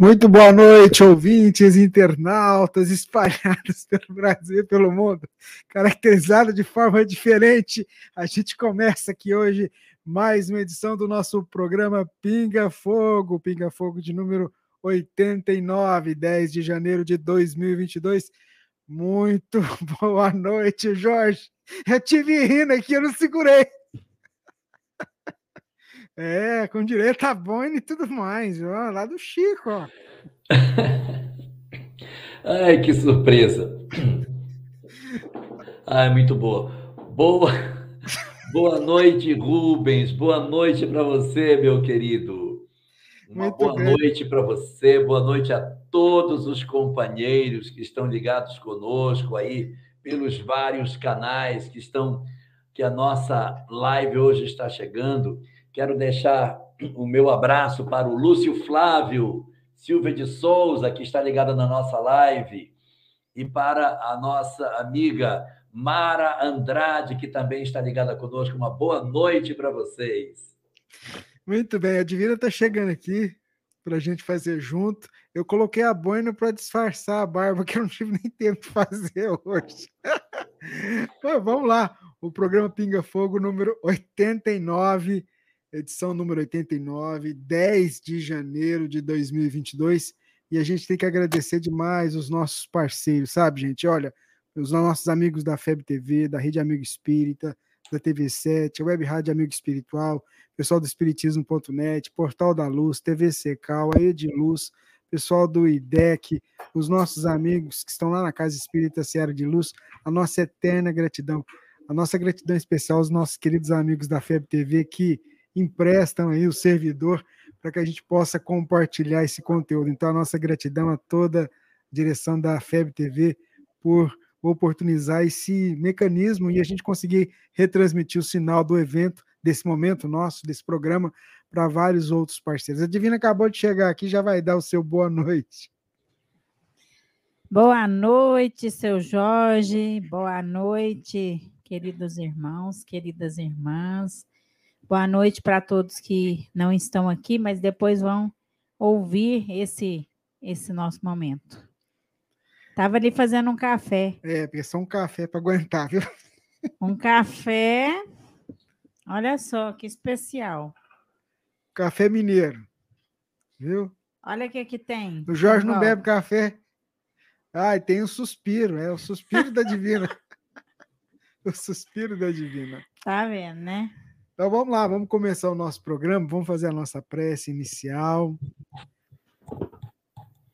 Muito boa noite, ouvintes, internautas espalhados pelo Brasil e pelo mundo, caracterizado de forma diferente. A gente começa aqui hoje mais uma edição do nosso programa Pinga Fogo, Pinga Fogo de número 89, 10 de janeiro de 2022. Muito boa noite, Jorge. Eu tive rindo aqui, eu não segurei. É, com direito a boina e tudo mais, ó, lá do Chico, ó. Ai, que surpresa. Ai, muito boa. Boa, boa noite, Rubens. Boa noite para você, meu querido. Uma muito boa bem. noite para você, boa noite a todos os companheiros que estão ligados conosco aí pelos vários canais que estão que a nossa live hoje está chegando. Quero deixar o meu abraço para o Lúcio Flávio Silvia de Souza, que está ligada na nossa live, e para a nossa amiga Mara Andrade, que também está ligada conosco. Uma boa noite para vocês. Muito bem, a Divina está chegando aqui para a gente fazer junto. Eu coloquei a boina para disfarçar a barba, que eu não tive nem tempo de fazer hoje. vamos lá, o programa Pinga Fogo número 89 edição número 89, 10 de janeiro de 2022. E a gente tem que agradecer demais os nossos parceiros, sabe, gente? Olha, os nossos amigos da FEB TV, da Rede Amigo Espírita, da TV7, a Web Rádio Amigo Espiritual, pessoal do Espiritismo.net, Portal da Luz, TV Secal, a Ediluz, pessoal do IDEC, os nossos amigos que estão lá na Casa Espírita Seara de Luz, a nossa eterna gratidão, a nossa gratidão especial aos nossos queridos amigos da FEB TV que emprestam aí o servidor para que a gente possa compartilhar esse conteúdo. Então, a nossa gratidão a toda a direção da FEB TV por oportunizar esse mecanismo e a gente conseguir retransmitir o sinal do evento, desse momento nosso, desse programa, para vários outros parceiros. A Divina acabou de chegar aqui, já vai dar o seu boa noite. Boa noite, seu Jorge. Boa noite, queridos irmãos, queridas irmãs. Boa noite para todos que não estão aqui, mas depois vão ouvir esse esse nosso momento. Tava ali fazendo um café. É, porque só um café para aguentar, viu? Um café. Olha só que especial. Café mineiro. Viu? Olha o que aqui tem. O Jorge não bebe café. Ai, tem o suspiro, é o suspiro da divina. o suspiro da divina. Tá vendo, né? Então vamos lá, vamos começar o nosso programa, vamos fazer a nossa prece inicial.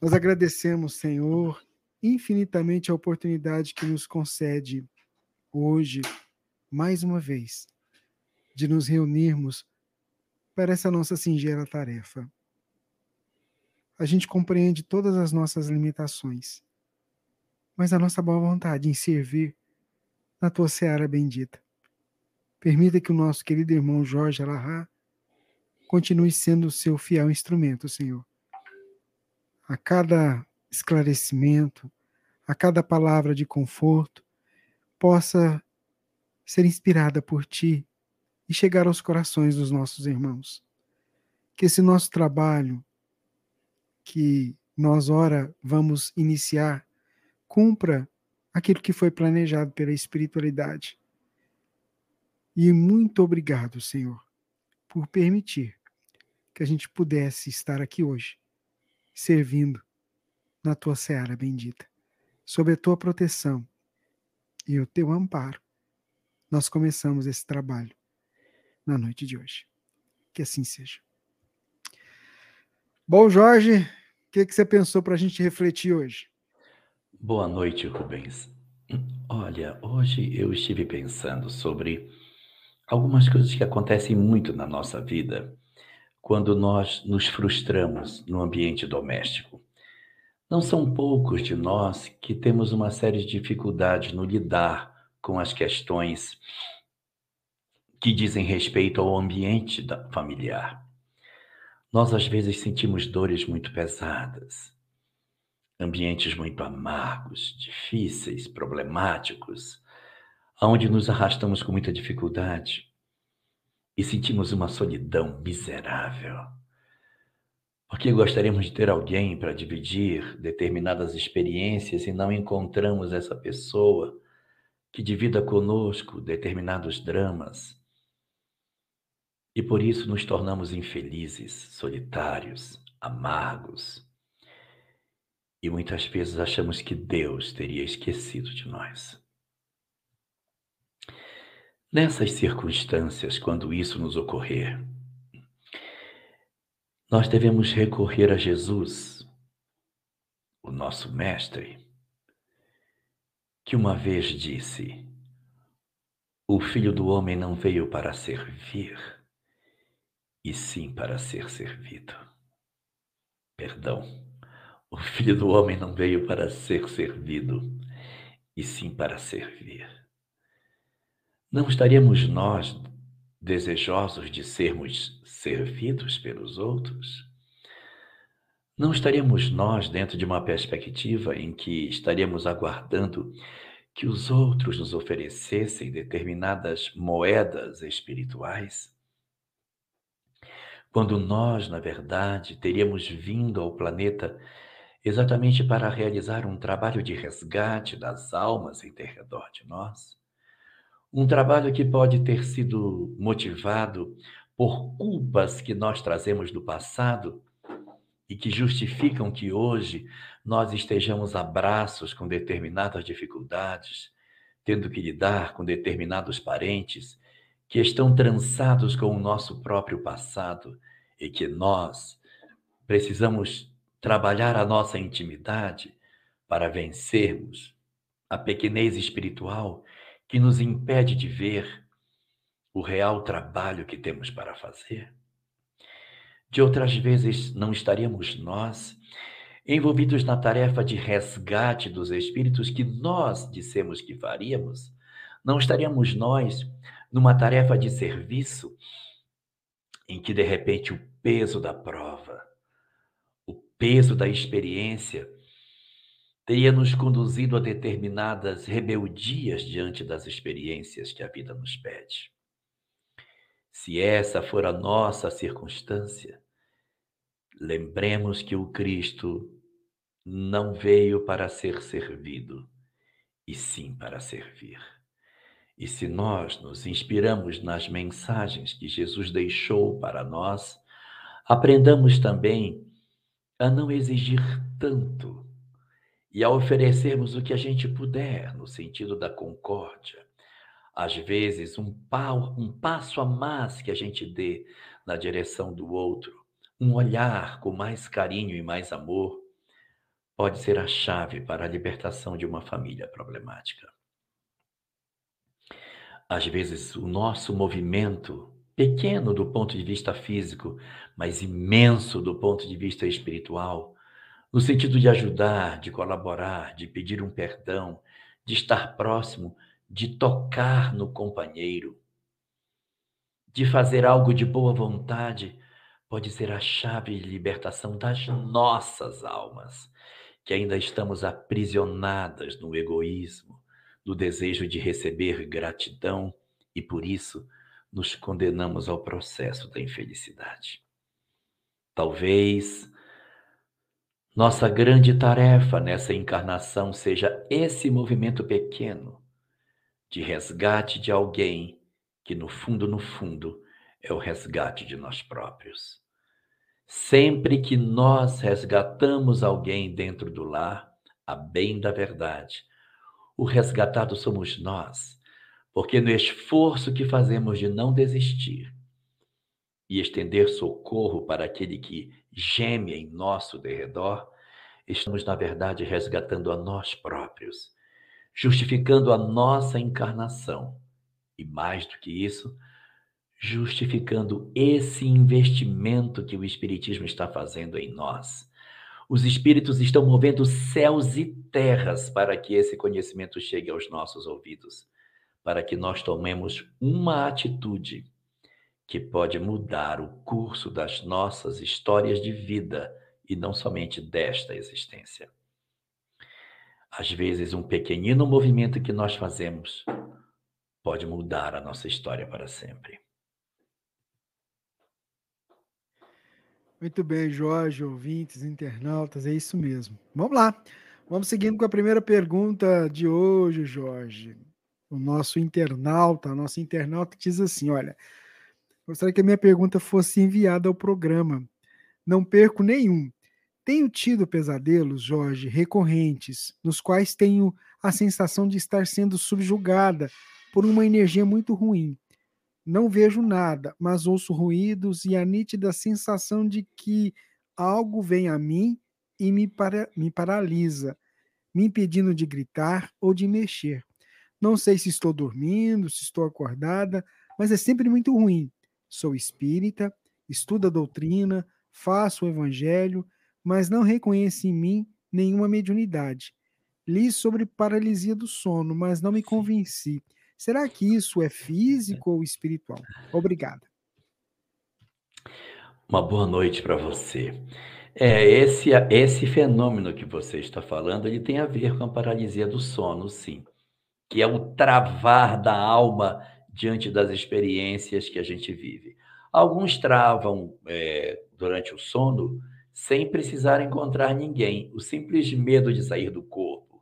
Nós agradecemos, Senhor, infinitamente a oportunidade que nos concede hoje, mais uma vez, de nos reunirmos para essa nossa singela tarefa. A gente compreende todas as nossas limitações, mas a nossa boa vontade em servir na tua seara bendita Permita que o nosso querido irmão Jorge Alahá continue sendo o seu fiel instrumento, Senhor. A cada esclarecimento, a cada palavra de conforto, possa ser inspirada por Ti e chegar aos corações dos nossos irmãos. Que esse nosso trabalho, que nós, ora, vamos iniciar, cumpra aquilo que foi planejado pela espiritualidade. E muito obrigado, Senhor, por permitir que a gente pudesse estar aqui hoje, servindo na tua seara bendita, sob a tua proteção e o teu amparo. Nós começamos esse trabalho na noite de hoje. Que assim seja. Bom, Jorge, o que, que você pensou para a gente refletir hoje? Boa noite, Rubens. Olha, hoje eu estive pensando sobre algumas coisas que acontecem muito na nossa vida quando nós nos frustramos no ambiente doméstico. Não são poucos de nós que temos uma série de dificuldades no lidar com as questões que dizem respeito ao ambiente familiar. Nós, às vezes, sentimos dores muito pesadas, ambientes muito amargos, difíceis, problemáticos, aonde nos arrastamos com muita dificuldade e sentimos uma solidão miserável. Porque gostaríamos de ter alguém para dividir determinadas experiências e não encontramos essa pessoa que divida conosco determinados dramas e por isso nos tornamos infelizes, solitários, amargos. E muitas vezes achamos que Deus teria esquecido de nós. Nessas circunstâncias, quando isso nos ocorrer, nós devemos recorrer a Jesus, o nosso Mestre, que uma vez disse: O Filho do Homem não veio para servir, e sim para ser servido. Perdão, o Filho do Homem não veio para ser servido, e sim para servir. Não estaríamos nós desejosos de sermos servidos pelos outros? Não estaríamos nós dentro de uma perspectiva em que estaríamos aguardando que os outros nos oferecessem determinadas moedas espirituais? quando nós, na verdade, teríamos vindo ao planeta exatamente para realizar um trabalho de resgate das almas em redor de nós. Um trabalho que pode ter sido motivado por culpas que nós trazemos do passado e que justificam que hoje nós estejamos a braços com determinadas dificuldades, tendo que lidar com determinados parentes que estão trançados com o nosso próprio passado e que nós precisamos trabalhar a nossa intimidade para vencermos a pequenez espiritual que nos impede de ver o real trabalho que temos para fazer. De outras vezes, não estaríamos nós envolvidos na tarefa de resgate dos espíritos que nós dissemos que faríamos? Não estaríamos nós numa tarefa de serviço em que de repente o peso da prova, o peso da experiência teria nos conduzido a determinadas rebeldias diante das experiências que a vida nos pede. Se essa for a nossa circunstância, lembremos que o Cristo não veio para ser servido, e sim para servir. E se nós nos inspiramos nas mensagens que Jesus deixou para nós, aprendamos também a não exigir tanto e a oferecermos o que a gente puder no sentido da concórdia. Às vezes, um, pau, um passo a mais que a gente dê na direção do outro, um olhar com mais carinho e mais amor, pode ser a chave para a libertação de uma família problemática. Às vezes, o nosso movimento, pequeno do ponto de vista físico, mas imenso do ponto de vista espiritual, no sentido de ajudar, de colaborar, de pedir um perdão, de estar próximo, de tocar no companheiro, de fazer algo de boa vontade, pode ser a chave de libertação das nossas almas, que ainda estamos aprisionadas no egoísmo, do desejo de receber gratidão e, por isso, nos condenamos ao processo da infelicidade. Talvez nossa grande tarefa nessa encarnação seja esse movimento pequeno de resgate de alguém que, no fundo, no fundo, é o resgate de nós próprios. Sempre que nós resgatamos alguém dentro do lar, a bem da verdade, o resgatado somos nós, porque no esforço que fazemos de não desistir e estender socorro para aquele que geme em nosso derredor, estamos, na verdade, resgatando a nós próprios, justificando a nossa encarnação. E mais do que isso, justificando esse investimento que o Espiritismo está fazendo em nós. Os Espíritos estão movendo céus e terras para que esse conhecimento chegue aos nossos ouvidos, para que nós tomemos uma atitude que pode mudar o curso das nossas histórias de vida e não somente desta existência. Às vezes, um pequenino movimento que nós fazemos pode mudar a nossa história para sempre. Muito bem, Jorge, ouvintes, internautas, é isso mesmo. Vamos lá. Vamos seguindo com a primeira pergunta de hoje, Jorge. O nosso internauta, a nossa internauta diz assim: olha, Gostaria que a minha pergunta fosse enviada ao programa. Não perco nenhum. Tenho tido pesadelos, Jorge, recorrentes, nos quais tenho a sensação de estar sendo subjugada por uma energia muito ruim. Não vejo nada, mas ouço ruídos e a nítida sensação de que algo vem a mim e me, para, me paralisa, me impedindo de gritar ou de mexer. Não sei se estou dormindo, se estou acordada, mas é sempre muito ruim. Sou espírita, estudo a doutrina, faço o evangelho, mas não reconheço em mim nenhuma mediunidade. Li sobre paralisia do sono, mas não me convenci. Será que isso é físico ou espiritual? Obrigada. Uma boa noite para você. É, esse, esse fenômeno que você está falando, ele tem a ver com a paralisia do sono, sim. Que é o travar da alma diante das experiências que a gente vive. Alguns travam é, durante o sono sem precisar encontrar ninguém. O simples medo de sair do corpo,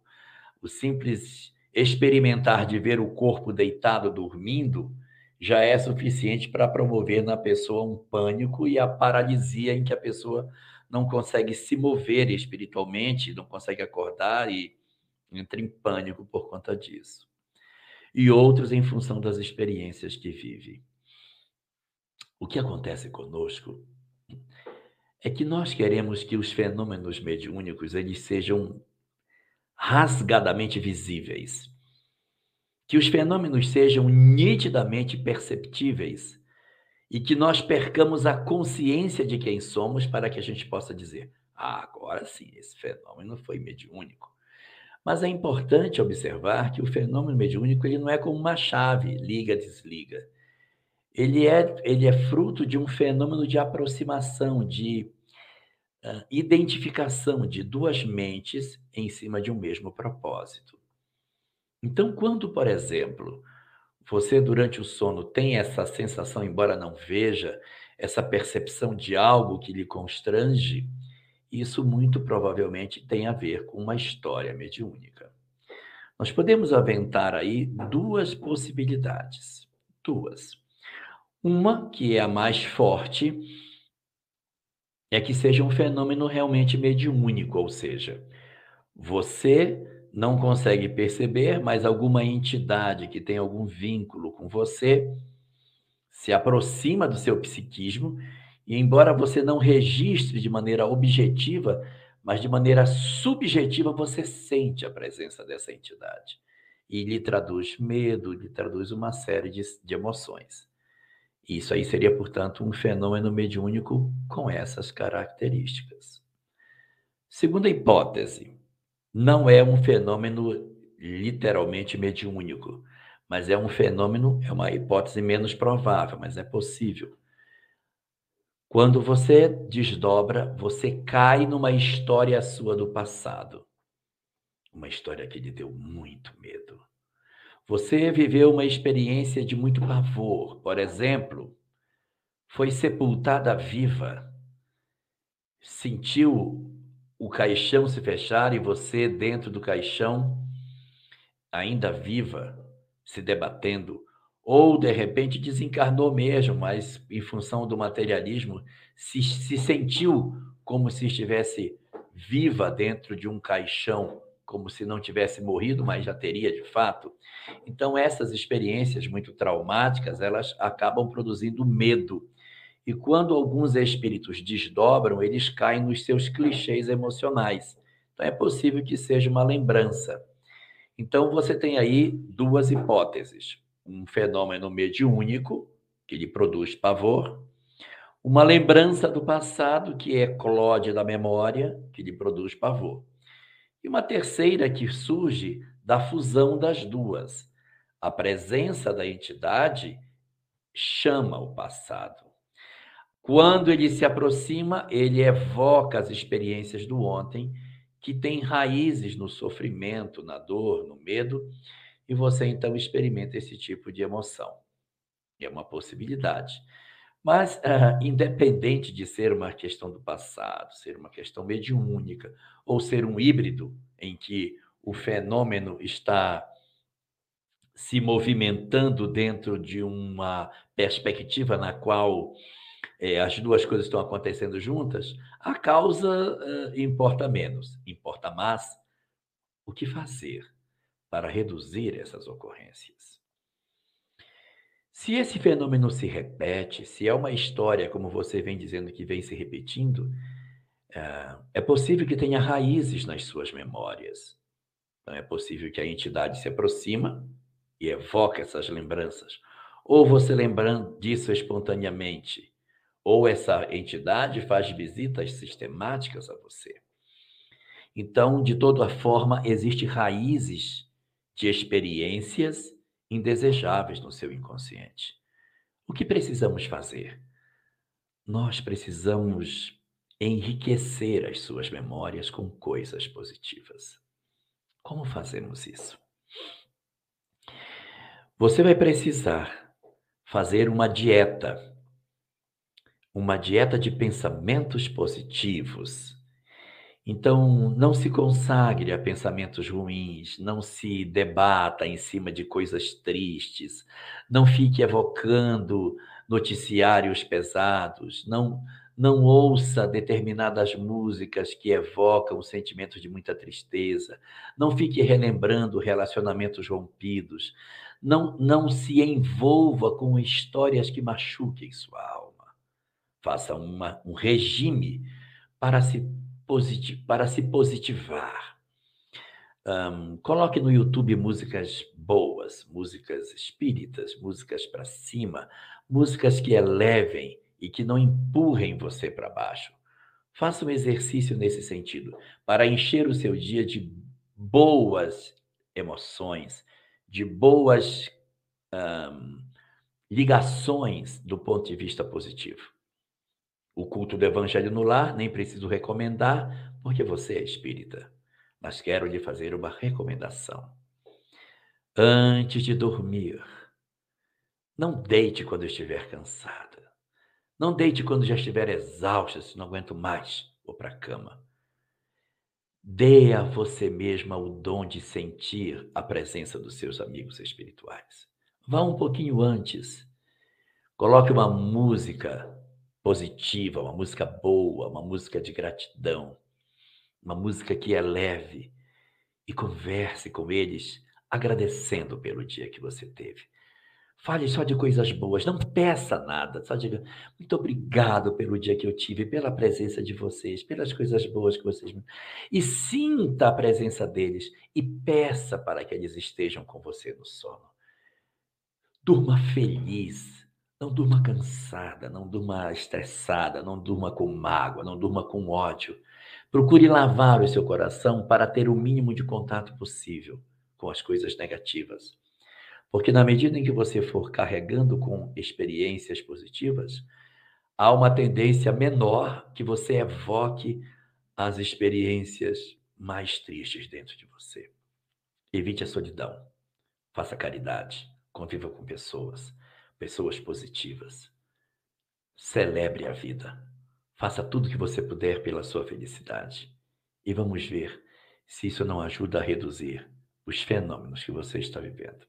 o simples experimentar de ver o corpo deitado dormindo, já é suficiente para promover na pessoa um pânico e a paralisia em que a pessoa não consegue se mover espiritualmente, não consegue acordar e entra em pânico por conta disso e outros em função das experiências que vive. O que acontece conosco é que nós queremos que os fenômenos mediúnicos eles sejam rasgadamente visíveis, que os fenômenos sejam nitidamente perceptíveis e que nós percamos a consciência de quem somos para que a gente possa dizer: ah, agora sim, esse fenômeno foi mediúnico. Mas é importante observar que o fenômeno mediúnico ele não é como uma chave, liga, desliga. Ele é, ele é fruto de um fenômeno de aproximação, de uh, identificação de duas mentes em cima de um mesmo propósito. Então, quando, por exemplo, você durante o sono tem essa sensação, embora não veja, essa percepção de algo que lhe constrange, isso muito provavelmente tem a ver com uma história mediúnica. Nós podemos aventar aí duas possibilidades. Duas. Uma, que é a mais forte, é que seja um fenômeno realmente mediúnico, ou seja, você não consegue perceber, mas alguma entidade que tem algum vínculo com você se aproxima do seu psiquismo e embora você não registre de maneira objetiva, mas de maneira subjetiva você sente a presença dessa entidade. E lhe traduz medo, lhe traduz uma série de, de emoções. Isso aí seria, portanto, um fenômeno mediúnico com essas características. Segunda hipótese, não é um fenômeno literalmente mediúnico, mas é um fenômeno, é uma hipótese menos provável, mas é possível. Quando você desdobra, você cai numa história sua do passado. Uma história que lhe deu muito medo. Você viveu uma experiência de muito pavor, por exemplo, foi sepultada viva, sentiu o caixão se fechar e você dentro do caixão, ainda viva, se debatendo, ou de repente desencarnou mesmo, mas em função do materialismo se, se sentiu como se estivesse viva dentro de um caixão, como se não tivesse morrido, mas já teria de fato. Então essas experiências muito traumáticas, elas acabam produzindo medo e quando alguns espíritos desdobram, eles caem nos seus clichês emocionais. Então é possível que seja uma lembrança. Então você tem aí duas hipóteses: um fenômeno mediúnico, que lhe produz pavor, uma lembrança do passado, que é eclode da memória, que lhe produz pavor. E uma terceira que surge da fusão das duas. A presença da entidade chama o passado. Quando ele se aproxima, ele evoca as experiências do ontem, que têm raízes no sofrimento, na dor, no medo, e você então experimenta esse tipo de emoção. É uma possibilidade. Mas, uh, independente de ser uma questão do passado, ser uma questão mediúnica, ou ser um híbrido em que o fenômeno está se movimentando dentro de uma perspectiva na qual é, as duas coisas estão acontecendo juntas, a causa uh, importa menos, importa mais o que fazer para reduzir essas ocorrências. Se esse fenômeno se repete, se é uma história, como você vem dizendo, que vem se repetindo, uh, é possível que tenha raízes nas suas memórias. Então, é possível que a entidade se aproxima e evoque essas lembranças. Ou você lembrando disso espontaneamente, ou essa entidade faz visitas sistemáticas a você. Então, de toda forma, existem raízes de experiências indesejáveis no seu inconsciente. O que precisamos fazer? Nós precisamos enriquecer as suas memórias com coisas positivas. Como fazemos isso? Você vai precisar fazer uma dieta uma dieta de pensamentos positivos. Então, não se consagre a pensamentos ruins, não se debata em cima de coisas tristes, não fique evocando noticiários pesados, não não ouça determinadas músicas que evocam sentimentos de muita tristeza, não fique relembrando relacionamentos rompidos, não não se envolva com histórias que machuquem sua alma. Faça uma, um regime para se, para se positivar. Um, coloque no YouTube músicas boas, músicas espíritas, músicas para cima, músicas que elevem e que não empurrem você para baixo. Faça um exercício nesse sentido, para encher o seu dia de boas emoções, de boas um, ligações do ponto de vista positivo. O culto do Evangelho no lar, nem preciso recomendar, porque você é espírita. Mas quero lhe fazer uma recomendação. Antes de dormir, não deite quando estiver cansada. Não deite quando já estiver exausta, se não aguento mais, vou para a cama. Dê a você mesma o dom de sentir a presença dos seus amigos espirituais. Vá um pouquinho antes. Coloque uma música positiva, uma música boa, uma música de gratidão, uma música que é leve e converse com eles agradecendo pelo dia que você teve. Fale só de coisas boas, não peça nada, só diga muito obrigado pelo dia que eu tive, pela presença de vocês, pelas coisas boas que vocês me. E sinta a presença deles e peça para que eles estejam com você no sono. Durma feliz, não durma cansada, não durma estressada, não durma com mágoa, não durma com ódio. Procure lavar o seu coração para ter o mínimo de contato possível com as coisas negativas. Porque na medida em que você for carregando com experiências positivas, há uma tendência menor que você evoque as experiências mais tristes dentro de você. Evite a solidão. Faça caridade, conviva com pessoas, pessoas positivas. Celebre a vida. Faça tudo que você puder pela sua felicidade. E vamos ver se isso não ajuda a reduzir os fenômenos que você está vivendo.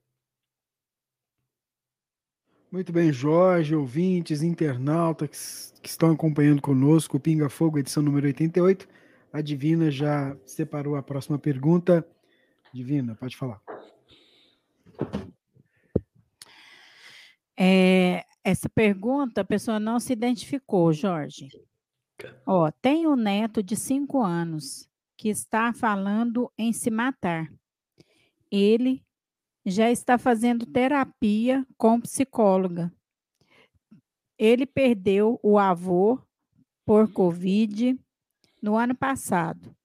Muito bem, Jorge, ouvintes, internautas que, estão acompanhando conosco o Pinga Fogo, edição número 88. A Divina já separou a próxima pergunta. Divina, pode falar. É, essa pergunta a pessoa não se identificou, Jorge. Ó, tem um neto de cinco anos que está falando em se matar. Ele já está fazendo terapia com psicóloga. Ele perdeu o avô por Covid no ano passado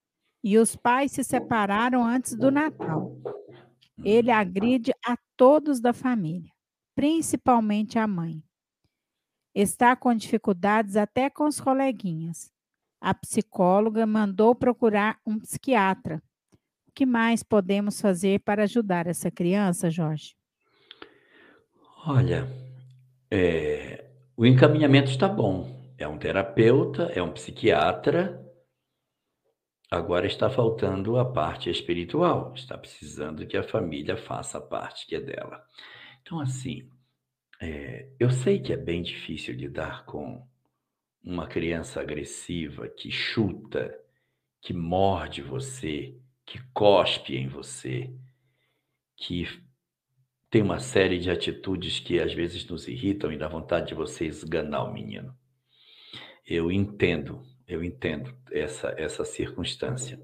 e os pais se separaram antes do Natal. Ele agride a todos da família, principalmente a mãe. Está com dificuldades até com os coleguinhas. A psicóloga mandou procurar um psiquiatra que mais podemos fazer para ajudar essa criança, Jorge? Olha, é, o encaminhamento está bom. É um terapeuta, é um psiquiatra. Agora está faltando a parte espiritual. Está precisando que a família faça a parte que é dela. Então, assim, é, eu sei que é bem difícil lidar com uma criança agressiva que chuta, que morde você, que cospe em você, que tem uma série de atitudes que às vezes nos irritam e dá vontade de você esganar o menino. Eu entendo, eu entendo essa, essa circunstância.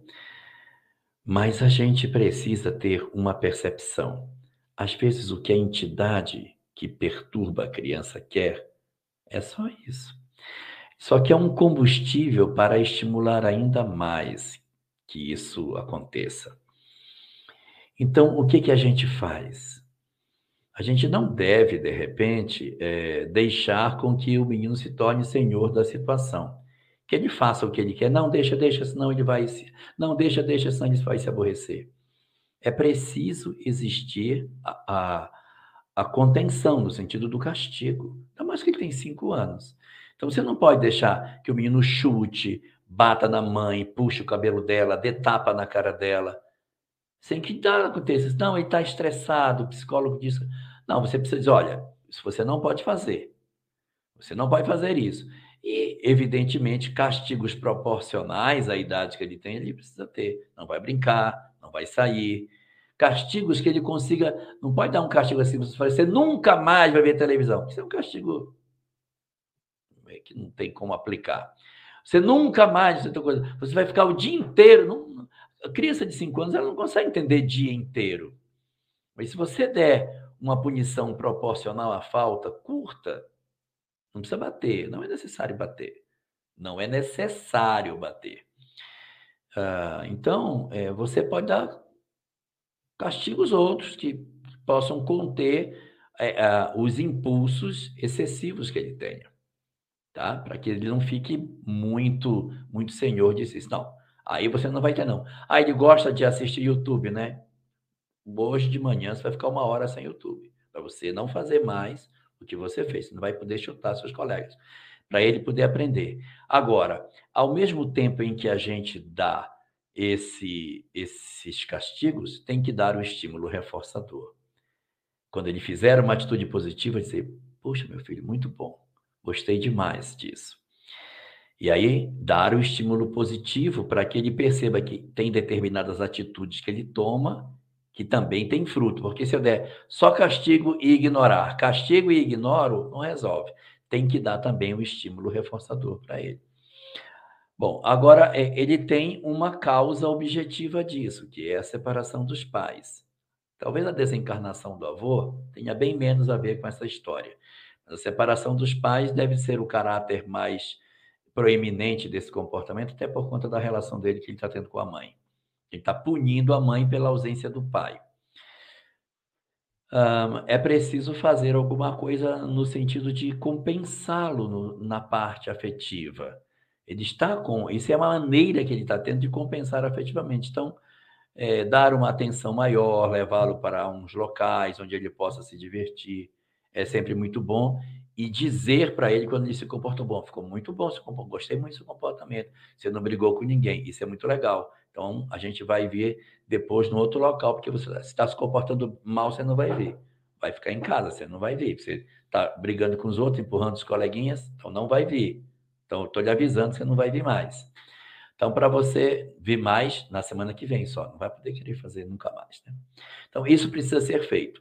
Mas a gente precisa ter uma percepção. Às vezes, o que a entidade que perturba a criança quer é só isso. Só que é um combustível para estimular ainda mais que isso aconteça. Então, o que, que a gente faz? A gente não deve, de repente, é, deixar com que o menino se torne senhor da situação. Que ele faça o que ele quer. Não, deixa, deixa, senão ele vai se. Não, deixa, deixa, senão ele vai se aborrecer. É preciso existir a, a, a contenção, no sentido do castigo. Ainda mais que ele tem cinco anos. Então, você não pode deixar que o menino chute, bata na mãe, puxa o cabelo dela, dê tapa na cara dela. Sem que nada aconteça. Não, ele está estressado, o psicólogo diz. Não, você precisa dizer: olha, isso você não pode fazer. Você não pode fazer isso. E, evidentemente, castigos proporcionais à idade que ele tem, ele precisa ter. Não vai brincar, não vai sair. Castigos que ele consiga. Não pode dar um castigo assim, você nunca mais vai ver televisão. Isso é um castigo é que não tem como aplicar. Você nunca mais, você vai ficar o dia inteiro. Não, a criança de 5 anos ela não consegue entender dia inteiro. Mas se você der uma punição proporcional à falta, curta, não precisa bater, não é necessário bater. Não é necessário bater. Uh, então, é, você pode dar castigos outros que possam conter é, os impulsos excessivos que ele tenha tá? Para que ele não fique muito, muito senhor de si. Não, aí você não vai ter, não. Ah, ele gosta de assistir YouTube, né? Hoje de manhã você vai ficar uma hora sem YouTube, para você não fazer mais o que você fez. Você não vai poder chutar seus colegas, para ele poder aprender. Agora, ao mesmo tempo em que a gente dá esse, esses castigos, tem que dar o estímulo reforçador. Quando ele fizer uma atitude positiva, dizer: Puxa, meu filho, muito bom Gostei demais disso. E aí, dar o estímulo positivo para que ele perceba que tem determinadas atitudes que ele toma que também tem fruto. Porque se eu der só castigo e ignorar, castigo e ignoro, não resolve. Tem que dar também o estímulo reforçador para ele. Bom, agora é, ele tem uma causa objetiva disso, que é a separação dos pais. Talvez a desencarnação do avô tenha bem menos a ver com essa história. A separação dos pais deve ser o caráter mais proeminente desse comportamento, até por conta da relação dele que ele está tendo com a mãe. Ele está punindo a mãe pela ausência do pai. Um, é preciso fazer alguma coisa no sentido de compensá-lo na parte afetiva. Ele está com. Isso é uma maneira que ele está tendo de compensar afetivamente. Então, é, dar uma atenção maior, levá-lo para uns locais onde ele possa se divertir. É sempre muito bom. E dizer para ele quando ele se comportou bom. Ficou muito bom, gostei muito do seu comportamento. Você não brigou com ninguém. Isso é muito legal. Então, a gente vai ver depois no outro local, porque você está se comportando mal, você não vai ver. Vai ficar em casa, você não vai ver. Você está brigando com os outros, empurrando os coleguinhas, então não vai ver. Então, estou lhe avisando que você não vai vir mais. Então, para você vir mais na semana que vem só, não vai poder querer fazer nunca mais. Né? Então, isso precisa ser feito.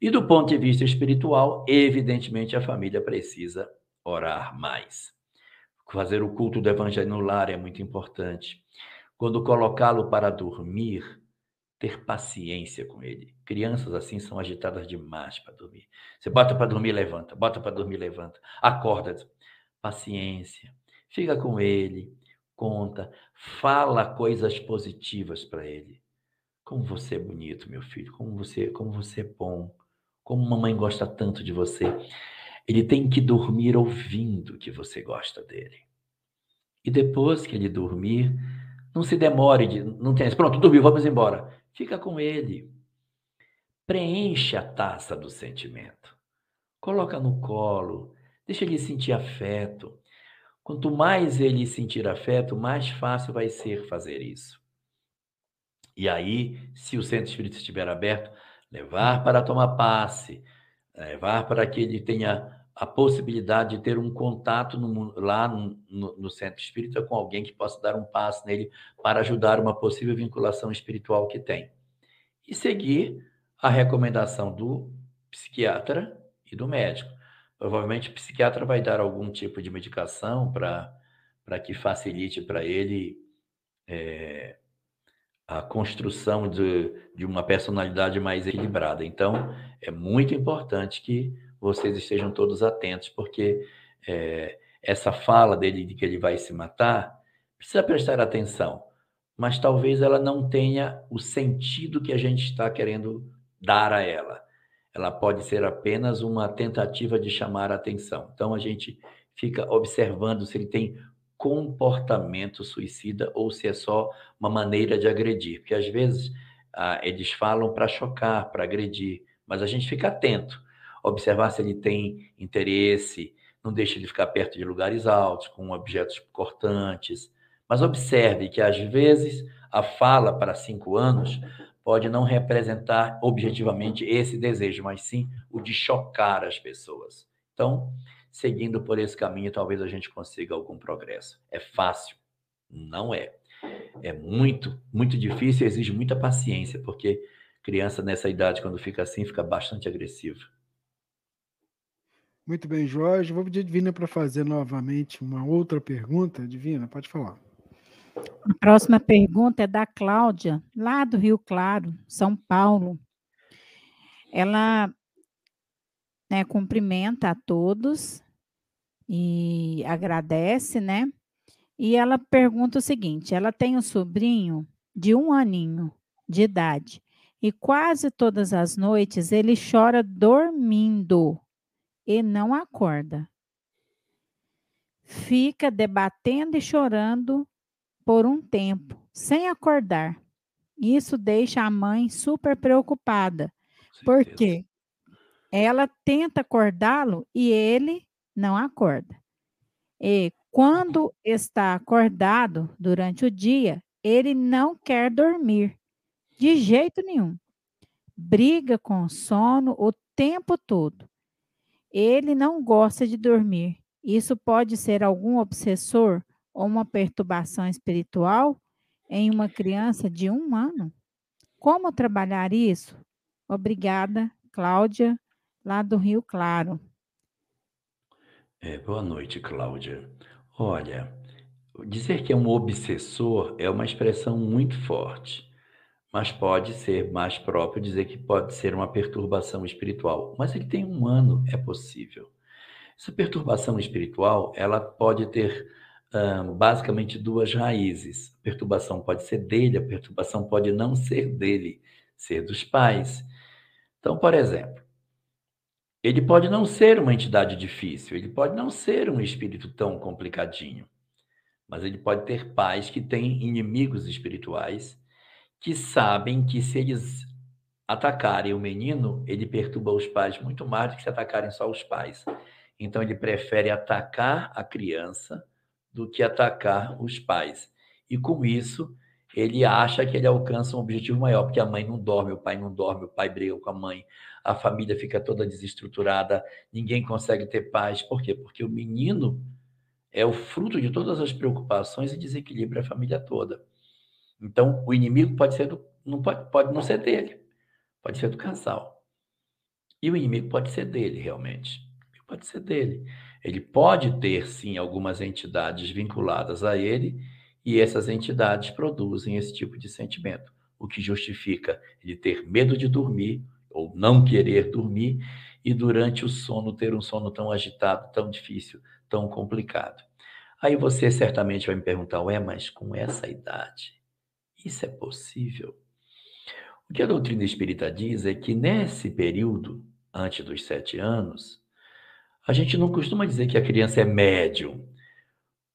E do ponto de vista espiritual, evidentemente a família precisa orar mais. Fazer o culto do evangelho no lar é muito importante. Quando colocá-lo para dormir, ter paciência com ele. Crianças assim são agitadas demais para dormir. Você bota para dormir, levanta, bota para dormir, levanta. Acorda, paciência. Fica com ele, conta, fala coisas positivas para ele. Como você é bonito, meu filho, como você, como você é bom, como mamãe gosta tanto de você. Ele tem que dormir ouvindo que você gosta dele. E depois que ele dormir, não se demore, de, não tem, pronto, dormiu, vamos embora. Fica com ele. Preencha a taça do sentimento. Coloca no colo, deixa ele sentir afeto. Quanto mais ele sentir afeto, mais fácil vai ser fazer isso. E aí, se o centro espírita estiver aberto, levar para tomar passe, levar para que ele tenha a possibilidade de ter um contato no, lá no, no, centro espírita com alguém que possa dar um passe nele para ajudar uma possível vinculação espiritual que tem. E seguir a recomendação do psiquiatra e do médico. Provavelmente o psiquiatra vai dar algum tipo de medicação para que facilite para ele é, a construção de, de uma personalidade mais equilibrada. Então, é muito importante que vocês estejam todos atentos, porque é, essa fala dele de que ele vai se matar, precisa prestar atenção, mas talvez ela não tenha o sentido que a gente está querendo dar a ela ela pode ser apenas uma tentativa de chamar a atenção. Então a gente fica observando se ele tem comportamento suicida ou se é só uma maneira de agredir, porque às vezes ah, eles falam para chocar, para agredir, mas a gente fica atento, observar se ele tem interesse, não deixe ele ficar perto de lugares altos, com objetos cortantes, mas observe que às vezes a fala para cinco anos pode não representar objetivamente esse desejo, mas sim o de chocar as pessoas. Então, seguindo por esse caminho, talvez a gente consiga algum progresso. É fácil? Não é. É muito, muito difícil exige muita paciência, porque criança nessa idade, quando fica assim, fica bastante agressiva. Muito bem, Jorge. Vou pedir a Divina para fazer novamente uma outra pergunta. Divina, pode falar. A próxima pergunta é da Cláudia, lá do Rio Claro, São Paulo. Ela né, cumprimenta a todos e agradece, né? E ela pergunta o seguinte: ela tem um sobrinho de um aninho de idade e quase todas as noites ele chora dormindo e não acorda. Fica debatendo e chorando por um tempo, sem acordar. Isso deixa a mãe super preocupada, porque ela tenta acordá-lo e ele não acorda. E quando está acordado durante o dia, ele não quer dormir, de jeito nenhum. Briga com sono o tempo todo. Ele não gosta de dormir. Isso pode ser algum obsessor ou uma perturbação espiritual em uma criança de um ano? Como trabalhar isso? Obrigada, Cláudia, lá do Rio Claro. É, boa noite, Cláudia. Olha, dizer que é um obsessor é uma expressão muito forte, mas pode ser mais próprio dizer que pode ser uma perturbação espiritual. Mas ele tem um ano, é possível. Essa perturbação espiritual, ela pode ter basicamente duas raízes. A perturbação pode ser dele, a perturbação pode não ser dele, ser dos pais. Então, por exemplo, ele pode não ser uma entidade difícil, ele pode não ser um espírito tão complicadinho, mas ele pode ter pais que têm inimigos espirituais que sabem que se eles atacarem o menino, ele perturba os pais muito mais do que se atacarem só os pais. Então ele prefere atacar a criança do que atacar os pais. E com isso, ele acha que ele alcança um objetivo maior, porque a mãe não dorme, o pai não dorme, o pai briga com a mãe, a família fica toda desestruturada, ninguém consegue ter paz. Por quê? Porque o menino é o fruto de todas as preocupações e desequilibra a família toda. Então, o inimigo pode ser do, não pode, pode não ser dele, pode ser do casal. E o inimigo pode ser dele, realmente. Pode ser dele. Ele pode ter, sim, algumas entidades vinculadas a ele, e essas entidades produzem esse tipo de sentimento, o que justifica ele ter medo de dormir ou não querer dormir e durante o sono ter um sono tão agitado, tão difícil, tão complicado. Aí você certamente vai me perguntar, ué, mas com essa idade, isso é possível? O que a doutrina espírita diz é que nesse período, antes dos sete anos, a gente não costuma dizer que a criança é médium,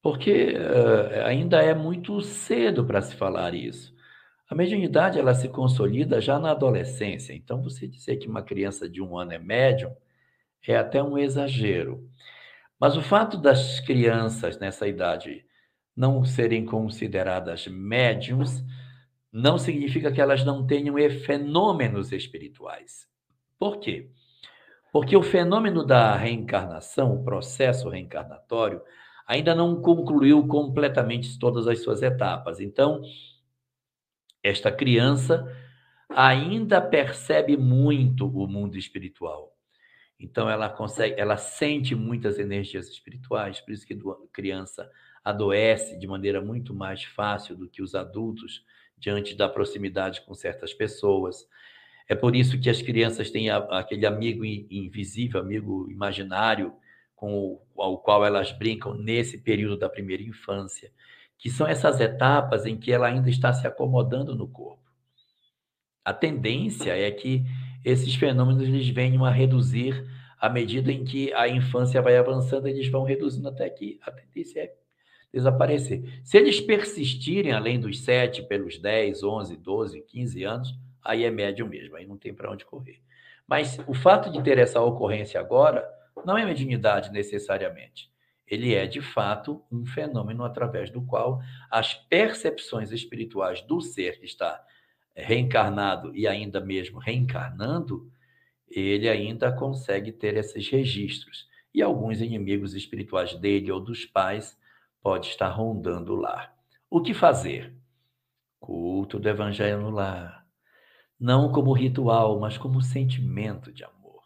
porque uh, ainda é muito cedo para se falar isso. A mediunidade ela se consolida já na adolescência. Então, você dizer que uma criança de um ano é médium é até um exagero. Mas o fato das crianças nessa idade não serem consideradas médiums não significa que elas não tenham fenômenos espirituais. Por quê? Porque o fenômeno da reencarnação, o processo reencarnatório, ainda não concluiu completamente todas as suas etapas. Então, esta criança ainda percebe muito o mundo espiritual. Então ela consegue, ela sente muitas energias espirituais, por isso que a criança adoece de maneira muito mais fácil do que os adultos diante da proximidade com certas pessoas. É por isso que as crianças têm aquele amigo invisível, amigo imaginário, com o qual elas brincam nesse período da primeira infância, que são essas etapas em que ela ainda está se acomodando no corpo. A tendência é que esses fenômenos eles venham a reduzir à medida em que a infância vai avançando, eles vão reduzindo até que a tendência é desaparecer. Se eles persistirem além dos 7, pelos 10, 11, 12, 15 anos, aí é médio mesmo, aí não tem para onde correr. Mas o fato de ter essa ocorrência agora não é mediunidade necessariamente. Ele é, de fato, um fenômeno através do qual as percepções espirituais do ser que está reencarnado e ainda mesmo reencarnando, ele ainda consegue ter esses registros. E alguns inimigos espirituais dele ou dos pais pode estar rondando lá. O que fazer? Culto do evangelho no lar não como ritual, mas como sentimento de amor.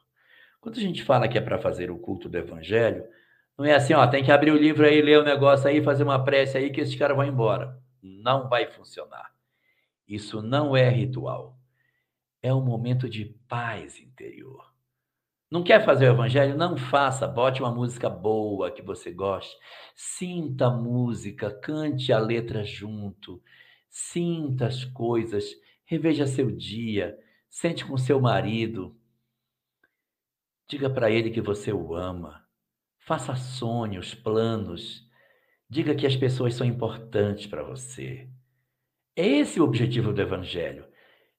Quando a gente fala que é para fazer o culto do evangelho, não é assim, ó, tem que abrir o livro aí, ler o negócio aí, fazer uma prece aí que esses caras vão embora. Não vai funcionar. Isso não é ritual. É um momento de paz interior. Não quer fazer o evangelho? Não faça. Bote uma música boa que você goste. Sinta a música, cante a letra junto. Sinta as coisas Reveja seu dia, sente com seu marido. Diga para ele que você o ama. Faça sonhos, planos. Diga que as pessoas são importantes para você. É esse o objetivo do Evangelho: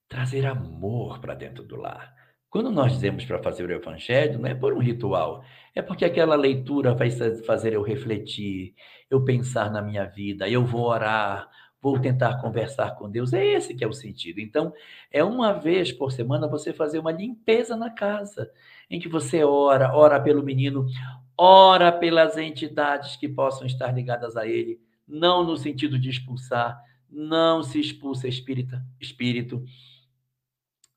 trazer amor para dentro do lar. Quando nós dizemos para fazer o Evangelho, não é por um ritual, é porque aquela leitura vai fazer eu refletir, eu pensar na minha vida, eu vou orar, vou tentar conversar com Deus. É esse que é o sentido. Então, é uma vez por semana você fazer uma limpeza na casa, em que você ora, ora pelo menino, ora pelas entidades que possam estar ligadas a ele, não no sentido de expulsar, não se expulsa espírita, espírito.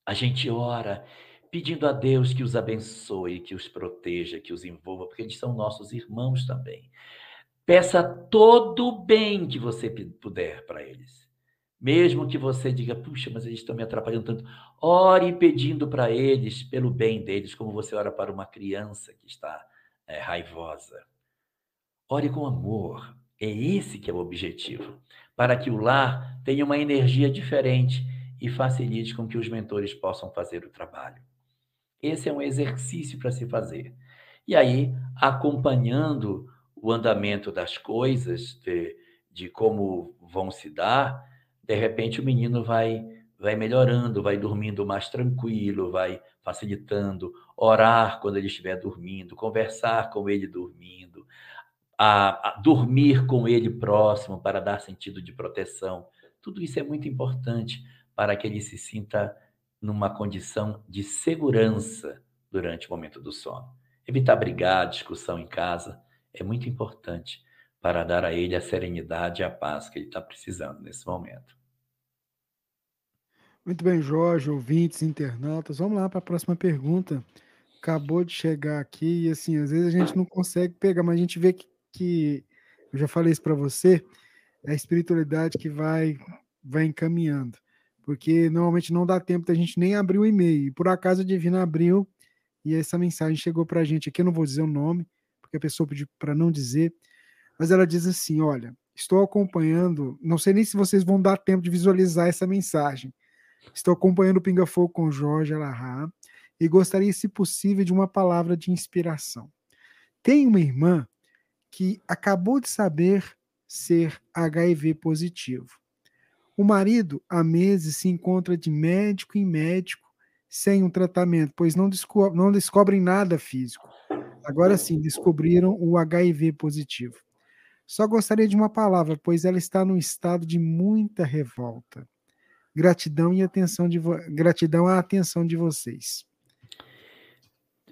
A gente ora pedindo a Deus que os abençoe, que os proteja, que os envolva, porque eles são nossos irmãos também. Peça todo o bem que você puder para eles. Mesmo que você diga, puxa, mas eles estão me atrapalhando tanto. Ore pedindo para eles, pelo bem deles, como você ora para uma criança que está é, raivosa. Ore com amor. É esse que é o objetivo. Para que o lar tenha uma energia diferente e facilite com que os mentores possam fazer o trabalho. Esse é um exercício para se fazer. E aí, acompanhando o andamento das coisas, de, de como vão se dar, de repente o menino vai vai melhorando, vai dormindo mais tranquilo, vai facilitando, orar quando ele estiver dormindo, conversar com ele dormindo, a, a dormir com ele próximo para dar sentido de proteção. Tudo isso é muito importante para que ele se sinta numa condição de segurança durante o momento do sono. Evitar brigar, discussão em casa é muito importante para dar a ele a serenidade e a paz que ele está precisando nesse momento. Muito bem, Jorge, ouvintes, internautas. Vamos lá para a próxima pergunta. Acabou de chegar aqui e, assim, às vezes a gente não consegue pegar, mas a gente vê que, que eu já falei isso para você, é a espiritualidade que vai, vai encaminhando. Porque normalmente não dá tempo da gente nem abrir o e-mail. E por acaso a Divina abriu e essa mensagem chegou para a gente aqui. Eu não vou dizer o nome, porque a pessoa pediu para não dizer, mas ela diz assim: Olha, estou acompanhando, não sei nem se vocês vão dar tempo de visualizar essa mensagem. Estou acompanhando o Pinga Fogo com Jorge Alahá e gostaria, se possível, de uma palavra de inspiração. Tem uma irmã que acabou de saber ser HIV positivo. O marido, há meses, se encontra de médico em médico sem um tratamento, pois não, desco não descobrem nada físico. Agora sim, descobriram o HIV positivo. Só gostaria de uma palavra, pois ela está num estado de muita revolta. Gratidão e atenção de gratidão à atenção de vocês.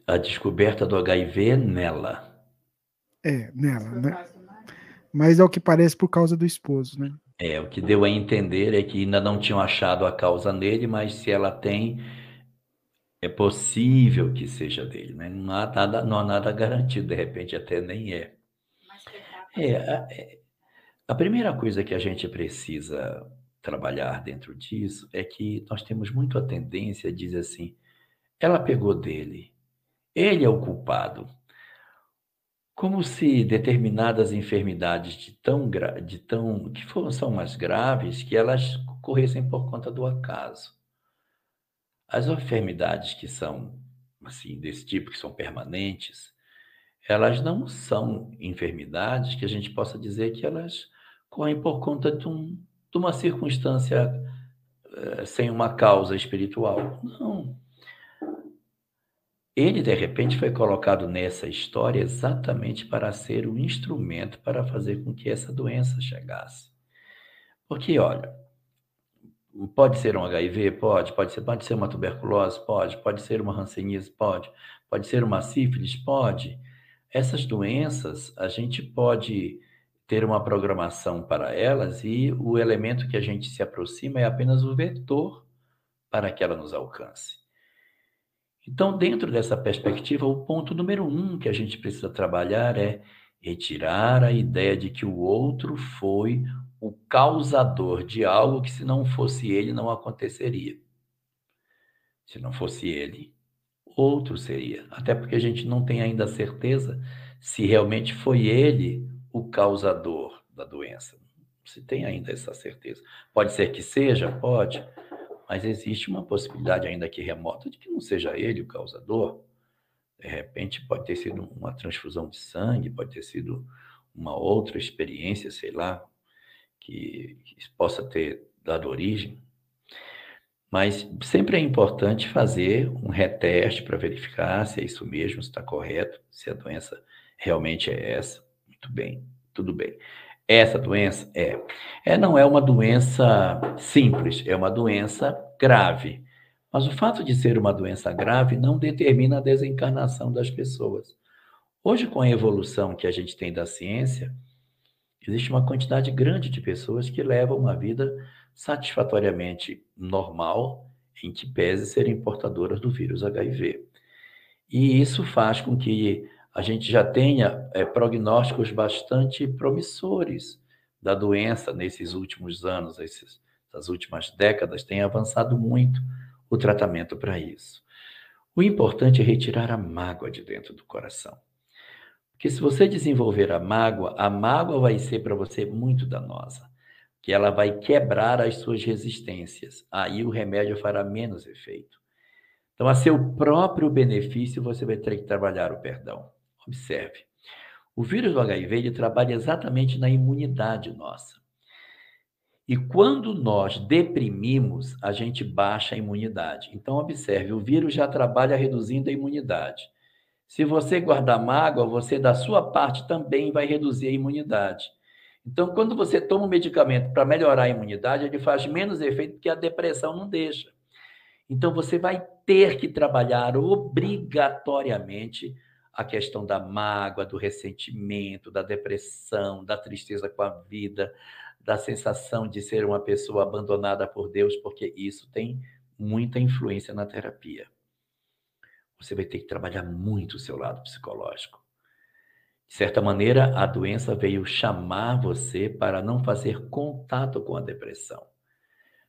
A descoberta do HIV é nela. É, nela, né? Mas é o que parece por causa do esposo, né? É, o que deu a entender é que ainda não tinham achado a causa nele, mas se ela tem, é possível que seja dele, né? Não há nada, não há nada garantido, de repente até nem é. É, a, é, a primeira coisa que a gente precisa trabalhar dentro disso é que nós temos muito a tendência a dizer assim: ela pegou dele, ele é o culpado. Como se determinadas enfermidades de tão, de tão que foram, são mais graves, que elas ocorressem por conta do acaso. As enfermidades que são assim desse tipo, que são permanentes, elas não são enfermidades que a gente possa dizer que elas correm por conta de um de uma circunstância eh, sem uma causa espiritual. Não. Ele, de repente, foi colocado nessa história exatamente para ser um instrumento para fazer com que essa doença chegasse. Porque, olha, pode ser um HIV? Pode. Pode ser, pode ser uma tuberculose? Pode. Pode ser uma hanseníase? Pode. Pode ser uma sífilis? Pode. Essas doenças, a gente pode ter uma programação para elas e o elemento que a gente se aproxima é apenas o vetor para que ela nos alcance. Então, dentro dessa perspectiva, o ponto número um que a gente precisa trabalhar é retirar a ideia de que o outro foi o causador de algo que, se não fosse ele, não aconteceria. Se não fosse ele, outro seria. Até porque a gente não tem ainda certeza se realmente foi ele o causador da doença. Se tem ainda essa certeza. Pode ser que seja, pode, mas existe uma possibilidade ainda que remota de que não seja ele o causador. De repente pode ter sido uma transfusão de sangue, pode ter sido uma outra experiência, sei lá, que, possa ter dado origem. Mas sempre é importante fazer um reteste para verificar se é isso mesmo, se está correto, se a doença realmente é essa. Muito bem, tudo bem. Essa doença é, é não é uma doença simples, é uma doença grave. Mas o fato de ser uma doença grave não determina a desencarnação das pessoas. Hoje, com a evolução que a gente tem da ciência, existe uma quantidade grande de pessoas que levam uma vida satisfatoriamente normal, em que pese serem portadoras do vírus HIV. E isso faz com que a gente já tenha é, prognósticos bastante promissores da doença nesses últimos anos, esses, essas últimas décadas, tem avançado muito o tratamento para isso. O importante é retirar a mágoa de dentro do coração. Porque se você desenvolver a mágoa, a mágoa vai ser para você muito danosa, que ela vai quebrar as suas resistências. Aí o remédio fará menos efeito. Então, a seu próprio benefício, você vai ter que trabalhar o perdão. Observe. O vírus do HIV trabalha exatamente na imunidade nossa. E quando nós deprimimos, a gente baixa a imunidade. Então, observe: o vírus já trabalha reduzindo a imunidade. Se você guardar mágoa, você, da sua parte, também vai reduzir a imunidade. Então, quando você toma um medicamento para melhorar a imunidade, ele faz menos efeito porque a depressão não deixa. Então, você vai ter que trabalhar obrigatoriamente a questão da mágoa, do ressentimento, da depressão, da tristeza com a vida, da sensação de ser uma pessoa abandonada por Deus, porque isso tem muita influência na terapia. Você vai ter que trabalhar muito o seu lado psicológico. De certa maneira, a doença veio chamar você para não fazer contato com a depressão.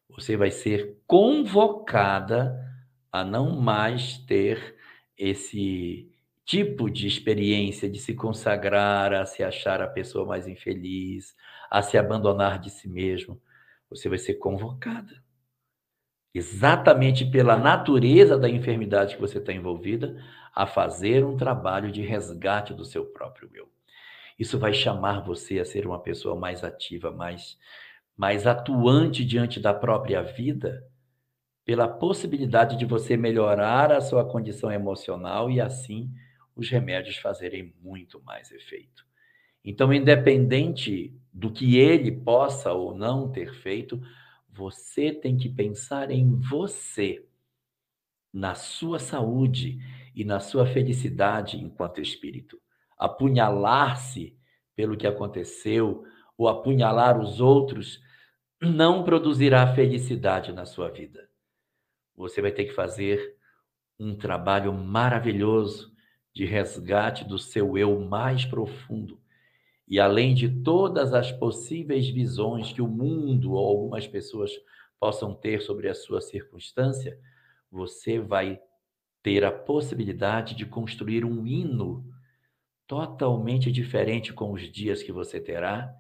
Você vai ser convocada a não mais ter esse tipo de experiência de se consagrar, a se achar a pessoa mais infeliz, a se abandonar de si mesmo. Você vai ser convocada. Exatamente pela natureza da enfermidade que você está envolvida, a fazer um trabalho de resgate do seu próprio eu. Isso vai chamar você a ser uma pessoa mais ativa, mais, mais atuante diante da própria vida, pela possibilidade de você melhorar a sua condição emocional e assim os remédios fazerem muito mais efeito. Então, independente do que ele possa ou não ter feito, você tem que pensar em você, na sua saúde e na sua felicidade enquanto espírito. Apunhalar-se pelo que aconteceu ou apunhalar os outros não produzirá felicidade na sua vida. Você vai ter que fazer um trabalho maravilhoso de resgate do seu eu mais profundo. E além de todas as possíveis visões que o mundo ou algumas pessoas possam ter sobre a sua circunstância, você vai ter a possibilidade de construir um hino totalmente diferente com os dias que você terá,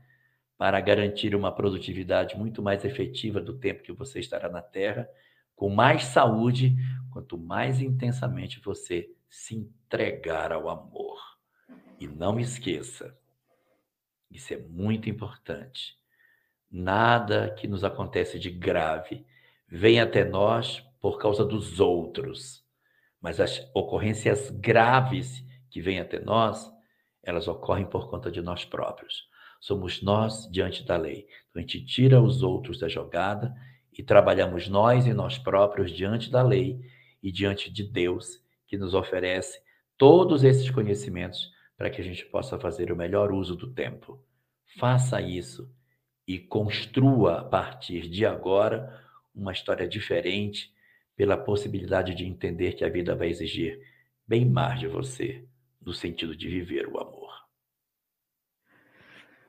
para garantir uma produtividade muito mais efetiva do tempo que você estará na Terra, com mais saúde, quanto mais intensamente você se entregar ao amor. E não esqueça, isso é muito importante. Nada que nos acontece de grave vem até nós por causa dos outros. Mas as ocorrências graves que vêm até nós, elas ocorrem por conta de nós próprios. Somos nós diante da lei. Então a gente tira os outros da jogada e trabalhamos nós e nós próprios diante da lei e diante de Deus, que nos oferece todos esses conhecimentos para que a gente possa fazer o melhor uso do tempo. Faça isso e construa a partir de agora uma história diferente pela possibilidade de entender que a vida vai exigir bem mais de você, no sentido de viver o amor.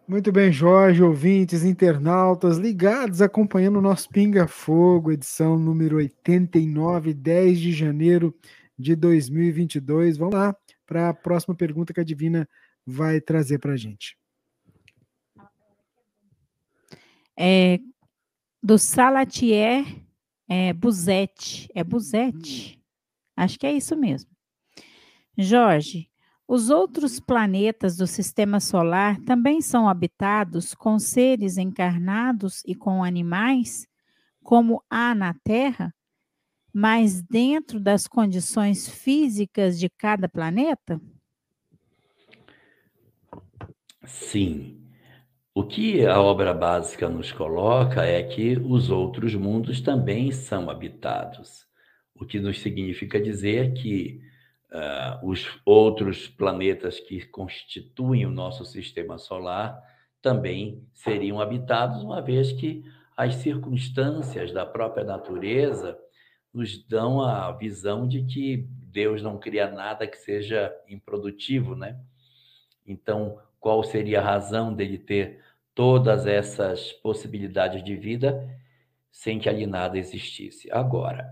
Muito bem, Jorge, ouvintes, internautas, ligados, acompanhando o nosso Pinga Fogo, edição número 89, 10 de janeiro de 2022. Vamos lá para a próxima pergunta que a Divina vai trazer para a gente. É, do Salatier é Buzete. É Buzete? Acho que é isso mesmo. Jorge, os outros planetas do sistema solar também são habitados com seres encarnados e com animais, como há na Terra, mas dentro das condições físicas de cada planeta? Sim. O que a obra básica nos coloca é que os outros mundos também são habitados, o que nos significa dizer que uh, os outros planetas que constituem o nosso sistema solar também seriam habitados, uma vez que as circunstâncias da própria natureza nos dão a visão de que Deus não cria nada que seja improdutivo, né? Então, qual seria a razão dele ter todas essas possibilidades de vida sem que ali nada existisse? Agora,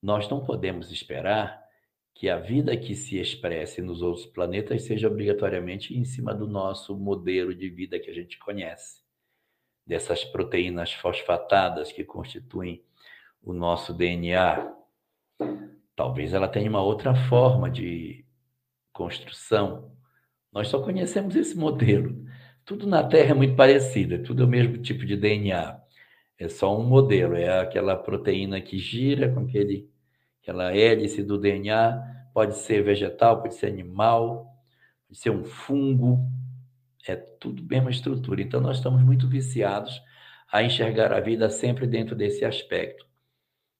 nós não podemos esperar que a vida que se expresse nos outros planetas seja obrigatoriamente em cima do nosso modelo de vida que a gente conhece, dessas proteínas fosfatadas que constituem o nosso DNA. Talvez ela tenha uma outra forma de construção, nós só conhecemos esse modelo. Tudo na Terra é muito parecido, é tudo o mesmo tipo de DNA. É só um modelo, é aquela proteína que gira com aquele, aquela hélice do DNA, pode ser vegetal, pode ser animal, pode ser um fungo, é tudo mesma estrutura. Então, nós estamos muito viciados a enxergar a vida sempre dentro desse aspecto.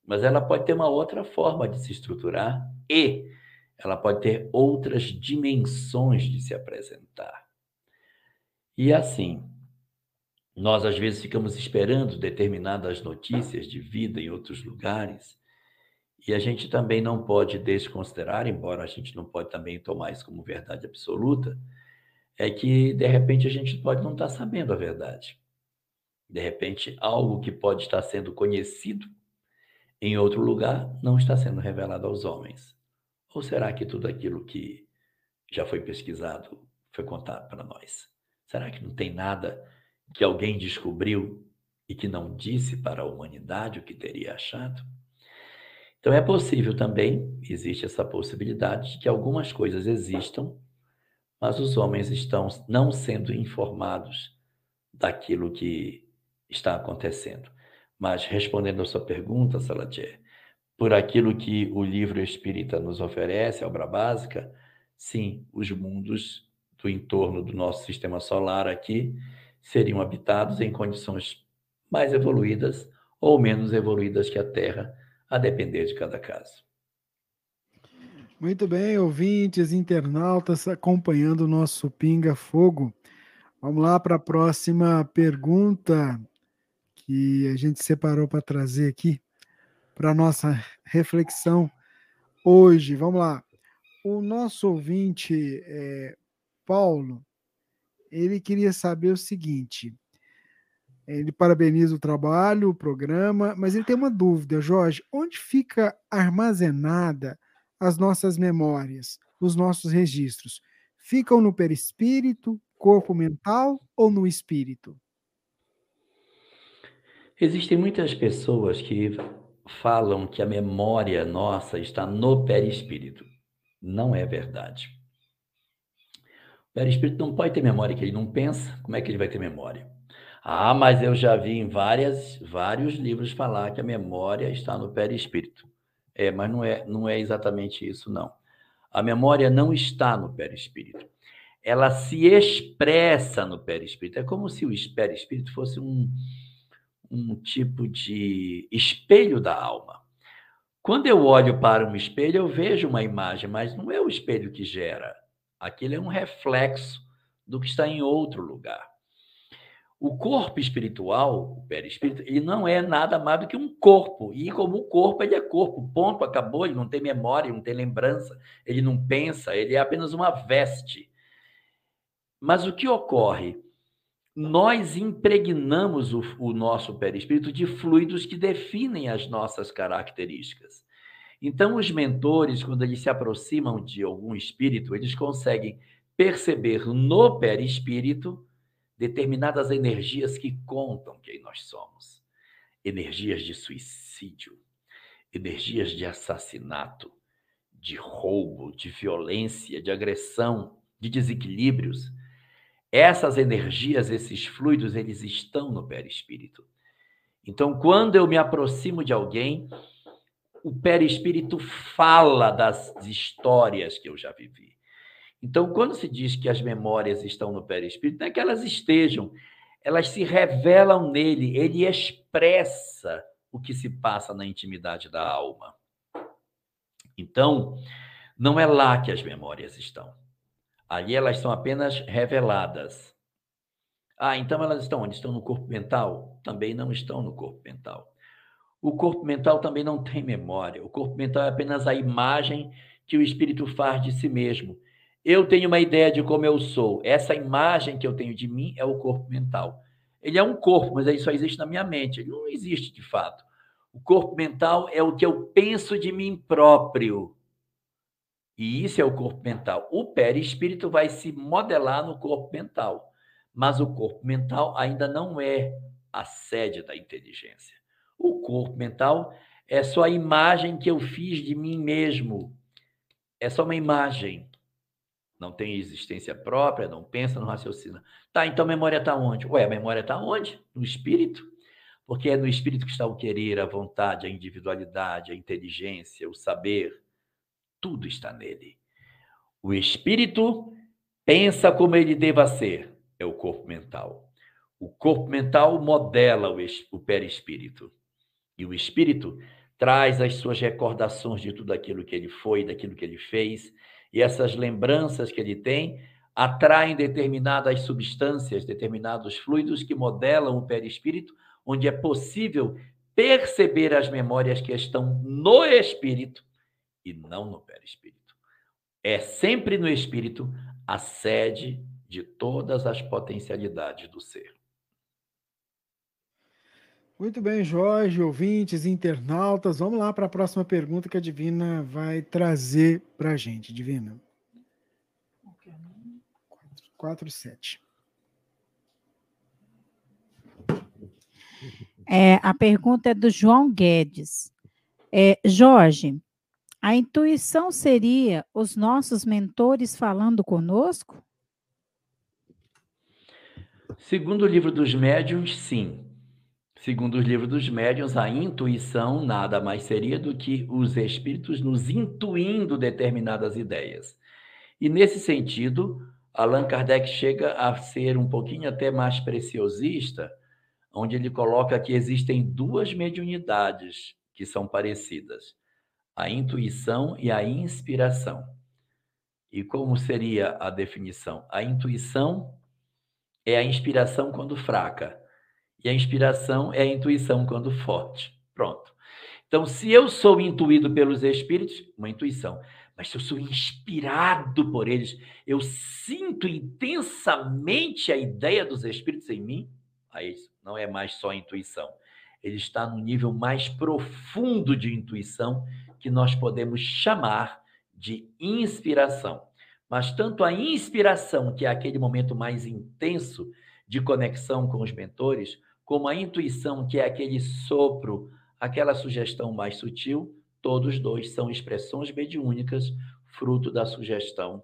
Mas ela pode ter uma outra forma de se estruturar e ela pode ter outras dimensões de se apresentar. E assim, nós às vezes ficamos esperando determinadas notícias de vida em outros lugares, e a gente também não pode desconsiderar, embora a gente não pode também tomar isso como verdade absoluta, é que de repente a gente pode não estar sabendo a verdade. De repente, algo que pode estar sendo conhecido em outro lugar não está sendo revelado aos homens. Ou será que tudo aquilo que já foi pesquisado foi contado para nós? Será que não tem nada que alguém descobriu e que não disse para a humanidade o que teria achado? Então é possível também, existe essa possibilidade de que algumas coisas existam, mas os homens estão não sendo informados daquilo que está acontecendo. Mas respondendo a sua pergunta, Salatier, por aquilo que o livro espírita nos oferece, a obra básica, sim, os mundos do entorno do nosso sistema solar aqui seriam habitados em condições mais evoluídas ou menos evoluídas que a Terra, a depender de cada caso. Muito bem, ouvintes, internautas acompanhando o nosso Pinga Fogo. Vamos lá para a próxima pergunta que a gente separou para trazer aqui para nossa reflexão hoje. Vamos lá. O nosso ouvinte, é, Paulo, ele queria saber o seguinte. Ele parabeniza o trabalho, o programa, mas ele tem uma dúvida, Jorge. Onde fica armazenada as nossas memórias, os nossos registros? Ficam no perispírito, corpo mental ou no espírito? Existem muitas pessoas que falam que a memória nossa está no perispírito. Não é verdade. O perispírito não pode ter memória, que ele não pensa. Como é que ele vai ter memória? Ah, mas eu já vi em várias, vários livros falar que a memória está no perispírito. É, mas não é, não é exatamente isso, não. A memória não está no perispírito. Ela se expressa no perispírito. É como se o perispírito fosse um, um tipo de espelho da alma. Quando eu olho para um espelho, eu vejo uma imagem, mas não é o espelho que gera. Aquilo é um reflexo do que está em outro lugar. O corpo espiritual, o perispírito, ele não é nada mais do que um corpo. E como o corpo, ele é corpo. Ponto, acabou. Ele não tem memória, não tem lembrança, ele não pensa, ele é apenas uma veste. Mas o que ocorre? Nós impregnamos o, o nosso perispírito de fluidos que definem as nossas características. Então, os mentores, quando eles se aproximam de algum espírito, eles conseguem perceber no perispírito determinadas energias que contam quem nós somos. Energias de suicídio, energias de assassinato, de roubo, de violência, de agressão, de desequilíbrios. Essas energias, esses fluidos, eles estão no perispírito. Então, quando eu me aproximo de alguém, o perispírito fala das histórias que eu já vivi. Então, quando se diz que as memórias estão no perispírito, não é que elas estejam, elas se revelam nele, ele expressa o que se passa na intimidade da alma. Então, não é lá que as memórias estão. Ali elas são apenas reveladas. Ah, então elas estão onde? Estão no corpo mental? Também não estão no corpo mental. O corpo mental também não tem memória. O corpo mental é apenas a imagem que o espírito faz de si mesmo. Eu tenho uma ideia de como eu sou. Essa imagem que eu tenho de mim é o corpo mental. Ele é um corpo, mas ele só existe na minha mente. Ele não existe de fato. O corpo mental é o que eu penso de mim próprio. E isso é o corpo mental. O perispírito vai se modelar no corpo mental, mas o corpo mental ainda não é a sede da inteligência. O corpo mental é só a imagem que eu fiz de mim mesmo. É só uma imagem. Não tem existência própria, não pensa, não raciocina. Tá, então a memória está onde? Ué, a memória está onde? No espírito. Porque é no espírito que está o querer, a vontade, a individualidade, a inteligência, o saber. Tudo está nele. O espírito pensa como ele deva ser, é o corpo mental. O corpo mental modela o perispírito. E o espírito traz as suas recordações de tudo aquilo que ele foi, daquilo que ele fez, e essas lembranças que ele tem atraem determinadas substâncias, determinados fluidos que modelam o perispírito, onde é possível perceber as memórias que estão no espírito e não no perispírito. É sempre no espírito a sede de todas as potencialidades do ser. Muito bem, Jorge, ouvintes, internautas. Vamos lá para a próxima pergunta que a Divina vai trazer para a gente. Divina. 4, 7. É, a pergunta é do João Guedes. É, Jorge, a intuição seria os nossos mentores falando conosco? Segundo o livro dos médiuns, sim. Segundo os livros dos médiuns, a intuição nada mais seria do que os espíritos nos intuindo determinadas ideias. E nesse sentido, Allan Kardec chega a ser um pouquinho até mais preciosista, onde ele coloca que existem duas mediunidades que são parecidas: a intuição e a inspiração. E como seria a definição? A intuição é a inspiração quando fraca e a inspiração é a intuição quando forte. Pronto. Então, se eu sou intuído pelos espíritos, uma intuição. Mas se eu sou inspirado por eles, eu sinto intensamente a ideia dos espíritos em mim, aí não é mais só intuição. Ele está no nível mais profundo de intuição que nós podemos chamar de inspiração. Mas tanto a inspiração, que é aquele momento mais intenso de conexão com os mentores, como a intuição, que é aquele sopro, aquela sugestão mais sutil, todos dois são expressões mediúnicas, fruto da sugestão,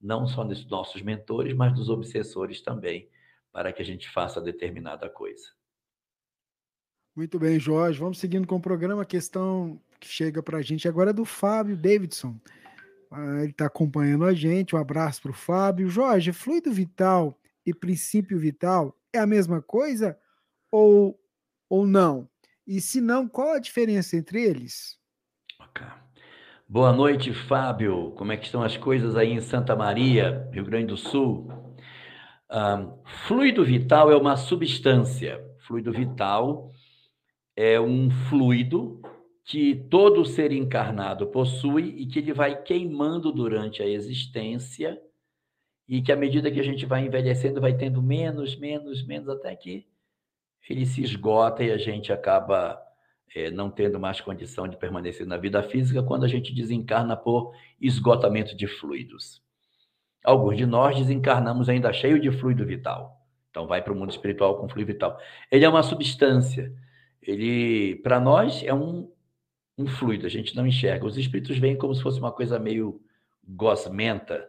não só dos nossos mentores, mas dos obsessores também, para que a gente faça determinada coisa. Muito bem, Jorge. Vamos seguindo com o programa. Questão que chega para a gente agora é do Fábio Davidson. Ah, ele está acompanhando a gente. Um abraço para o Fábio. Jorge, fluido vital e princípio vital é a mesma coisa ou, ou não? E se não, qual a diferença entre eles? Okay. Boa noite, Fábio. Como é que estão as coisas aí em Santa Maria, Rio Grande do Sul? Um, fluido vital é uma substância. Fluido vital é um fluido que todo ser encarnado possui e que ele vai queimando durante a existência e que à medida que a gente vai envelhecendo vai tendo menos, menos, menos até que ele se esgota e a gente acaba é, não tendo mais condição de permanecer na vida física quando a gente desencarna por esgotamento de fluidos. Alguns de nós desencarnamos ainda cheio de fluido vital. Então vai para o mundo espiritual com fluido vital. Ele é uma substância. Ele, para nós, é um, um fluido, a gente não enxerga. Os espíritos veem como se fosse uma coisa meio gosmenta,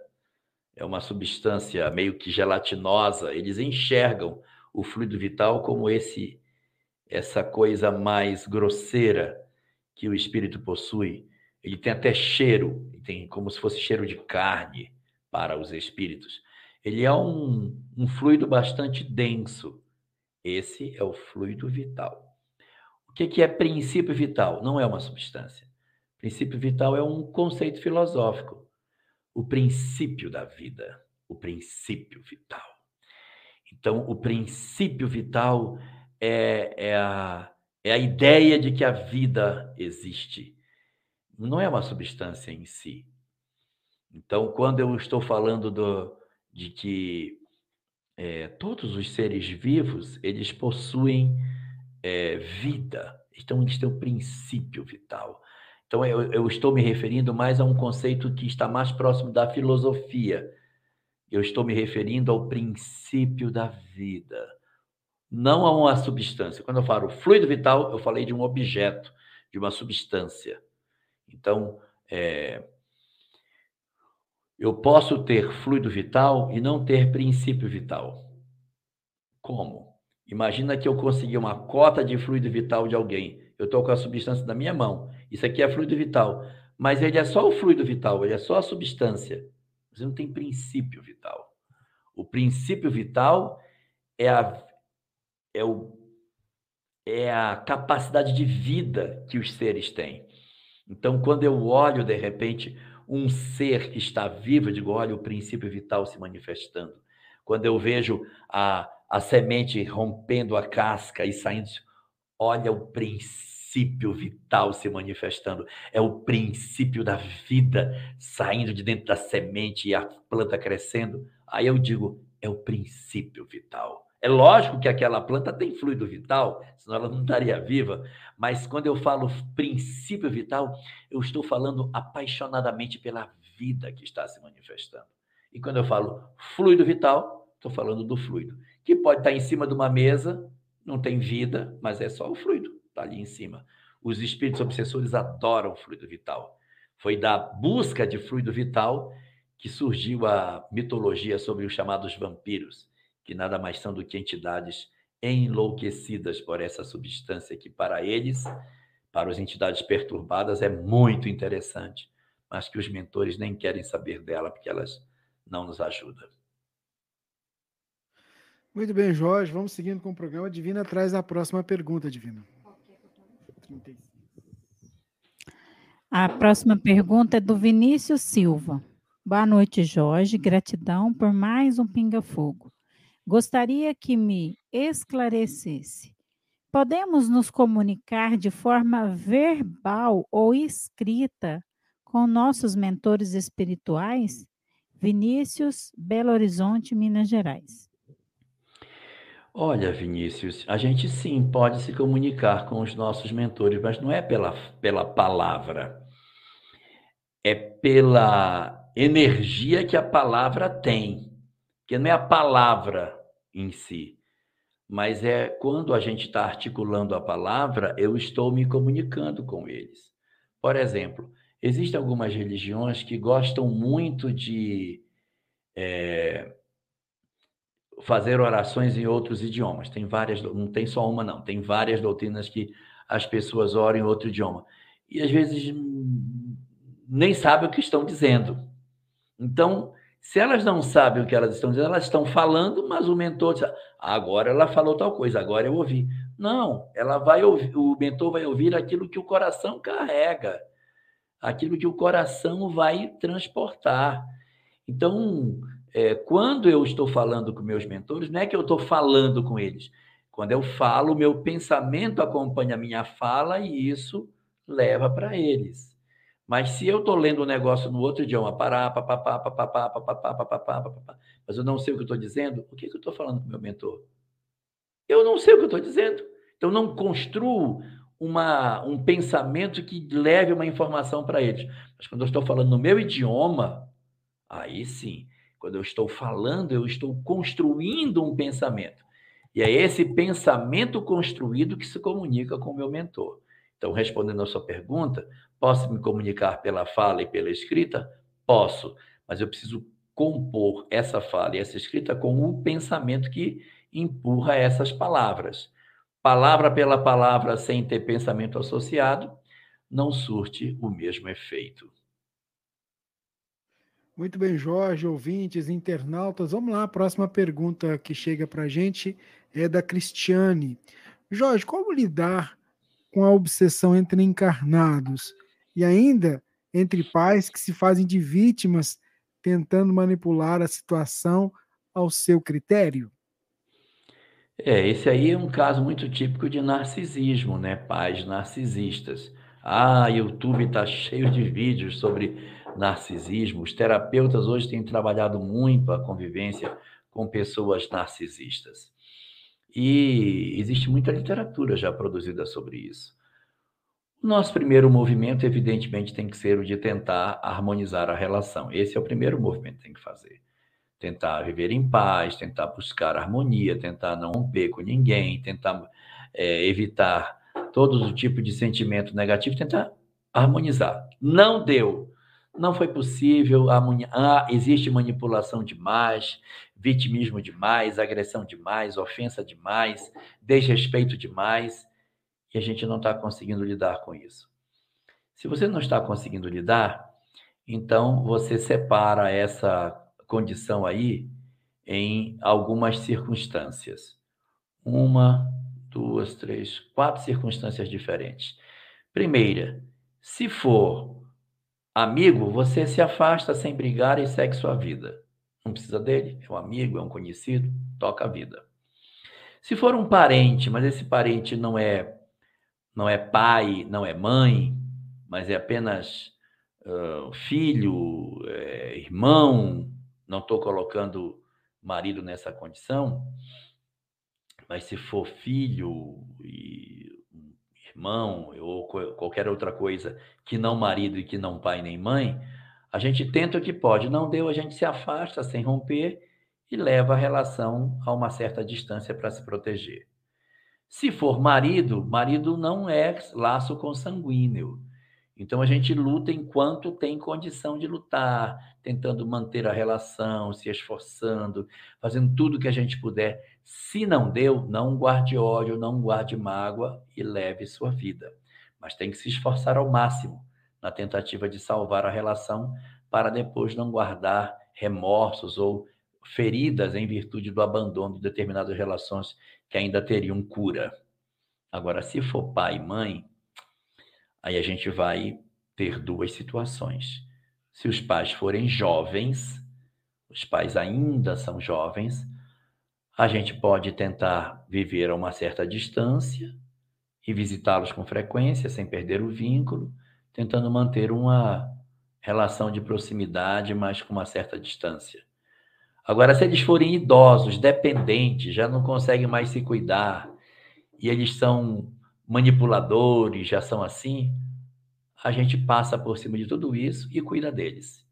é uma substância meio que gelatinosa. Eles enxergam o fluido vital como esse essa coisa mais grosseira que o espírito possui. Ele tem até cheiro, tem como se fosse cheiro de carne para os espíritos. Ele é um, um fluido bastante denso. Esse é o fluido vital. O que, que é princípio vital? Não é uma substância. Princípio vital é um conceito filosófico. O princípio da vida, o princípio vital. Então, o princípio vital é, é, a, é a ideia de que a vida existe. Não é uma substância em si. Então, quando eu estou falando do, de que é, todos os seres vivos eles possuem é, vida, então eles têm um princípio vital. Então, eu, eu estou me referindo mais a um conceito que está mais próximo da filosofia, eu estou me referindo ao princípio da vida, não a uma substância. Quando eu falo fluido vital, eu falei de um objeto, de uma substância. Então, é, eu posso ter fluido vital e não ter princípio vital. Como? Imagina que eu consegui uma cota de fluido vital de alguém. Eu estou com a substância na minha mão. Isso aqui é fluido vital. Mas ele é só o fluido vital, ele é só a substância. Você não tem princípio vital. O princípio vital é a, é, o, é a capacidade de vida que os seres têm. Então, quando eu olho, de repente, um ser que está vivo, eu digo, olha o princípio vital se manifestando. Quando eu vejo a, a semente rompendo a casca e saindo, olha o princípio vital se manifestando. É o princípio da vida saindo de dentro da semente e a planta crescendo. Aí eu digo, é o princípio vital. É lógico que aquela planta tem fluido vital, senão ela não estaria viva. Mas quando eu falo princípio vital, eu estou falando apaixonadamente pela vida que está se manifestando. E quando eu falo fluido vital, estou falando do fluido, que pode estar em cima de uma mesa, não tem vida, mas é só o fluido, está ali em cima. Os espíritos obsessores adoram o fluido vital. Foi da busca de fluido vital que surgiu a mitologia sobre os chamados vampiros, que nada mais são do que entidades enlouquecidas por essa substância que para eles, para as entidades perturbadas, é muito interessante, mas que os mentores nem querem saber dela porque elas não nos ajudam. Muito bem, Jorge. Vamos seguindo com o programa. Divina traz a próxima pergunta, Divina. A próxima pergunta é do Vinícius Silva. Boa noite, Jorge. Gratidão por mais um Pinga Fogo. Gostaria que me esclarecesse. Podemos nos comunicar de forma verbal ou escrita com nossos mentores espirituais? Vinícius, Belo Horizonte, Minas Gerais. Olha, Vinícius, a gente sim pode se comunicar com os nossos mentores, mas não é pela, pela palavra, é pela energia que a palavra tem que não é a palavra em si, mas é quando a gente está articulando a palavra, eu estou me comunicando com eles. Por exemplo, existem algumas religiões que gostam muito de é, fazer orações em outros idiomas. Tem várias, não tem só uma, não, tem várias doutrinas que as pessoas oram em outro idioma. E às vezes nem sabem o que estão dizendo. Então, se elas não sabem o que elas estão dizendo, elas estão falando, mas o mentor diz, agora ela falou tal coisa, agora eu ouvi. Não, ela vai ouvir, o mentor vai ouvir aquilo que o coração carrega, aquilo que o coração vai transportar. Então, é, quando eu estou falando com meus mentores, não é que eu estou falando com eles. Quando eu falo, meu pensamento acompanha a minha fala e isso leva para eles. Mas se eu estou lendo um negócio no outro idioma, pará, papapá, papapá, papapá, papapá, papapá, mas eu não sei o que estou dizendo, o que, que eu estou falando com meu mentor? Eu não sei o que estou dizendo. Então, não construo uma, um pensamento que leve uma informação para eles. Mas quando eu estou falando no meu idioma, aí sim, quando eu estou falando, eu estou construindo um pensamento. E é esse pensamento construído que se comunica com o meu mentor. Então, respondendo a sua pergunta, posso me comunicar pela fala e pela escrita? Posso, mas eu preciso compor essa fala e essa escrita com o pensamento que empurra essas palavras. Palavra pela palavra, sem ter pensamento associado, não surte o mesmo efeito. Muito bem, Jorge, ouvintes, internautas. Vamos lá, a próxima pergunta que chega para a gente é da Cristiane. Jorge, como lidar com a obsessão entre encarnados e ainda entre pais que se fazem de vítimas tentando manipular a situação ao seu critério? É, esse aí é um caso muito típico de narcisismo, né? Pais narcisistas. Ah, YouTube está cheio de vídeos sobre narcisismo. Os terapeutas hoje têm trabalhado muito a convivência com pessoas narcisistas. E existe muita literatura já produzida sobre isso. O nosso primeiro movimento, evidentemente, tem que ser o de tentar harmonizar a relação. Esse é o primeiro movimento que tem que fazer. Tentar viver em paz, tentar buscar harmonia, tentar não romper com ninguém, tentar é, evitar todo o tipo de sentimento negativo, tentar harmonizar. Não deu. Não foi possível, ah, existe manipulação demais, vitimismo demais, agressão demais, ofensa demais, desrespeito demais, e a gente não está conseguindo lidar com isso. Se você não está conseguindo lidar, então você separa essa condição aí em algumas circunstâncias. Uma, duas, três, quatro circunstâncias diferentes. Primeira, se for amigo, você se afasta sem brigar e segue sua vida. Não precisa dele, é um amigo, é um conhecido, toca a vida. Se for um parente, mas esse parente não é não é pai, não é mãe, mas é apenas uh, filho, é, irmão, não estou colocando marido nessa condição, mas se for filho e irmão ou qualquer outra coisa que não marido e que não pai nem mãe, a gente tenta o que pode. Não deu, a gente se afasta sem romper e leva a relação a uma certa distância para se proteger. Se for marido, marido não é laço consanguíneo. Então a gente luta enquanto tem condição de lutar, tentando manter a relação, se esforçando, fazendo tudo que a gente puder. Se não deu, não guarde ódio, não guarde mágoa e leve sua vida. Mas tem que se esforçar ao máximo na tentativa de salvar a relação para depois não guardar remorsos ou feridas em virtude do abandono de determinadas relações que ainda teriam cura. Agora, se for pai e mãe, Aí a gente vai ter duas situações. Se os pais forem jovens, os pais ainda são jovens, a gente pode tentar viver a uma certa distância e visitá-los com frequência, sem perder o vínculo, tentando manter uma relação de proximidade, mas com uma certa distância. Agora, se eles forem idosos, dependentes, já não conseguem mais se cuidar, e eles são manipuladores, já são assim, a gente passa por cima de tudo isso e cuida deles.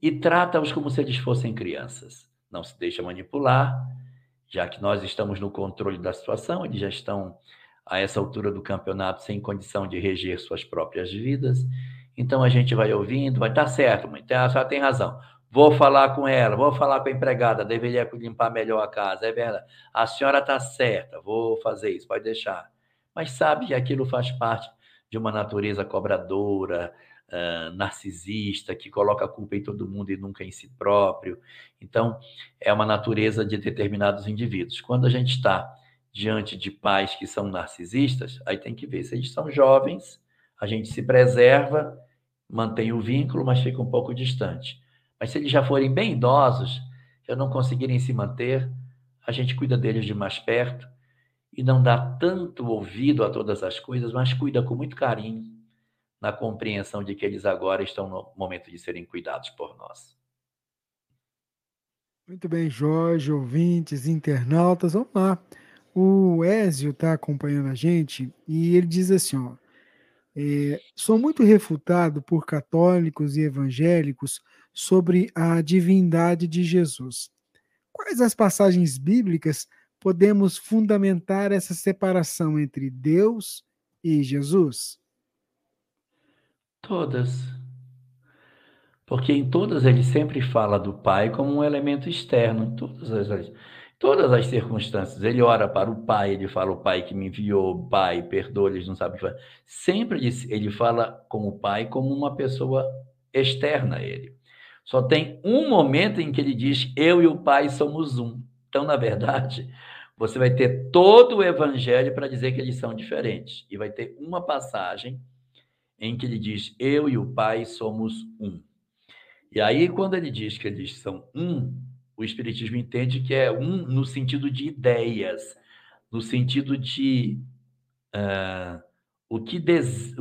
E trata-os como se eles fossem crianças. Não se deixa manipular, já que nós estamos no controle da situação, eles já estão a essa altura do campeonato sem condição de reger suas próprias vidas. Então a gente vai ouvindo, vai estar tá certo, mãe, a senhora tem razão. Vou falar com ela, vou falar com a empregada, deveria limpar melhor a casa, é verdade. A senhora está certa, vou fazer isso, pode deixar mas sabe que aquilo faz parte de uma natureza cobradora, uh, narcisista, que coloca a culpa em todo mundo e nunca em si próprio. Então, é uma natureza de determinados indivíduos. Quando a gente está diante de pais que são narcisistas, aí tem que ver se eles são jovens, a gente se preserva, mantém o vínculo, mas fica um pouco distante. Mas se eles já forem bem idosos, já não conseguirem se manter, a gente cuida deles de mais perto e não dá tanto ouvido a todas as coisas, mas cuida com muito carinho na compreensão de que eles agora estão no momento de serem cuidados por nós. Muito bem, Jorge, ouvintes, internautas, vamos lá. O Ézio está acompanhando a gente e ele diz assim: ó, é, sou muito refutado por católicos e evangélicos sobre a divindade de Jesus. Quais as passagens bíblicas podemos fundamentar essa separação entre Deus e Jesus? Todas. Porque em todas ele sempre fala do Pai como um elemento externo, em todas as, todas as circunstâncias. Ele ora para o Pai, ele fala o Pai que me enviou, Pai, perdoa, eles não sabem o que fazer. Sempre ele fala com o Pai como uma pessoa externa a ele. Só tem um momento em que ele diz: Eu e o Pai somos um. Então, na verdade, você vai ter todo o evangelho para dizer que eles são diferentes. E vai ter uma passagem em que ele diz: Eu e o Pai somos um. E aí, quando ele diz que eles são um, o Espiritismo entende que é um no sentido de ideias, no sentido de uh, o, que des...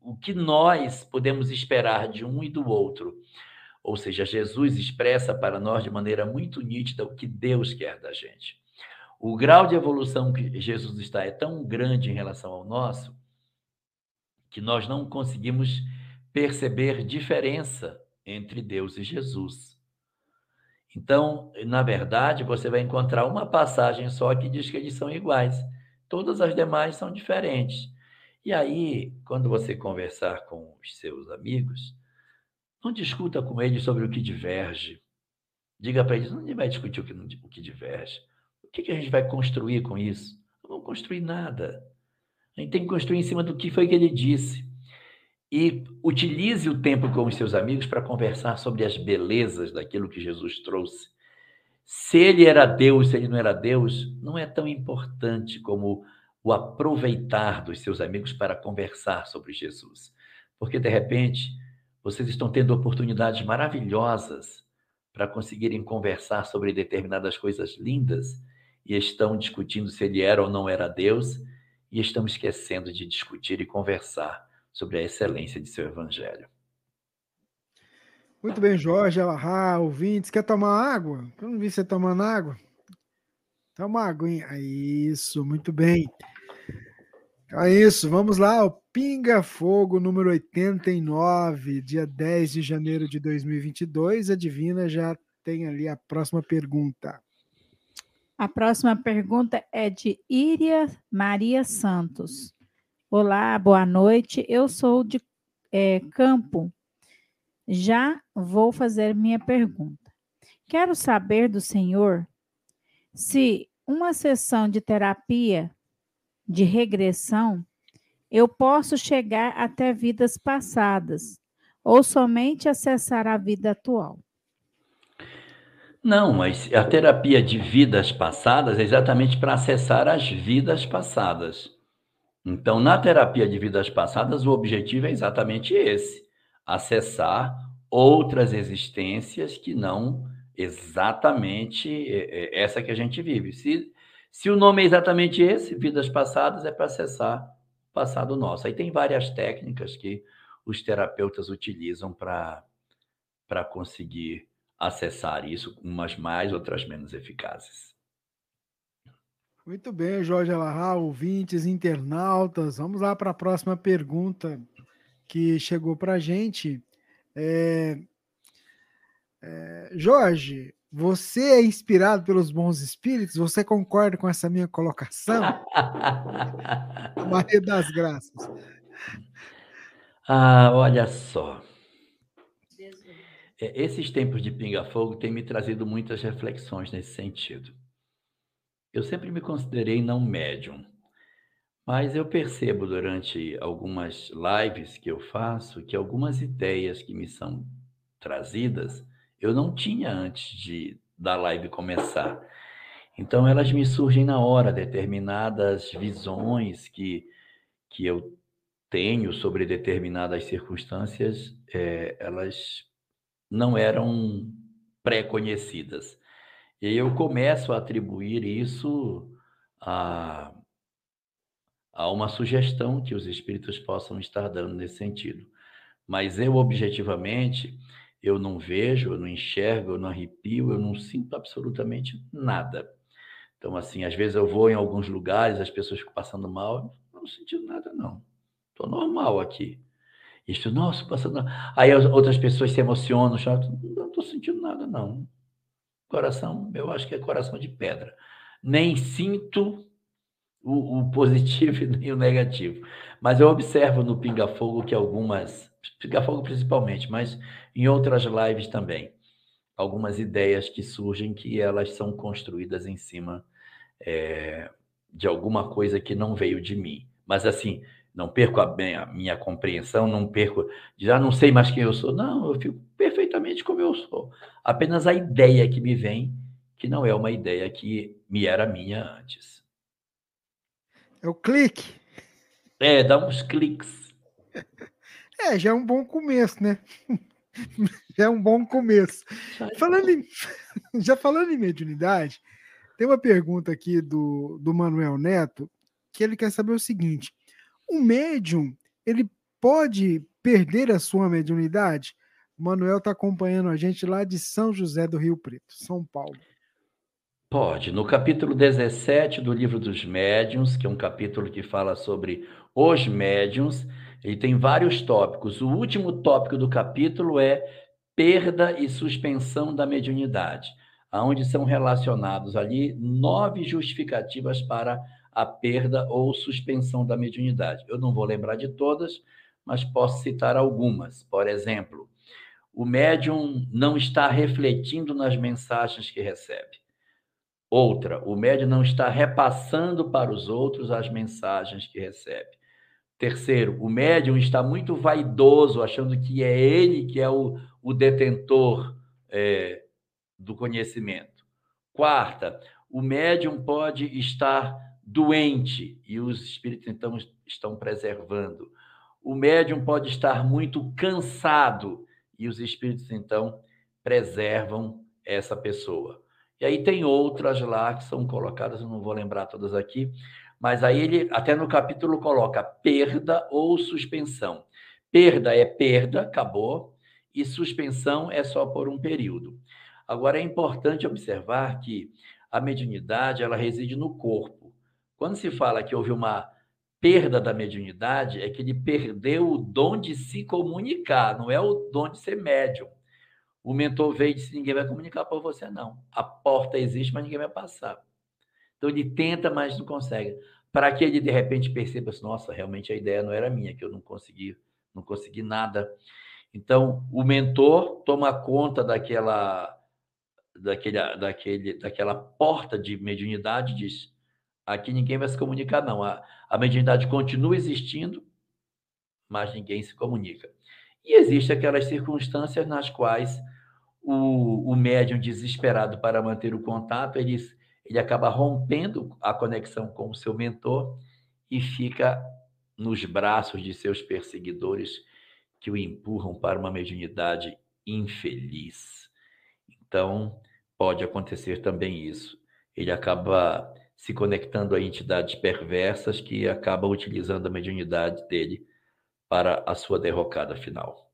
o que nós podemos esperar de um e do outro. Ou seja, Jesus expressa para nós de maneira muito nítida o que Deus quer da gente. O grau de evolução que Jesus está é tão grande em relação ao nosso que nós não conseguimos perceber diferença entre Deus e Jesus. Então, na verdade, você vai encontrar uma passagem só que diz que eles são iguais. Todas as demais são diferentes. E aí, quando você conversar com os seus amigos, Não discuta com eles sobre o que diverge. Diga para eles, não vai discutir o que, o que diverge. O que, que a gente vai construir com isso? Não vamos construir nada. A gente tem que construir em cima do que foi que ele disse. E utilize o tempo com os seus amigos para conversar sobre as belezas daquilo que Jesus trouxe. Se ele era Deus, se ele não era Deus, não é tão importante como o aproveitar dos seus amigos para conversar sobre Jesus. Porque, de repente, vocês estão tendo oportunidades maravilhosas para conseguirem conversar sobre determinadas coisas lindas e estão discutindo se ele era ou não era Deus e estão esquecendo de discutir e conversar sobre a excelência de seu evangelho. Muito bem, Jorge, Alahá, ouvintes. Quer tomar água? Eu não vi você tomando água. Toma aguinha. Isso, muito bem. É isso, vamos lá. O Pinga Fogo número 89, dia 10 de janeiro de 2022. A Divina já tem ali a próxima pergunta. A próxima pergunta é de Iria Maria Santos. Olá, boa noite. Eu sou de é, Campo. Já vou fazer minha pergunta. Quero saber do senhor se uma sessão de terapia de regressão eu posso chegar até vidas passadas ou somente acessar a vida atual. Não, mas a terapia de vidas passadas é exatamente para acessar as vidas passadas. Então, na terapia de vidas passadas, o objetivo é exatamente esse: acessar outras existências que não exatamente é, é, essa que a gente vive. Se, se o nome é exatamente esse, vidas passadas, é para acessar o passado nosso. Aí tem várias técnicas que os terapeutas utilizam para conseguir acessar isso, umas mais, outras menos eficazes. Muito bem, Jorge Alahá, ouvintes, internautas. Vamos lá para a próxima pergunta que chegou para a gente. É... É... Jorge, você é inspirado pelos bons espíritos? Você concorda com essa minha colocação? Maria das Graças. Ah, olha só. É, esses tempos de pinga-fogo têm me trazido muitas reflexões nesse sentido. Eu sempre me considerei não médium, mas eu percebo durante algumas lives que eu faço que algumas ideias que me são trazidas eu não tinha antes de da live começar. Então elas me surgem na hora, determinadas visões que, que eu tenho sobre determinadas circunstâncias, é, elas não eram pré-conhecidas. E eu começo a atribuir isso a, a uma sugestão que os espíritos possam estar dando nesse sentido. Mas eu, objetivamente, eu não vejo, eu não enxergo, eu não arrepio, eu não sinto absolutamente nada. Então, assim, às vezes eu vou em alguns lugares, as pessoas ficam passando mal, não sinto nada, não. Estou normal aqui. Isso, nossa, passando. Aí outras pessoas se emocionam, choram. Não estou sentindo nada, não. Coração, eu acho que é coração de pedra. Nem sinto o, o positivo nem o negativo. Mas eu observo no Pinga Fogo que algumas, Pinga Fogo principalmente, mas em outras lives também, algumas ideias que surgem que elas são construídas em cima é, de alguma coisa que não veio de mim. Mas assim, não perco a, a, minha compreensão, não perco, já ah, não sei mais quem eu sou. Não, eu fico perfeitamente como eu sou. Apenas a ideia que me vem, que não é uma ideia que me era minha antes. É o clique. É, dá uns cliques. É, já é um bom começo, né? já é um bom começo. Falando em, já falando em mediunidade, tem uma pergunta aqui do, do Manuel Neto que ele quer saber o seguinte: o médium, ele pode perder a sua mediunidade? O Manuel está acompanhando a gente lá de São José do Rio Preto, São Paulo. Pode. No capítulo 17 do livro dos médiuns, que é um capítulo que fala sobre os médiuns, ele tem vários tópicos. O último tópico do capítulo é perda e suspensão da mediunidade, aonde são relacionados ali nove justificativas para a perda ou suspensão da mediunidade. Eu não vou lembrar de todas, mas posso citar algumas. Por exemplo, o médium não está refletindo nas mensagens que recebe. Outra, o médium não está repassando para os outros as mensagens que recebe. Terceiro, o médium está muito vaidoso, achando que é ele que é o, o detentor é, do conhecimento. Quarta, o médium pode estar doente e os espíritos então estão preservando. O médium pode estar muito cansado e os espíritos então preservam essa pessoa. E aí tem outras lá que são colocadas, eu não vou lembrar todas aqui, mas aí ele até no capítulo coloca perda ou suspensão. Perda é perda, acabou, e suspensão é só por um período. Agora é importante observar que a mediunidade ela reside no corpo. Quando se fala que houve uma perda da mediunidade, é que ele perdeu o dom de se comunicar, não é o dom de ser médium. O mentor veio e disse: ninguém vai comunicar por você, não. A porta existe, mas ninguém vai passar. Então ele tenta, mas não consegue. Para que ele de repente perceba assim, nossa, realmente a ideia não era minha, que eu não consegui, não consegui nada. Então, o mentor toma conta daquela, daquele, daquele, daquela porta de mediunidade e diz: aqui ninguém vai se comunicar, não. A, a mediunidade continua existindo, mas ninguém se comunica. E existem aquelas circunstâncias nas quais o, o médium desesperado para manter o contato, ele, ele acaba rompendo a conexão com o seu mentor e fica nos braços de seus perseguidores que o empurram para uma mediunidade infeliz. Então, pode acontecer também isso. Ele acaba se conectando a entidades perversas que acabam utilizando a mediunidade dele para a sua derrocada final.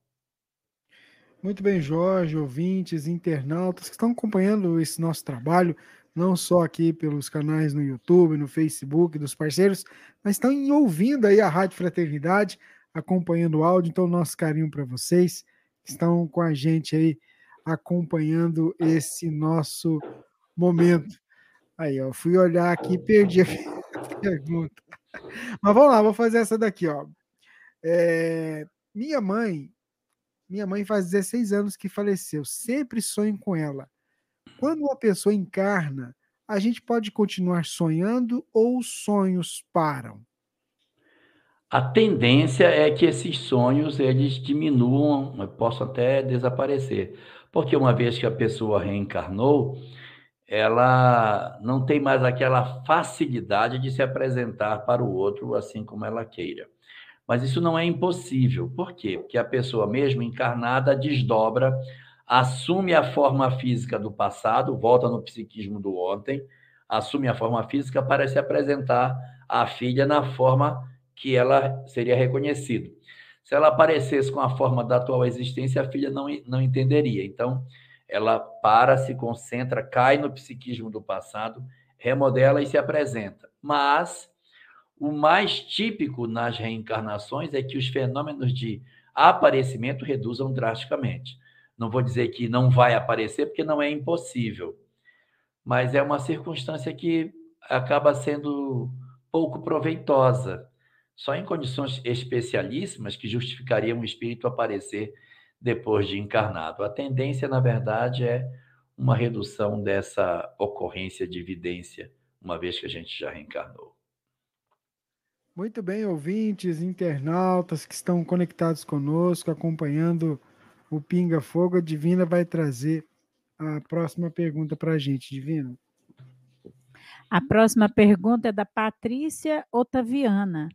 Muito bem, Jorge, ouvintes, internautas que estão acompanhando esse nosso trabalho, não só aqui pelos canais no YouTube, no Facebook dos parceiros, mas estão ouvindo aí a Rádio Fraternidade, acompanhando o áudio. Então, nosso carinho para vocês que estão com a gente aí acompanhando esse nosso momento. Aí, ó, fui olhar aqui e perdi a pergunta. Mas vamos lá, vou fazer essa daqui, ó. É, minha mãe minha mãe faz 16 anos que faleceu. Sempre sonho com ela. Quando uma pessoa encarna, a gente pode continuar sonhando ou os sonhos param? A tendência é que esses sonhos eles diminuam, possam até desaparecer. Porque uma vez que a pessoa reencarnou, ela não tem mais aquela facilidade de se apresentar para o outro assim como ela queira. Mas isso não é impossível. Por quê? Porque a pessoa mesmo encarnada desdobra, assume a forma física do passado, volta no psiquismo do ontem, assume a forma física para se apresentar à filha na forma que ela seria reconhecida. Se ela aparecesse com a forma da atual existência, a filha não, não entenderia. Então, ela para, se concentra, cai no psiquismo do passado, remodela e se apresenta. Mas o mais típico nas reencarnações é que os fenômenos de aparecimento reduzam drasticamente. Não vou dizer que não vai aparecer, porque não é impossível, mas é uma circunstância que acaba sendo pouco proveitosa. Só em condições especialíssimas que justificariam o espírito aparecer depois de encarnado. A tendência, na verdade, é uma redução dessa ocorrência de evidência, uma vez que a gente já reencarnou. Muito bem, ouvintes, internautas que estão conectados conosco, acompanhando o Pinga Fogo, a Divina vai trazer a próxima pergunta para a gente, Divina. A próxima pergunta é da Patrícia Otaviana.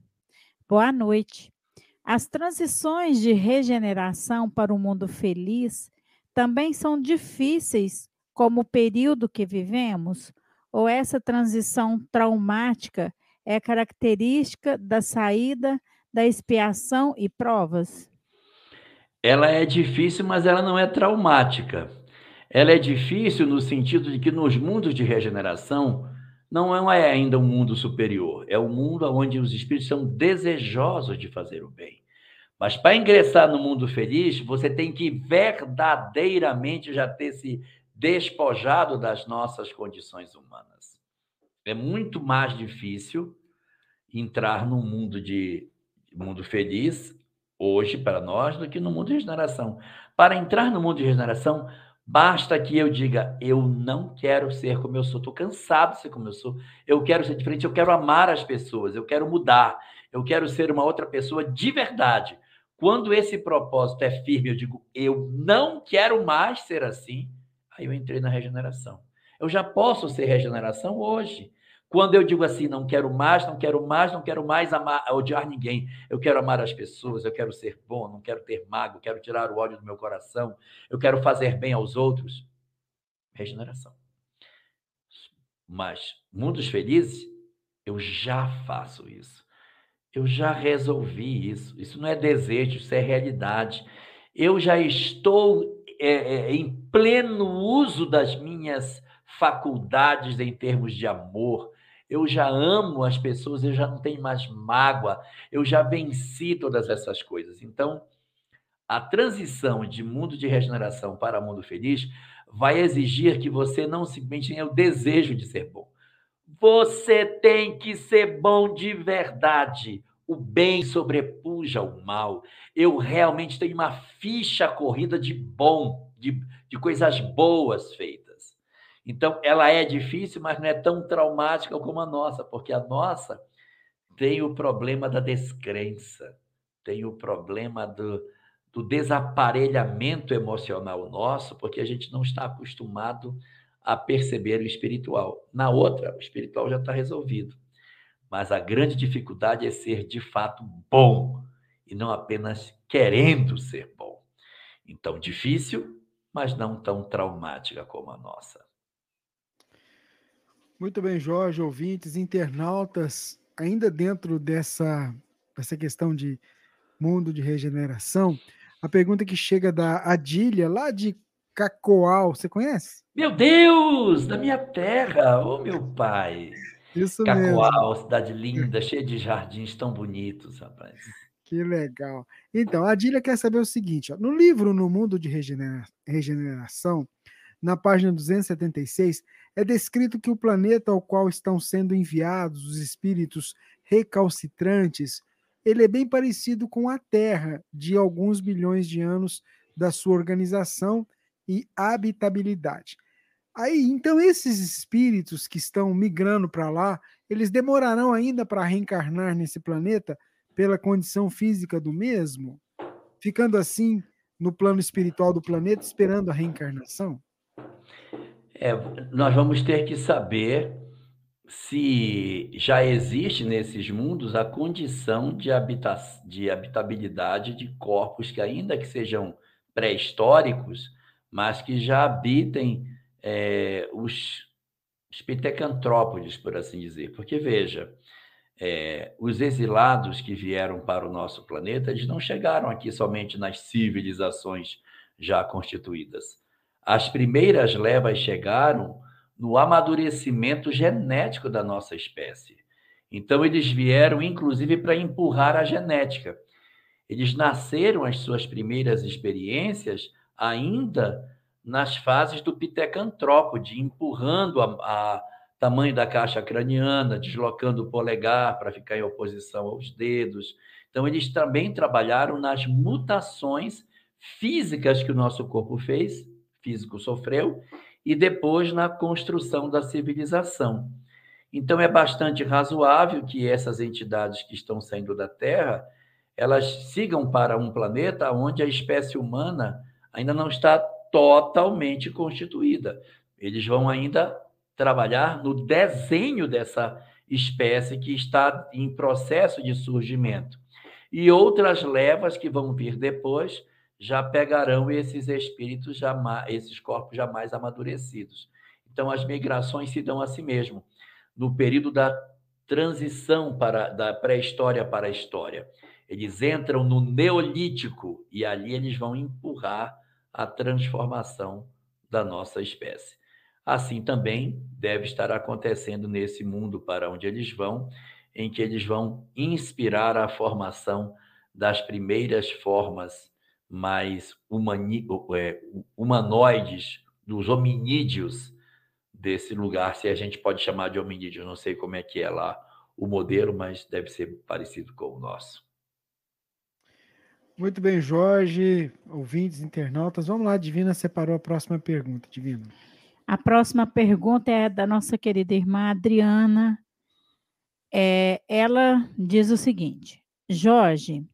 Boa noite. As transições de regeneração para o mundo feliz também são difíceis como o período que vivemos? Ou essa transição traumática é característica da saída da expiação e provas? Ela é difícil, mas ela não é traumática. Ela é difícil no sentido de que nos mundos de regeneração não é ainda um mundo superior, é um mundo onde os espíritos são desejosos de fazer o bem. Mas para ingressar no mundo feliz, você tem que verdadeiramente já ter se despojado das nossas condições humanas é muito mais difícil entrar no mundo de mundo feliz hoje para nós do que no mundo de regeneração. Para entrar no mundo de regeneração, basta que eu diga: eu não quero ser como eu sou, estou cansado de ser como eu sou, eu quero ser diferente, eu quero amar as pessoas, eu quero mudar, eu quero ser uma outra pessoa de verdade. Quando esse propósito é firme, eu digo: eu não quero mais ser assim, aí eu entrei na regeneração. Eu já posso ser regeneração hoje. Quando eu digo assim, não quero mais, não quero mais, não quero mais amar, odiar ninguém, eu quero amar as pessoas, eu quero ser bom, não quero ter mago, quero tirar o ódio do meu coração, eu quero fazer bem aos outros. Regeneração. Mas, mundos felizes, eu já faço isso. Eu já resolvi isso. Isso não é desejo, isso é realidade. Eu já estou é, é, em pleno uso das minhas faculdades em termos de amor, eu já amo as pessoas, eu já não tenho mais mágoa, eu já venci todas essas coisas. Então, a transição de mundo de regeneração para mundo feliz vai exigir que você não simplesmente tenha o desejo de ser bom. Você tem que ser bom de verdade. O bem sobrepuja o mal. Eu realmente tenho uma ficha corrida de bom, de, de coisas boas feitas. Então, ela é difícil, mas não é tão traumática como a nossa, porque a nossa tem o problema da descrença, tem o problema do, do desaparelhamento emocional nosso, porque a gente não está acostumado a perceber o espiritual. Na outra, o espiritual já está resolvido. Mas a grande dificuldade é ser de fato bom e não apenas querendo ser bom. Então, difícil, mas não tão traumática como a nossa. Muito bem, Jorge, ouvintes, internautas, ainda dentro dessa, dessa questão de mundo de regeneração, a pergunta que chega da Adília, lá de Cacoal, você conhece? Meu Deus, da minha terra, ô oh, meu pai. Isso Cacoal, mesmo. cidade linda, cheia de jardins tão bonitos, rapaz. Que legal. Então, a Adília quer saber o seguinte: ó, no livro No Mundo de Regenera Regeneração, na página 276, é descrito que o planeta ao qual estão sendo enviados os espíritos recalcitrantes, ele é bem parecido com a Terra de alguns bilhões de anos da sua organização e habitabilidade. Aí, então esses espíritos que estão migrando para lá, eles demorarão ainda para reencarnar nesse planeta pela condição física do mesmo, ficando assim no plano espiritual do planeta esperando a reencarnação? É, nós vamos ter que saber se já existe nesses mundos a condição de, habita de habitabilidade de corpos que, ainda que sejam pré-históricos, mas que já habitem é, os, os pitecantrópodes, por assim dizer. Porque, veja, é, os exilados que vieram para o nosso planeta, eles não chegaram aqui somente nas civilizações já constituídas as primeiras levas chegaram no amadurecimento genético da nossa espécie. Então, eles vieram, inclusive, para empurrar a genética. Eles nasceram as suas primeiras experiências ainda nas fases do pitecantrópode, empurrando a, a tamanho da caixa craniana, deslocando o polegar para ficar em oposição aos dedos. Então, eles também trabalharam nas mutações físicas que o nosso corpo fez físico sofreu, e depois na construção da civilização. Então é bastante razoável que essas entidades que estão saindo da Terra, elas sigam para um planeta onde a espécie humana ainda não está totalmente constituída. Eles vão ainda trabalhar no desenho dessa espécie que está em processo de surgimento. E outras levas que vão vir depois já pegarão esses espíritos, jamais, esses corpos jamais amadurecidos. Então, as migrações se dão a si mesmo, no período da transição para, da pré-história para a história. Eles entram no Neolítico e ali eles vão empurrar a transformação da nossa espécie. Assim também deve estar acontecendo nesse mundo para onde eles vão, em que eles vão inspirar a formação das primeiras formas mais humani, é, humanoides, dos hominídeos desse lugar, se a gente pode chamar de hominídeo, não sei como é que é lá o modelo, mas deve ser parecido com o nosso. Muito bem, Jorge, ouvintes, internautas. Vamos lá, Divina separou a próxima pergunta, Divina. A próxima pergunta é da nossa querida irmã Adriana. É, ela diz o seguinte: Jorge,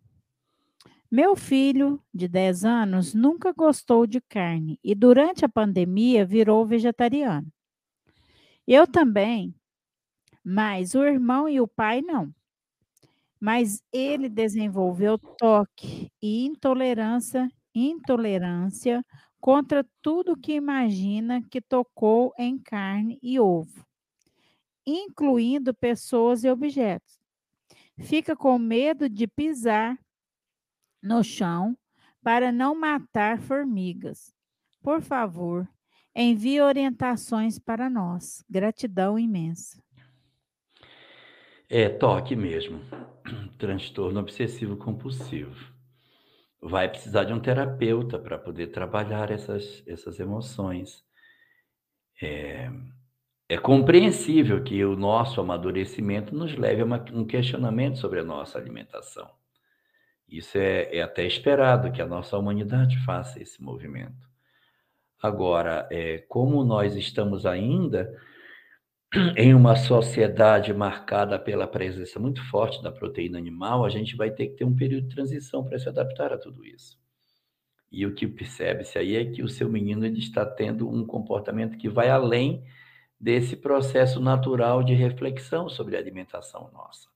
meu filho de 10 anos nunca gostou de carne e durante a pandemia virou vegetariano. Eu também, mas o irmão e o pai não. Mas ele desenvolveu toque e intolerância, intolerância contra tudo que imagina que tocou em carne e ovo, incluindo pessoas e objetos. Fica com medo de pisar no chão para não matar formigas. Por favor, envie orientações para nós. Gratidão imensa. É toque mesmo. Transtorno obsessivo compulsivo. Vai precisar de um terapeuta para poder trabalhar essas, essas emoções. É, é compreensível que o nosso amadurecimento nos leve a uma, um questionamento sobre a nossa alimentação. Isso é, é, até esperado que a nossa humanidade faça esse movimento. Agora, é, como nós estamos ainda em uma sociedade marcada pela presença muito forte da proteína animal, a gente vai ter que ter um período de transição para se adaptar a tudo isso. E o que percebe-se aí é que o seu menino ele está tendo um comportamento que vai além desse processo natural de reflexão sobre a alimentação nossa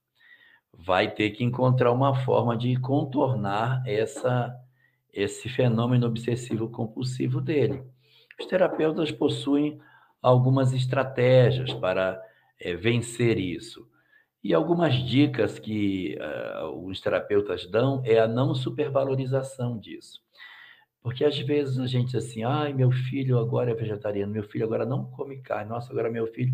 vai ter que encontrar uma forma de contornar essa, esse fenômeno obsessivo compulsivo dele. Os terapeutas possuem algumas estratégias para é, vencer isso. E algumas dicas que uh, os terapeutas dão é a não supervalorização disso. Porque às vezes a gente diz assim, ai, meu filho agora é vegetariano, meu filho agora não come carne, nossa, agora meu filho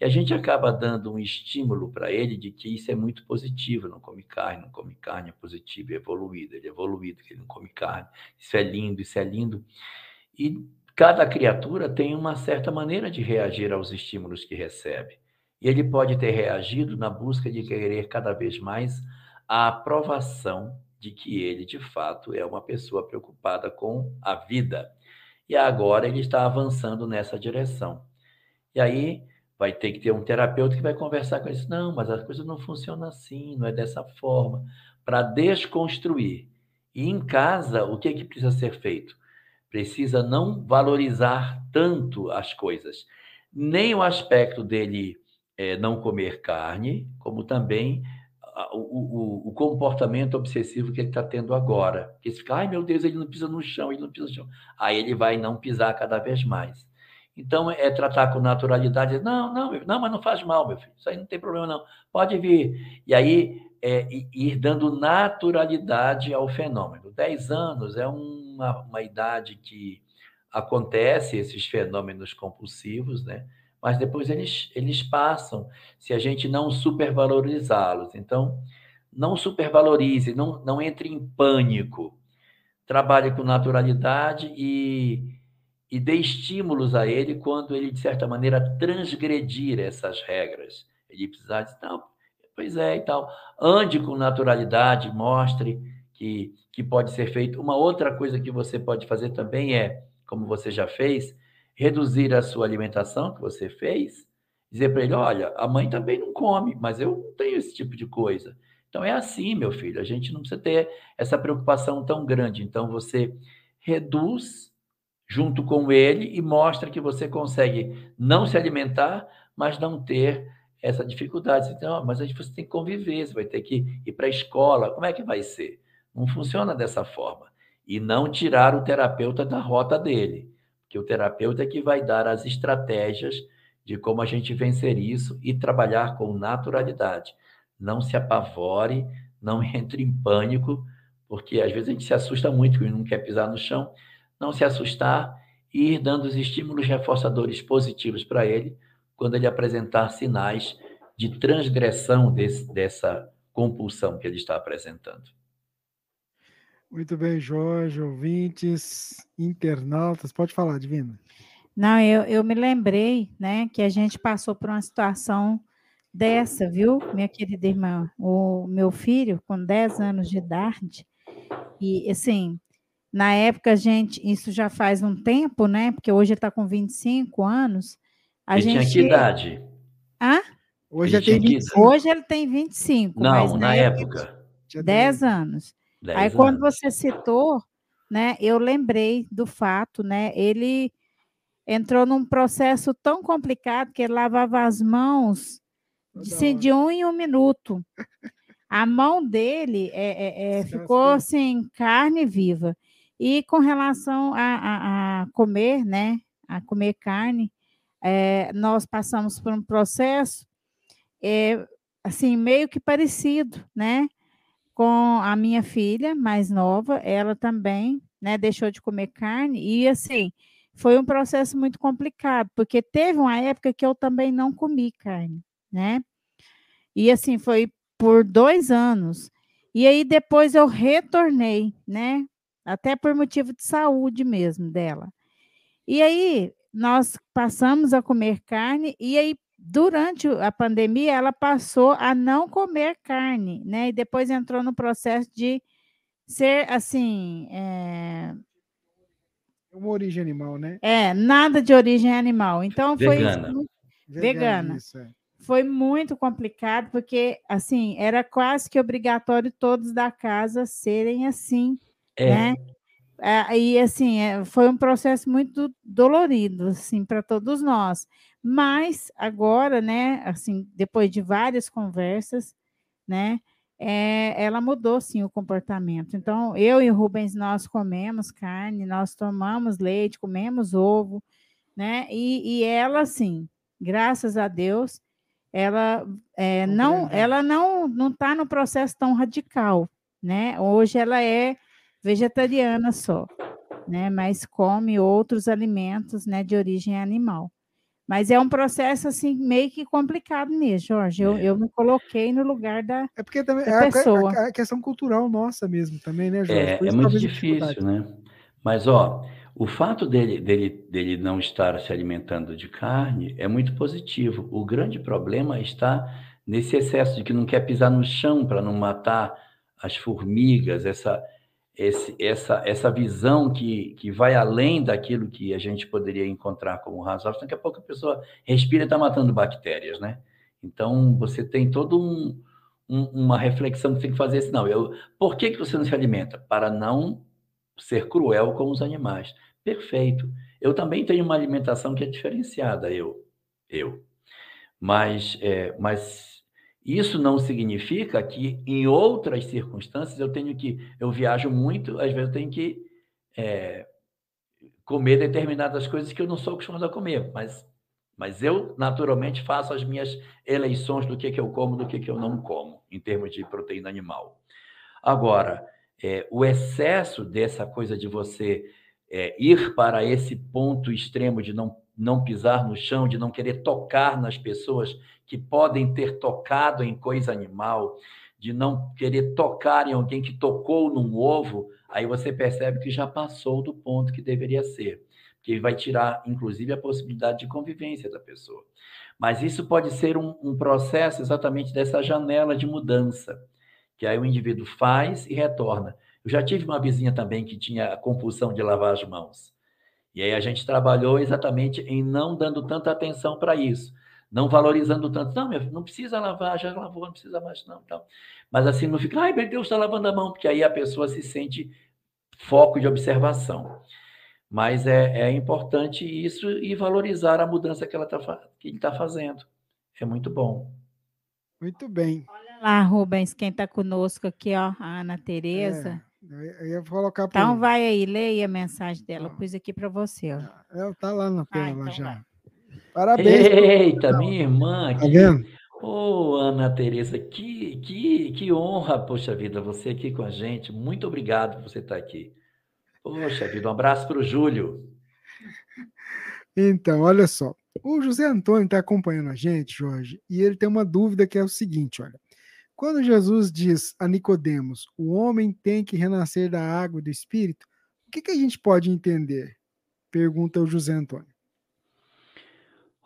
e a gente acaba dando um estímulo para ele de que isso é muito positivo, não come carne, não come carne, é positivo, é evoluído, ele é evoluído, que ele não come carne, isso é lindo, isso é lindo. E cada criatura tem uma certa maneira de reagir aos estímulos que recebe. E ele pode ter reagido na busca de querer cada vez mais a aprovação de que ele, de fato, é uma pessoa preocupada com a vida. E agora ele está avançando nessa direção. E aí vai ter que ter um terapeuta que vai conversar com ele. Não, mas as coisas não funcionam assim, não é dessa forma. Para desconstruir. E em casa, o que, é que precisa ser feito? Precisa não valorizar tanto as coisas. Nem o aspecto dele é, não comer carne, como também o, o, o, comportamento obsessivo que ele está tendo agora. Porque ele fica, ai meu Deus, ele não pisa no chão, ele não pisa no chão. Aí ele vai não pisar cada vez mais. Então, é tratar com naturalidade. Não, não, não, mas não faz mal, meu filho. Isso aí não tem problema, não. Pode vir. E aí, é, ir dando naturalidade ao fenômeno. Dez anos é uma, uma idade que acontece esses fenômenos compulsivos, né? Mas depois eles, eles passam se a gente não supervalorizá-los. Então, não supervalorize, não, não entre em pânico. Trabalhe com naturalidade e e dê estímulos a ele quando ele, de certa maneira, transgredir essas regras. Ele precisar dizer, não, pois é e tal. Ande com naturalidade, mostre que, que pode ser feito. Uma outra coisa que você pode fazer também é, como você já fez, reduzir a sua alimentação que você fez, dizer para ele, olha, a mãe também não come, mas eu não tenho esse tipo de coisa. Então é assim, meu filho, a gente não precisa ter essa preocupação tão grande. Então você reduz junto com ele e mostra que você consegue não se alimentar, mas não ter essa dificuldade. Então, mas você tem que conviver, você vai ter que ir para a escola. Como é que vai ser? Não funciona dessa forma. E não tirar o terapeuta da rota dele, porque o terapeuta é que vai dar as estratégias de como a gente vencer isso e trabalhar com naturalidade. Não se apavore, não entre em pânico, porque às vezes a gente se assusta muito e não quer pisar no chão não se assustar e ir dando os estímulos reforçadores positivos para ele quando ele apresentar sinais de transgressão desse, dessa compulsão que ele está apresentando. Muito bem, Jorge, ouvintes, internautas, pode falar, Divina. Não, eu, eu me lembrei, né, que a gente passou por uma situação dessa, viu, minha querida irmã? O meu filho, com 10 anos de idade, E, assim, na época, a gente, isso já faz um tempo, né? Porque hoje ele está com 25 anos. A ele gente... tinha que idade? Hã? Hoje ele, tem 25. Hoje ele tem 25. Não, na época. época 10 anos. 10 Aí, anos. quando você citou, né, eu lembrei do fato, né? Ele entrou num processo tão complicado que ele lavava as mãos de, de um em um minuto. A mão dele é, é, é, ficou assim, carne viva. E com relação a, a, a comer, né? A comer carne, é, nós passamos por um processo é, assim, meio que parecido, né? Com a minha filha mais nova, ela também, né, deixou de comer carne, e assim, foi um processo muito complicado, porque teve uma época que eu também não comi carne, né? E assim, foi por dois anos. E aí depois eu retornei, né? Até por motivo de saúde mesmo dela. E aí nós passamos a comer carne, e aí durante a pandemia ela passou a não comer carne, né? E depois entrou no processo de ser assim. É... Uma origem animal, né? É, nada de origem animal. Então foi Vegana. vegana. Isso, é. Foi muito complicado, porque assim, era quase que obrigatório todos da casa serem assim, É. né? É, e assim, é, foi um processo muito dolorido, assim, para todos nós. Mas agora, né, assim, depois de várias conversas, né, é, ela mudou sim o comportamento. Então, eu e o Rubens, nós comemos carne, nós tomamos leite, comemos ovo, né? E, e ela, assim, graças a Deus, ela é, não, ela não não está no processo tão radical, né? Hoje ela é vegetariana só, né? Mas come outros alimentos, né, de origem animal. Mas é um processo assim meio que complicado mesmo, Jorge. Eu, É. eu me coloquei no lugar da. É porque também é a, pessoa. a- a questão cultural nossa mesmo também, né, Jorge? É, é muito a difícil, né? Mas, ó, o fato dele, dele, dele não estar se alimentando de carne é muito positivo. O grande problema está nesse excesso de que não quer pisar no chão para não matar as formigas, essa, esse, essa, essa visão que, que vai além daquilo que a gente poderia encontrar como razoável. Daqui a pouco a pessoa respira e está matando bactérias, né? Então, você tem todo um, um- uma reflexão que tem que fazer assim, não, eu, por que, que você não se alimenta? Para não ser cruel com os animais. Perfeito. Eu também tenho uma alimentação que é diferenciada, eu. Eu. Mas, é, mas isso não significa que em outras circunstâncias eu tenho que. Eu viajo muito, às vezes eu tenho que é, comer determinadas coisas que eu não sou acostumado a comer, mas, mas eu naturalmente faço as minhas eleições do que, que eu como, do que, que eu não como, em termos de proteína animal. Agora, é, o excesso dessa coisa de você é, ir para esse ponto extremo de não, não pisar no chão, de não querer tocar nas pessoas que podem ter tocado em coisa animal, de não querer tocar em alguém que tocou num ovo, aí você percebe que já passou do ponto que deveria ser. Que vai tirar, inclusive, a possibilidade de convivência da pessoa. Mas isso pode ser um, um processo exatamente dessa janela de mudança, que aí o indivíduo faz e retorna. Eu já tive uma vizinha também que tinha a compulsão de lavar as mãos. E aí a gente trabalhou exatamente em não dando tanta atenção para isso, não valorizando tanto. Não, meu filho, não precisa lavar, já lavou, não precisa mais não. Tal. Mas assim, não fica, ai meu Deus, está lavando a mão, porque aí a pessoa se sente foco de observação. Mas é, é importante isso e valorizar a mudança que, ela tá, que ele está fazendo. É muito bom. Muito bem. Lá, Rubens, quem está conosco aqui, ó, a Ana Tereza. Ia- eu ia colocar Então vai aí, leia a mensagem dela. Eu Ah. pus aqui para você, ó. É, tá lá na tela Ah, lá então já. vai. Parabéns. Eita, minha irmã, Tá que, vendo? Ô, Ana Teresa, que, que, que honra, poxa vida, você aqui com a gente. Muito obrigado por você estar aqui. Poxa vida, um abraço para o Júlio. Então, olha só. O José Antônio está acompanhando a gente, Jorge, e ele tem uma dúvida que é o seguinte: olha. Quando Jesus diz a Nicodemos, o homem tem que renascer da água e do espírito, o que, que a gente pode entender? Pergunta o José Antônio.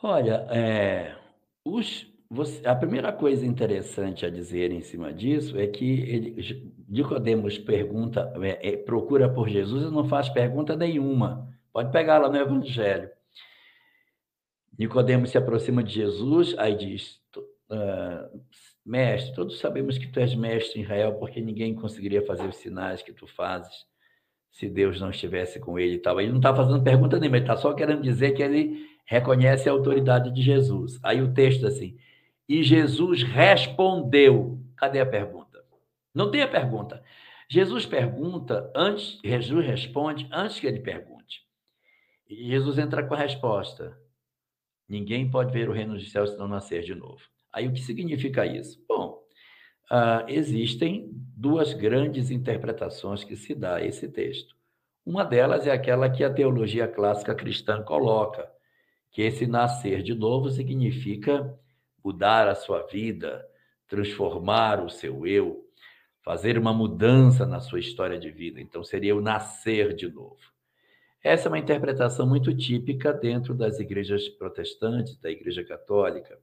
Olha, é, os, você, a primeira coisa interessante a dizer em cima disso é que ele, Nicodemos pergunta, é, é, procura por Jesus e não faz pergunta nenhuma. Pode pegar lá no Evangelho. Nicodemos se aproxima de Jesus, aí diz: uh, Mestre, todos sabemos que tu és mestre em Israel, porque ninguém conseguiria fazer os sinais que tu fazes se Deus não estivesse com ele e tal. Ele não está fazendo pergunta nenhuma, ele está só querendo dizer que ele reconhece a autoridade de Jesus. Aí o texto assim, e Jesus respondeu. Cadê a pergunta? Não tem a pergunta. Jesus pergunta antes, Jesus responde antes que ele pergunte. E Jesus entra com a resposta. Ninguém pode ver o reino dos céus se não nascer de novo. Aí o que significa isso? Bom, uh, existem duas grandes interpretações que se dá a esse texto. Uma delas é aquela que a teologia clássica cristã coloca, que esse nascer de novo significa mudar a sua vida, transformar o seu eu, fazer uma mudança na sua história de vida. Então, seria o nascer de novo. Essa é uma interpretação muito típica dentro das igrejas protestantes, da Igreja Católica.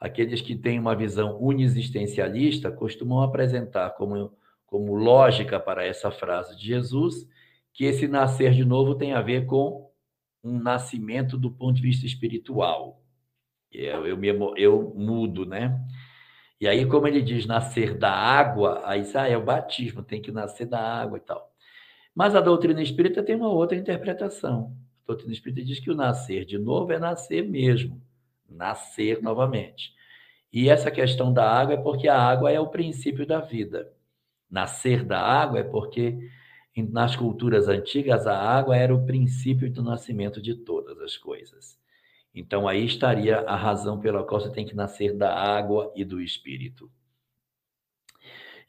Aqueles que têm uma visão unixistencialista costumam apresentar como, como lógica para essa frase de Jesus que esse nascer de novo tem a ver com um nascimento do ponto de vista espiritual. Eu, eu, me, eu mudo, né? E aí, como ele diz nascer da água, aí ah, é o batismo, tem que nascer da água e tal. Mas a doutrina espírita tem uma outra interpretação. A doutrina espírita diz que o nascer de novo é nascer mesmo, nascer novamente. E essa questão da água é porque a água é o princípio da vida. Nascer da água é porque nas culturas antigas a água era o princípio do nascimento de todas as coisas. Então aí estaria a razão pela qual você tem que nascer da água e do espírito.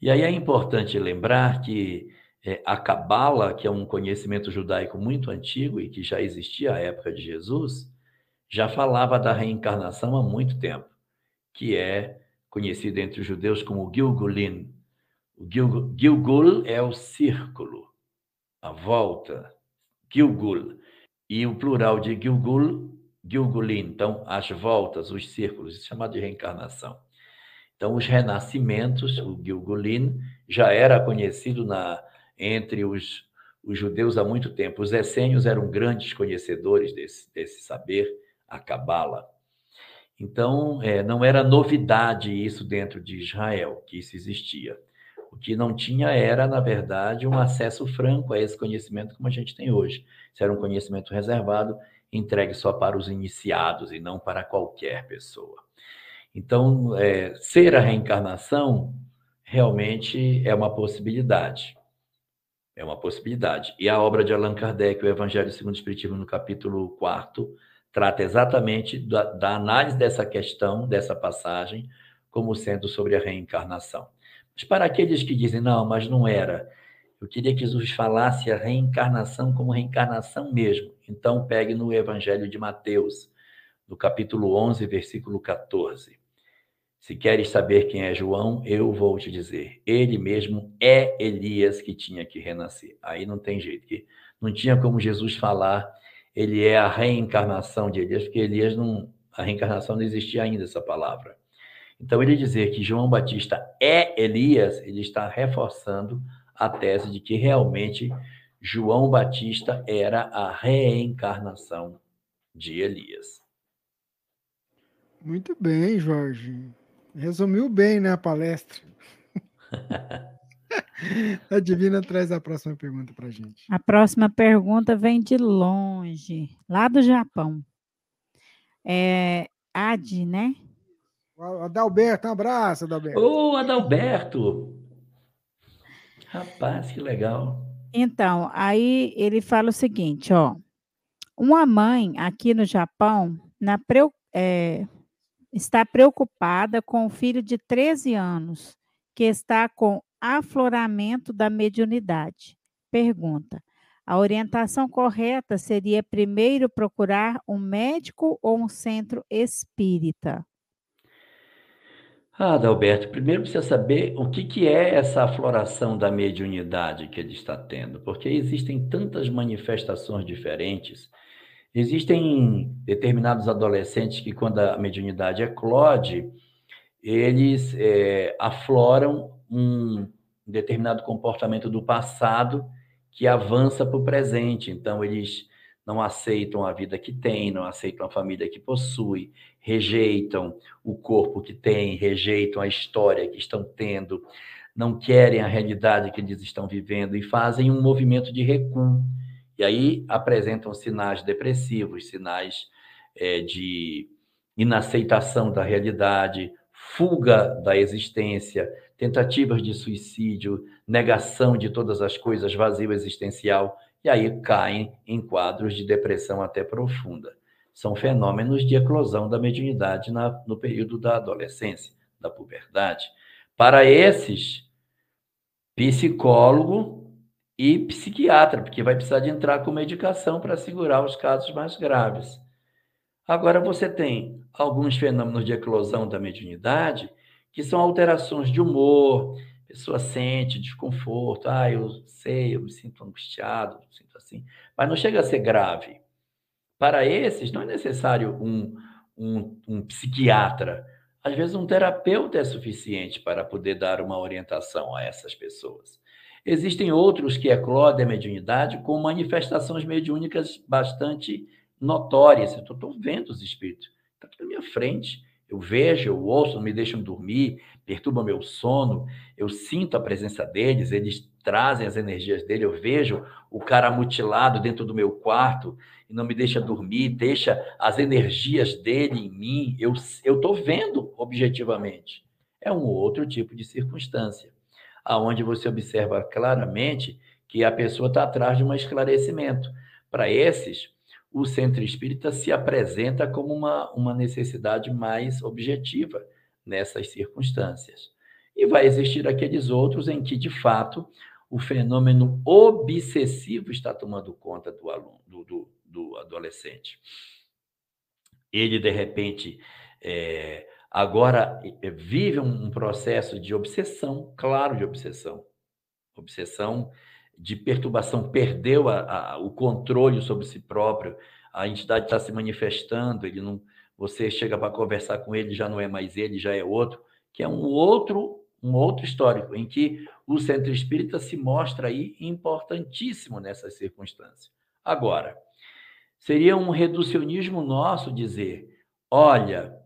E aí é importante lembrar que é, a Cabala, que é um conhecimento judaico muito antigo e que já existia à época de Jesus, já falava da reencarnação há muito tempo, que é conhecido entre os judeus como Gilgulin. O Gilgul, Gilgul é o círculo, a volta, Gilgul. E o plural de Gilgul Gilgulin, então as voltas, os círculos, isso é chamado de reencarnação. Então, os renascimentos, o Gilgulin, já era conhecido na, entre os, os judeus há muito tempo. Os essênios eram grandes conhecedores desse, desse saber, a Cabala. Então, é, não era novidade isso dentro de Israel, que isso existia. O que não tinha era, na verdade, um acesso franco a esse conhecimento como a gente tem hoje. Isso era um conhecimento reservado entregue só para os iniciados e não para qualquer pessoa. Então, é, ser a reencarnação realmente é uma possibilidade. É uma possibilidade. E a obra de Allan Kardec, o Evangelho segundo o Espiritismo, no capítulo 4, trata exatamente da, da análise dessa questão, dessa passagem, como sendo sobre a reencarnação. Mas para aqueles que dizem, não, mas não era, eu queria que Jesus falasse a reencarnação como reencarnação mesmo. Então, pegue no Evangelho de Mateus, no capítulo 11, versículo 14. Se queres saber quem é João, eu vou te dizer. Ele mesmo é Elias que tinha que renascer. Aí não tem jeito, não tinha como Jesus falar, ele é a reencarnação de Elias, porque Elias não, a reencarnação não existia ainda essa palavra. Então ele dizer que João Batista é Elias, ele está reforçando a tese de que realmente João Batista era a reencarnação de Elias. Muito bem, Jorge. Resumiu bem, né, a palestra. a Divina traz a próxima pergunta para gente. A próxima pergunta vem de longe, lá do Japão. É Adi, né? Adalberto, um abraço, Adalberto. Ô, Adalberto! Rapaz, que legal. Então, aí ele fala o seguinte, ó. Uma mãe aqui no Japão na, é, está preocupada com o filho de 13 anos, que está com afloramento da mediunidade. Pergunta: a orientação correta seria primeiro procurar um médico ou um centro espírita? Ah, Adalberto, primeiro precisa saber o que, que é essa afloração da mediunidade que ele está tendo, porque existem tantas manifestações diferentes Existem determinados adolescentes que, quando a mediunidade eclode, eles é, afloram um determinado comportamento do passado que avança para o presente. Então, eles não aceitam a vida que têm, não aceitam a família que possui, rejeitam o corpo que têm, rejeitam a história que estão tendo, não querem a realidade que eles estão vivendo e fazem um movimento de recuo. E aí apresentam sinais depressivos, sinais é, de inaceitação da realidade, fuga da existência, tentativas de suicídio, negação de todas as coisas, vazio existencial, e aí caem em quadros de depressão até profunda. São fenômenos de eclosão da mediunidade na, no período da adolescência, da puberdade. Para esses, psicólogo e psiquiatra, porque vai precisar de entrar com medicação para segurar os casos mais graves. Agora, você tem alguns fenômenos de eclosão da mediunidade, que são alterações de humor, pessoa sente desconforto, ah, eu sei, eu me sinto angustiado, me sinto assim, mas não chega a ser grave. Para esses, não é necessário um, um, um psiquiatra, às vezes, um terapeuta é suficiente para poder dar uma orientação a essas pessoas. Existem outros que eclodem a mediunidade com manifestações mediúnicas bastante notórias. Eu estou vendo os espíritos, está aqui na minha frente. Eu vejo, eu ouço, não me deixam dormir, perturba meu sono, eu sinto a presença deles, eles trazem as energias dele, eu vejo o cara mutilado dentro do meu quarto e não me deixa dormir, deixa as energias dele em mim, eu estou vendo objetivamente. É um outro tipo de circunstância, aonde você observa claramente que a pessoa está atrás de um esclarecimento. Para esses, o centro espírita se apresenta como uma, uma necessidade mais objetiva nessas circunstâncias. E vai existir aqueles outros em que, de fato, o fenômeno obsessivo está tomando conta do aluno, do, do, do adolescente. Ele, de repente, é, agora é, vive um processo de obsessão, claro, de obsessão. Obsessão de perturbação, perdeu a, a, o controle sobre si próprio, a entidade está se manifestando, ele não, você chega para conversar com ele, já não é mais ele, já é outro, que é um outro, um outro histórico, em que o centro espírita se mostra aí importantíssimo nessas circunstâncias. Agora, seria um reducionismo nosso dizer: olha,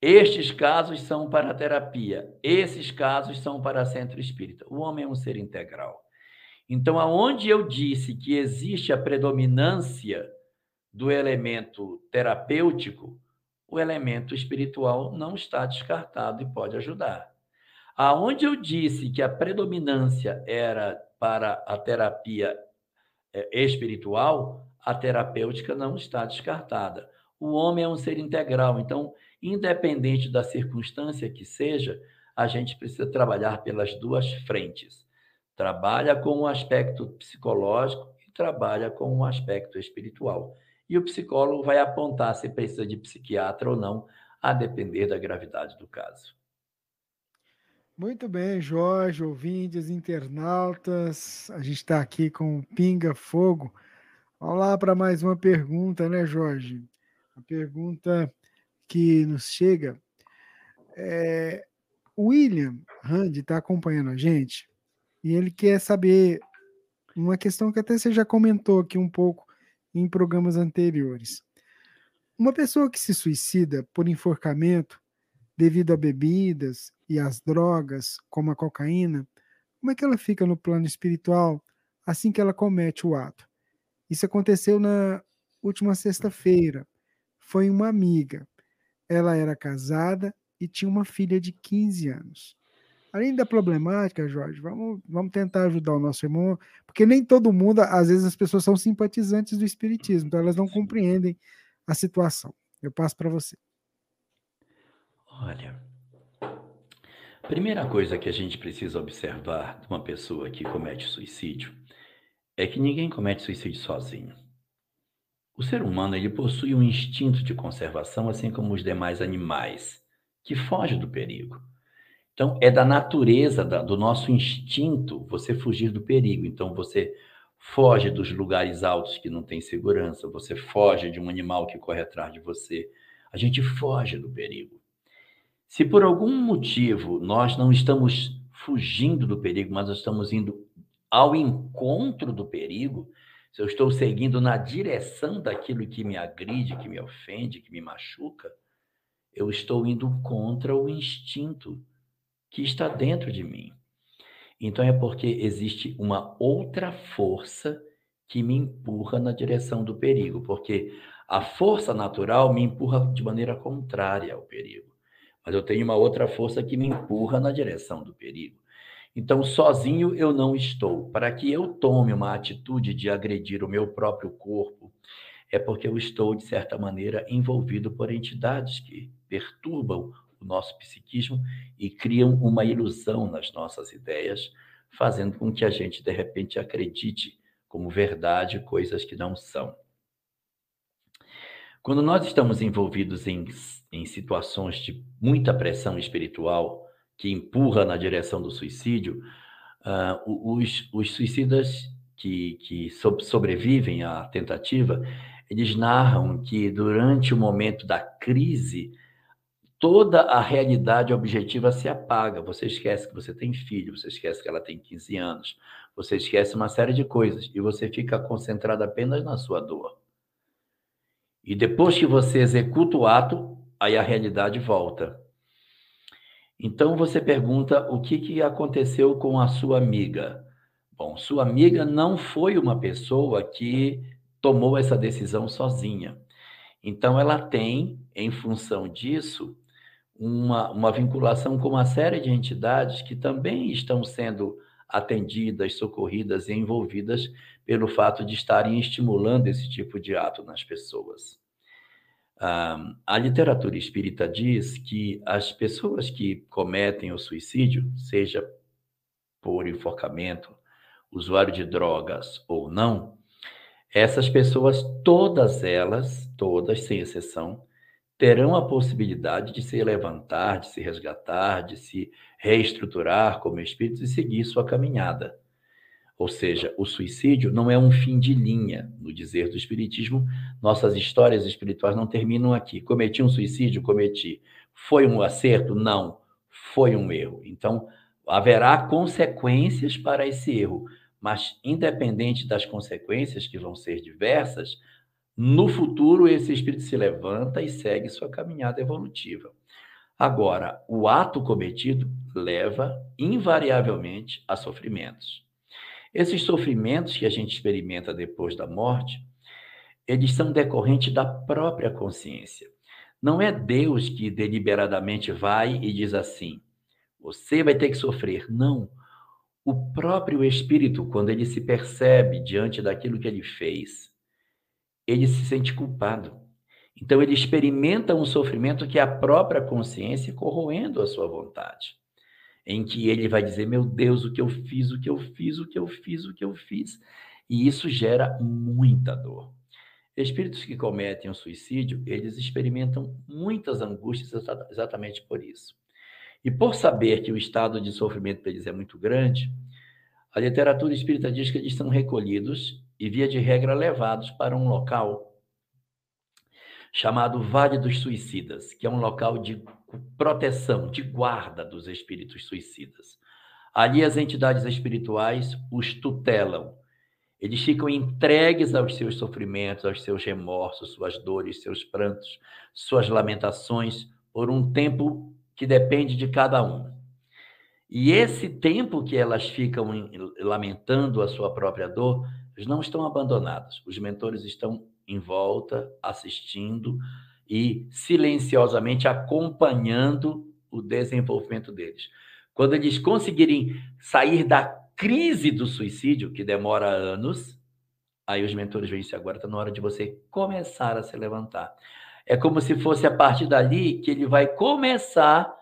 estes casos são para terapia, esses casos são para centro espírita. O homem é um ser integral. Então, aonde eu disse que existe a predominância do elemento terapêutico, o elemento espiritual não está descartado e pode ajudar. Aonde eu disse que a predominância era para a terapia é, espiritual, a terapêutica não está descartada. O homem é um ser integral, então, independente da circunstância que seja, a gente precisa trabalhar pelas duas frentes. Trabalha com o aspecto psicológico e trabalha com o aspecto espiritual. E o psicólogo vai apontar se precisa de psiquiatra ou não, a depender da gravidade do caso. Muito bem, Jorge, ouvintes, internautas. A gente está aqui com Pinga Fogo. Vamos lá para mais uma pergunta, né, Jorge? A pergunta que nos chega. É, o William Rand está acompanhando a gente e ele quer saber uma questão que até você já comentou aqui um pouco em programas anteriores. Uma pessoa que se suicida por enforcamento devido a bebidas e às drogas, como a cocaína, como é que ela fica no plano espiritual assim que ela comete o ato? Isso aconteceu na última sexta-feira. Foi uma amiga. Ela era casada e tinha uma filha de 15 anos. Além da problemática, Jorge, vamos, vamos tentar ajudar o nosso irmão, porque nem todo mundo, às vezes as pessoas são simpatizantes do espiritismo, então elas não compreendem a situação. Eu passo para você. Olha, a primeira coisa que a gente precisa observar de uma pessoa que comete suicídio é que ninguém comete suicídio sozinho. O ser humano ele possui um instinto de conservação, assim como os demais animais, que foge do perigo. Então, é da natureza, da, do nosso instinto, você fugir do perigo. Então, você foge dos lugares altos que não tem segurança, você foge de um animal que corre atrás de você. A gente foge do perigo. Se por algum motivo nós não estamos fugindo do perigo, mas estamos indo ao encontro do perigo, se eu estou seguindo na direção daquilo que me agride, que me ofende, que me machuca, eu estou indo contra o instinto que está dentro de mim. Então é porque existe uma outra força que me empurra na direção do perigo, porque a força natural me empurra de maneira contrária ao perigo. Mas eu tenho uma outra força que me empurra na direção do perigo. Então, sozinho eu não estou. Para que eu tome uma atitude de agredir o meu próprio corpo, é porque eu estou, de certa maneira, envolvido por entidades que perturbam nosso psiquismo e criam uma ilusão nas nossas ideias, fazendo com que a gente, de repente, acredite como verdade coisas que não são. Quando nós estamos envolvidos em, em situações de muita pressão espiritual, que empurra na direção do suicídio, uh, os, os, suicidas que, que sobrevivem à tentativa, eles narram que durante o momento da crise, toda a realidade objetiva se apaga. Você esquece que você tem filho, você esquece que ela tem 15 anos, você esquece uma série de coisas e você fica concentrado apenas na sua dor. E depois que você executa o ato, aí a realidade volta. Então você pergunta o que, que aconteceu com a sua amiga. Bom, sua amiga não foi uma pessoa que tomou essa decisão sozinha. Então ela tem, em função disso, uma, uma vinculação com uma série de entidades que também estão sendo atendidas, socorridas e envolvidas pelo fato de estarem estimulando esse tipo de ato nas pessoas. A literatura espírita diz que as pessoas que cometem o suicídio, seja por enforcamento, usuário de drogas ou não, essas pessoas, todas elas, todas sem exceção, terão a possibilidade de se levantar, de se resgatar, de se reestruturar como espíritos e seguir sua caminhada. Ou seja, o suicídio não é um fim de linha. No dizer do Espiritismo, nossas histórias espirituais não terminam aqui. Cometi um suicídio? Cometi. Foi um acerto? Não. Foi um erro. Então, haverá consequências para esse erro. Mas, independente das consequências, que vão ser diversas, no futuro esse espírito se levanta e segue sua caminhada evolutiva. Agora, o ato cometido leva invariavelmente a sofrimentos. Esses sofrimentos que a gente experimenta depois da morte, eles são decorrentes da própria consciência. Não é Deus que deliberadamente vai e diz assim: você vai ter que sofrer. Não. O próprio Espírito, quando ele se percebe diante daquilo que ele fez, ele se sente culpado. Então, ele experimenta um sofrimento que é a própria consciência corroendo a sua vontade em que ele vai dizer: Meu Deus, o que eu fiz, o que eu fiz, o que eu fiz, o que eu fiz. E isso gera muita dor. Espíritos que cometem o suicídio, eles experimentam muitas angústias exatamente por isso. E por saber que o estado de sofrimento deles é muito grande, a literatura espírita diz que eles são recolhidos e, via de regra, levados para um local chamado Vale dos Suicidas, que é um local de proteção, de guarda dos espíritos suicidas. Ali as entidades espirituais os tutelam. Eles ficam entregues aos seus sofrimentos, aos seus remorsos, suas dores, seus prantos, suas lamentações, por um tempo que depende de cada um. E esse tempo que elas ficam lamentando a sua própria dor, eles não estão abandonados. Os mentores estão em volta, assistindo e silenciosamente acompanhando o desenvolvimento deles. Quando eles conseguirem sair da crise do suicídio, que demora anos, aí os mentores vêm se agora está na hora de você começar a se levantar. É como se fosse a partir dali que ele vai começar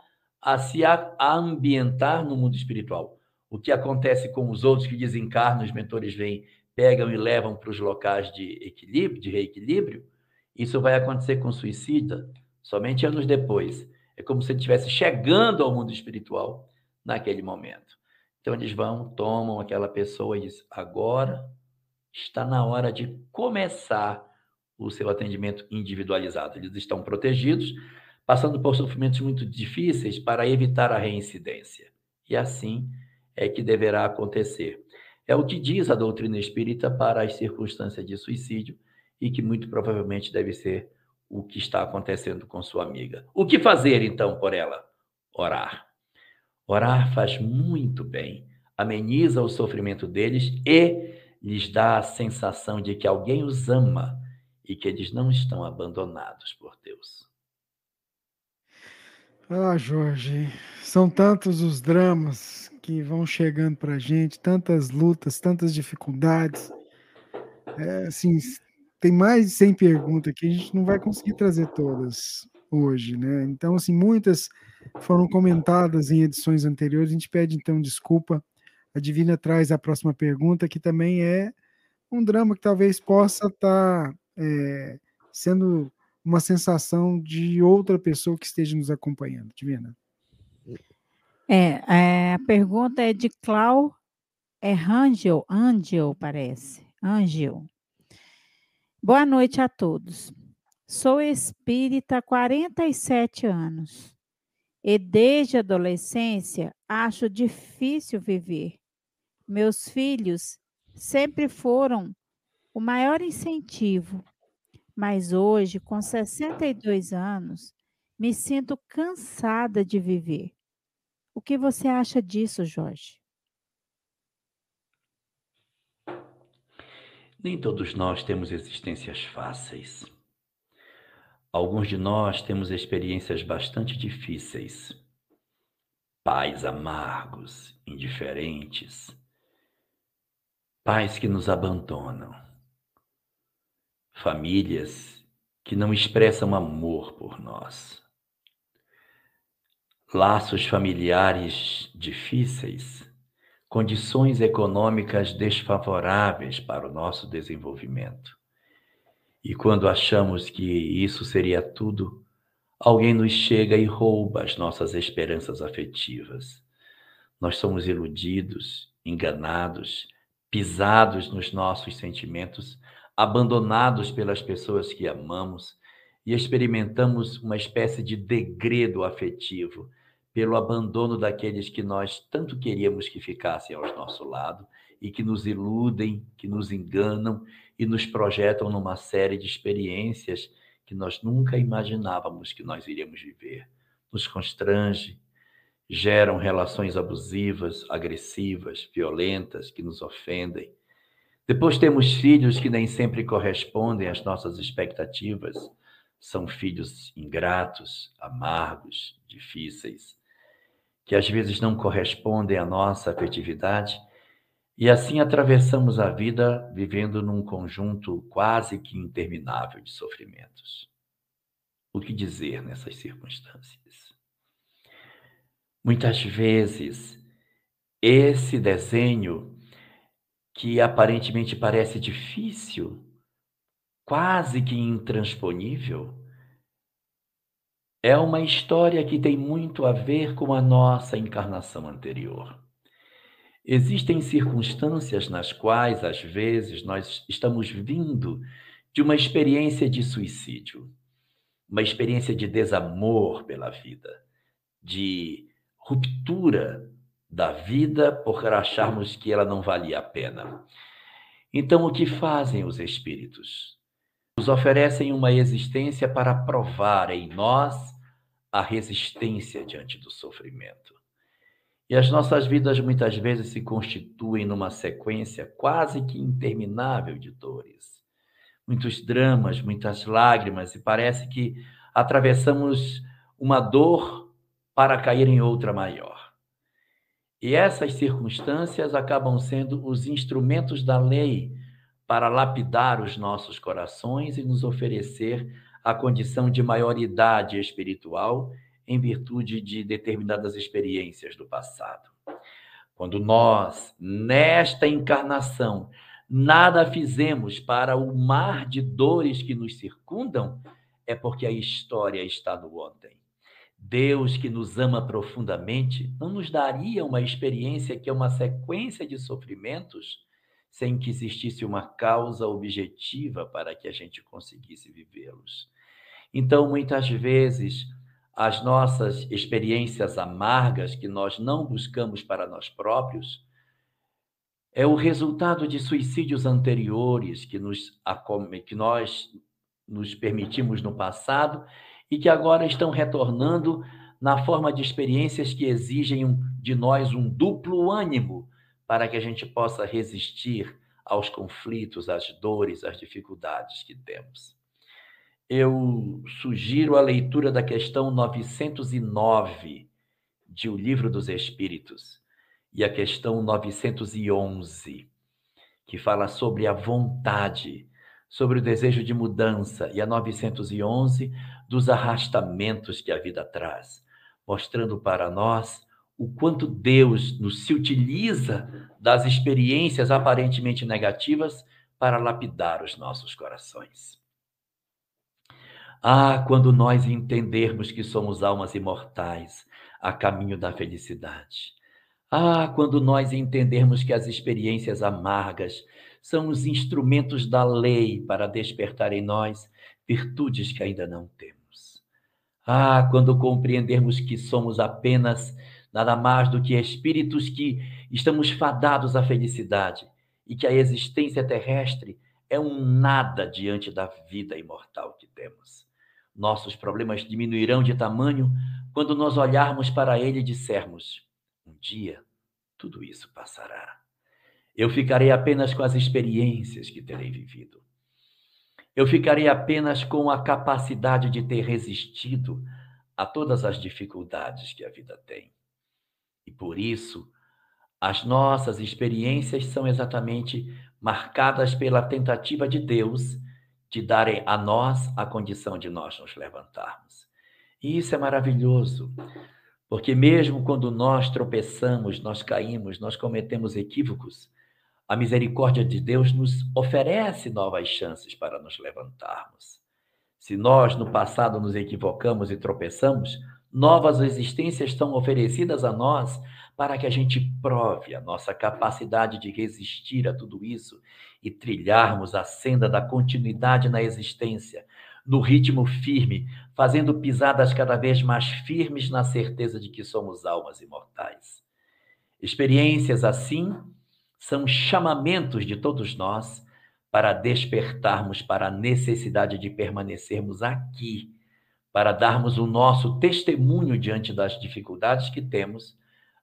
a se ambientar no mundo espiritual. O que acontece com os outros que desencarnam, os mentores vêm pegam e levam para os locais de equilíbrio, de reequilíbrio, isso vai acontecer com o suicida somente anos depois. É como se ele estivesse chegando ao mundo espiritual naquele momento. Então eles vão, tomam aquela pessoa e dizem: agora está na hora de começar o seu atendimento individualizado. Eles estão protegidos, passando por sofrimentos muito difíceis para evitar a reincidência. E assim é que deverá acontecer. É o que diz a doutrina espírita para as circunstâncias de suicídio e que muito provavelmente deve ser o que está acontecendo com sua amiga. O que fazer então por ela? Orar. Orar faz muito bem, ameniza o sofrimento deles e lhes dá a sensação de que alguém os ama e que eles não estão abandonados por Deus. Ah, Jorge, são tantos os dramas que vão chegando para a gente, tantas lutas, tantas dificuldades. É, assim, tem mais de 100 perguntas que a gente não vai conseguir trazer todas hoje, né? Então, assim, muitas foram comentadas em edições anteriores. A gente pede então desculpa. A Divina traz a próxima pergunta, que também é um drama que talvez possa estar tá, é, sendo uma sensação de outra pessoa que esteja nos acompanhando. Divina. É, é a pergunta é de Clau é Angel, Angel parece, Angel. Boa noite a todos. Sou espírita há 47 anos e desde a adolescência acho difícil viver. Meus filhos sempre foram o maior incentivo, mas hoje, com 62 anos, me sinto cansada de viver. O que você acha disso, Jorge? Nem todos nós temos existências fáceis. Alguns de nós temos experiências bastante difíceis. Pais amargos, indiferentes. Pais que nos abandonam. Famílias que não expressam amor por nós. Laços familiares difíceis condições econômicas desfavoráveis para o nosso desenvolvimento. E quando achamos que isso seria tudo, alguém nos chega e rouba as nossas esperanças afetivas. Nós somos iludidos, enganados, pisados nos nossos sentimentos, abandonados pelas pessoas que amamos e experimentamos uma espécie de degredo afetivo pelo abandono daqueles que nós tanto queríamos que ficassem ao nosso lado e que nos iludem, que nos enganam e nos projetam numa série de experiências que nós nunca imaginávamos que nós iríamos viver. Nos constrange, geram relações abusivas, agressivas, violentas, que nos ofendem. Depois temos filhos que nem sempre correspondem às nossas expectativas. São filhos ingratos, amargos, difíceis que às vezes não correspondem à nossa afetividade, e assim atravessamos a vida vivendo num conjunto quase que interminável de sofrimentos. O que dizer nessas circunstâncias? Muitas vezes, esse desenho, que aparentemente parece difícil, quase que intransponível, é uma história que tem muito a ver com a nossa encarnação anterior. Existem circunstâncias nas quais, às vezes, nós estamos vindo de uma experiência de suicídio, uma experiência de desamor pela vida, de ruptura da vida por acharmos que ela não valia a pena. Então, o que fazem os espíritos? Nos oferecem uma existência para provar em nós a resistência diante do sofrimento. E as nossas vidas muitas vezes se constituem numa sequência quase que interminável de dores. Muitos dramas, muitas lágrimas, e parece que atravessamos uma dor para cair em outra maior. E essas circunstâncias acabam sendo os instrumentos da lei para lapidar os nossos corações e nos oferecer a condição de maioridade espiritual em virtude de determinadas experiências do passado. Quando nós, nesta encarnação, nada fizemos para o mar de dores que nos circundam, é porque a história está no ontem. Deus, que nos ama profundamente, não nos daria uma experiência que é uma sequência de sofrimentos sem que existisse uma causa objetiva para que a gente conseguisse vivê-los. Então, muitas vezes, as nossas experiências amargas que nós não buscamos para nós próprios é o resultado de suicídios anteriores que, nos, que nós nos permitimos no passado e que agora estão retornando na forma de experiências que exigem de nós um duplo ânimo para que a gente possa resistir aos conflitos, às dores, às dificuldades que temos. Eu sugiro a leitura da questão 909 de O Livro dos Espíritos e a questão 911, que fala sobre a vontade, sobre o desejo de mudança, e a 911 dos arrastamentos que a vida traz, mostrando para nós o quanto Deus nos se utiliza das experiências aparentemente negativas para lapidar os nossos corações. Ah, quando nós entendermos que somos almas imortais a caminho da felicidade. Ah, quando nós entendermos que as experiências amargas são os instrumentos da lei para despertar em nós virtudes que ainda não temos. Ah, quando compreendermos que somos apenas nada mais do que espíritos que estamos fadados à felicidade e que a existência terrestre é um nada diante da vida imortal que temos. Nossos problemas diminuirão de tamanho quando nós olharmos para ele e dissermos: um dia tudo isso passará. Eu ficarei apenas com as experiências que terei vivido. Eu ficarei apenas com a capacidade de ter resistido a todas as dificuldades que a vida tem. E por isso, as nossas experiências são exatamente marcadas pela tentativa de Deus de darem a nós a condição de nós nos levantarmos. E isso é maravilhoso, porque mesmo quando nós tropeçamos, nós caímos, nós cometemos equívocos, a misericórdia de Deus nos oferece novas chances para nos levantarmos. Se nós no passado nos equivocamos e tropeçamos, Novas existências estão oferecidas a nós para que a gente prove a nossa capacidade de resistir a tudo isso e trilharmos a senda da continuidade na existência, no ritmo firme, fazendo pisadas cada vez mais firmes na certeza de que somos almas imortais. Experiências assim são chamamentos de todos nós para despertarmos para a necessidade de permanecermos aqui para darmos o nosso testemunho diante das dificuldades que temos,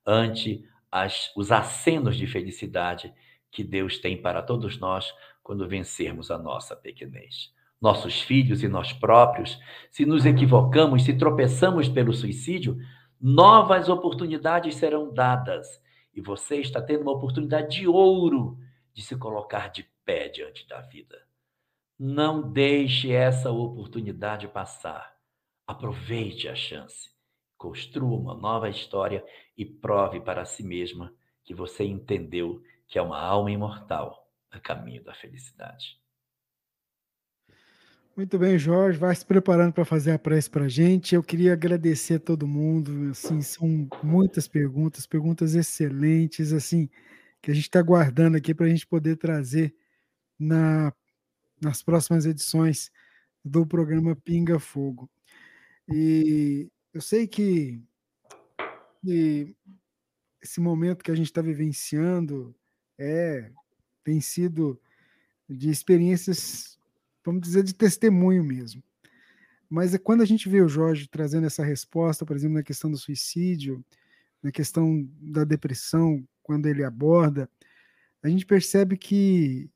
ante as, os acenos de felicidade que Deus tem para todos nós quando vencermos a nossa pequenez. Nossos filhos e nós próprios, se nos equivocamos, se tropeçamos pelo suicídio, novas oportunidades serão dadas. E você está tendo uma oportunidade de ouro de se colocar de pé diante da vida. Não deixe essa oportunidade passar. Aproveite a chance, construa uma nova história e prove para si mesma que você entendeu que é uma alma imortal a caminho da felicidade. Muito bem, Jorge, vai se preparando para fazer a prece para a gente. Eu queria agradecer a todo mundo. Assim, são muitas perguntas, perguntas excelentes, assim, que a gente está guardando aqui para a gente poder trazer na, nas próximas edições do programa Pinga Fogo. E eu sei que, que esse momento que a gente está vivenciando é tem sido de experiências, vamos dizer, de testemunho mesmo. Mas é quando a gente vê o Jorge trazendo essa resposta, por exemplo, na questão do suicídio, na questão da depressão, quando ele aborda, a gente percebe que,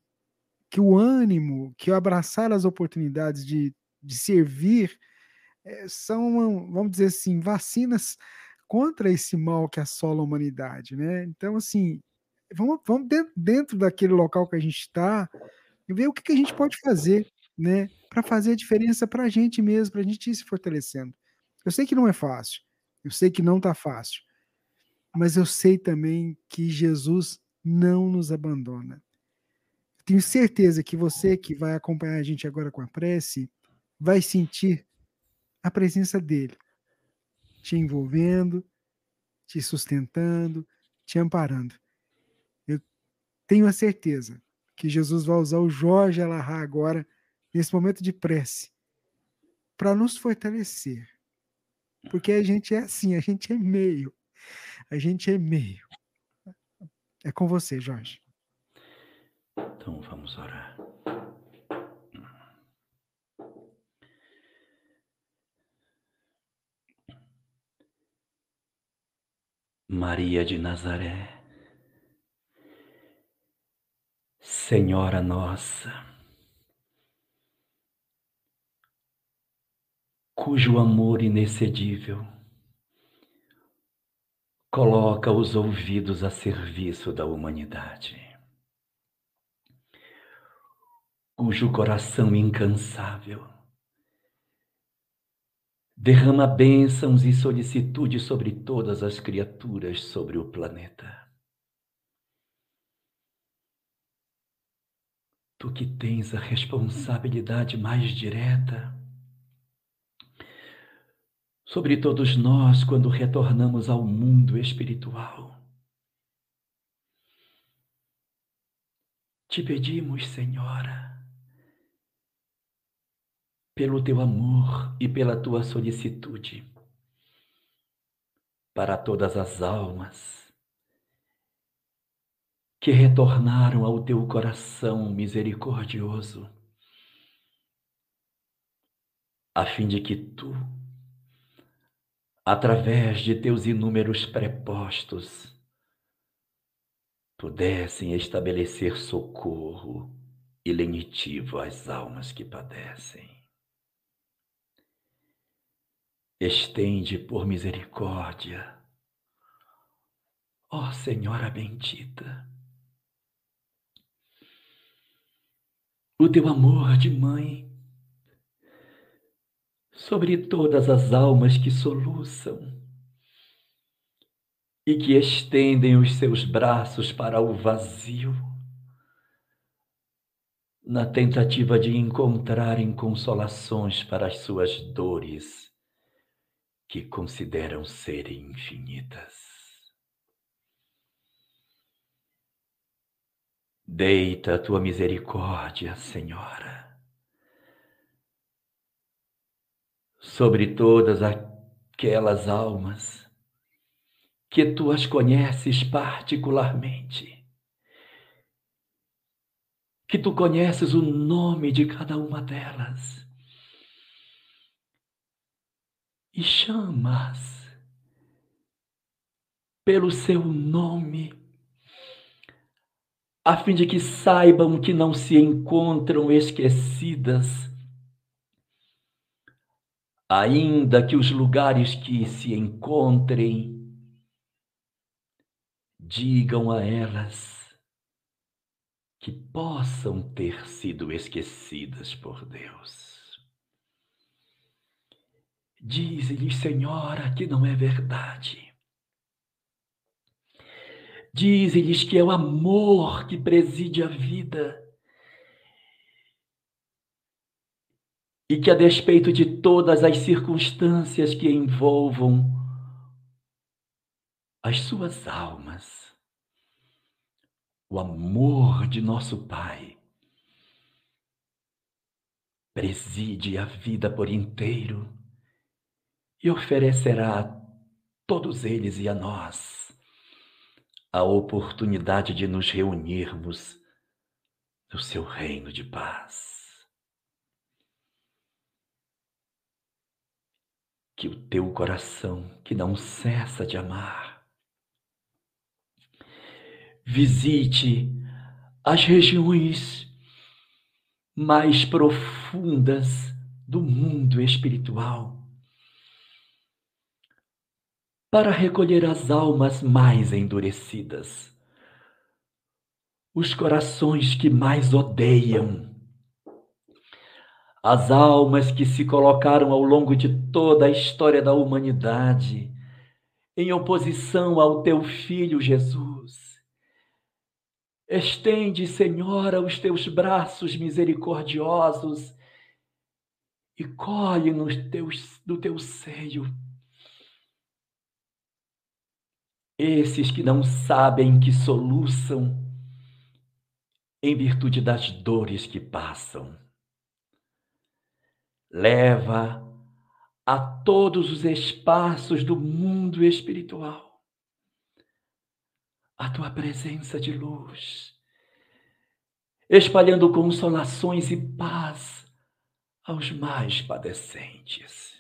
que o ânimo, que o abraçar as oportunidades de, de servir são, vamos dizer assim, vacinas contra esse mal que assola a humanidade, né? Então, assim, vamos, vamos dentro, dentro daquele local que a gente está e ver o que, que a gente pode fazer, né? Para fazer a diferença para a gente mesmo, para a gente ir se fortalecendo. Eu sei que não é fácil, eu sei que não está fácil, mas eu sei também que Jesus não nos abandona. Tenho certeza que você que vai acompanhar a gente agora com a prece vai sentir a presença dele, te envolvendo, te sustentando, te amparando. Eu tenho a certeza que Jesus vai usar o Jorge Alahá agora, nesse momento de prece, para nos fortalecer. Porque a gente é assim, a gente é meio. A gente é meio. É com você, Jorge. Então vamos orar. Maria de Nazaré, Senhora nossa, cujo amor inexcedível coloca os ouvidos a serviço da humanidade, cujo coração incansável derrama bênçãos e solicitude sobre todas as criaturas sobre o planeta. Tu que tens a responsabilidade mais direta sobre todos nós quando retornamos ao mundo espiritual. Te pedimos, Senhora, pelo teu amor e pela tua solicitude para todas as almas que retornaram ao teu coração misericordioso, a fim de que tu, através de teus inúmeros prepostos, pudessem estabelecer socorro e lenitivo às almas que padecem. Estende por misericórdia, ó Senhora bendita, o teu amor de mãe sobre todas as almas que soluçam e que estendem os seus braços para o vazio, na tentativa de encontrarem consolações para as suas dores que consideram serem infinitas. Deita a tua misericórdia, Senhora, sobre todas aquelas almas que tu as conheces particularmente, que tu conheces o nome de cada uma delas e chamas pelo seu nome a fim de que saibam que não se encontram esquecidas, ainda que os lugares que se encontrem digam a elas que possam ter sido esquecidas por Deus. Diz-lhes, Senhora, que não é verdade Dizem-lhes que é o amor que preside a vida. E que, a despeito de todas as circunstâncias que envolvam as suas almas, o amor de nosso Pai preside a vida por inteiro e oferecerá a todos eles e a nós a oportunidade de nos reunirmos no seu reino de paz. Que o teu coração, que não cessa de amar, visite as regiões mais profundas do mundo espiritual para recolher as almas mais endurecidas, os corações que mais odeiam, as almas que se colocaram ao longo de toda a história da humanidade em oposição ao teu filho Jesus. Estende, Senhora, os teus braços misericordiosos e colhe nos teus, no teu seio esses que não sabem que soluçam em virtude das dores que passam. Leva a todos os espaços do mundo espiritual a tua presença de luz, espalhando consolações e paz aos mais padecentes.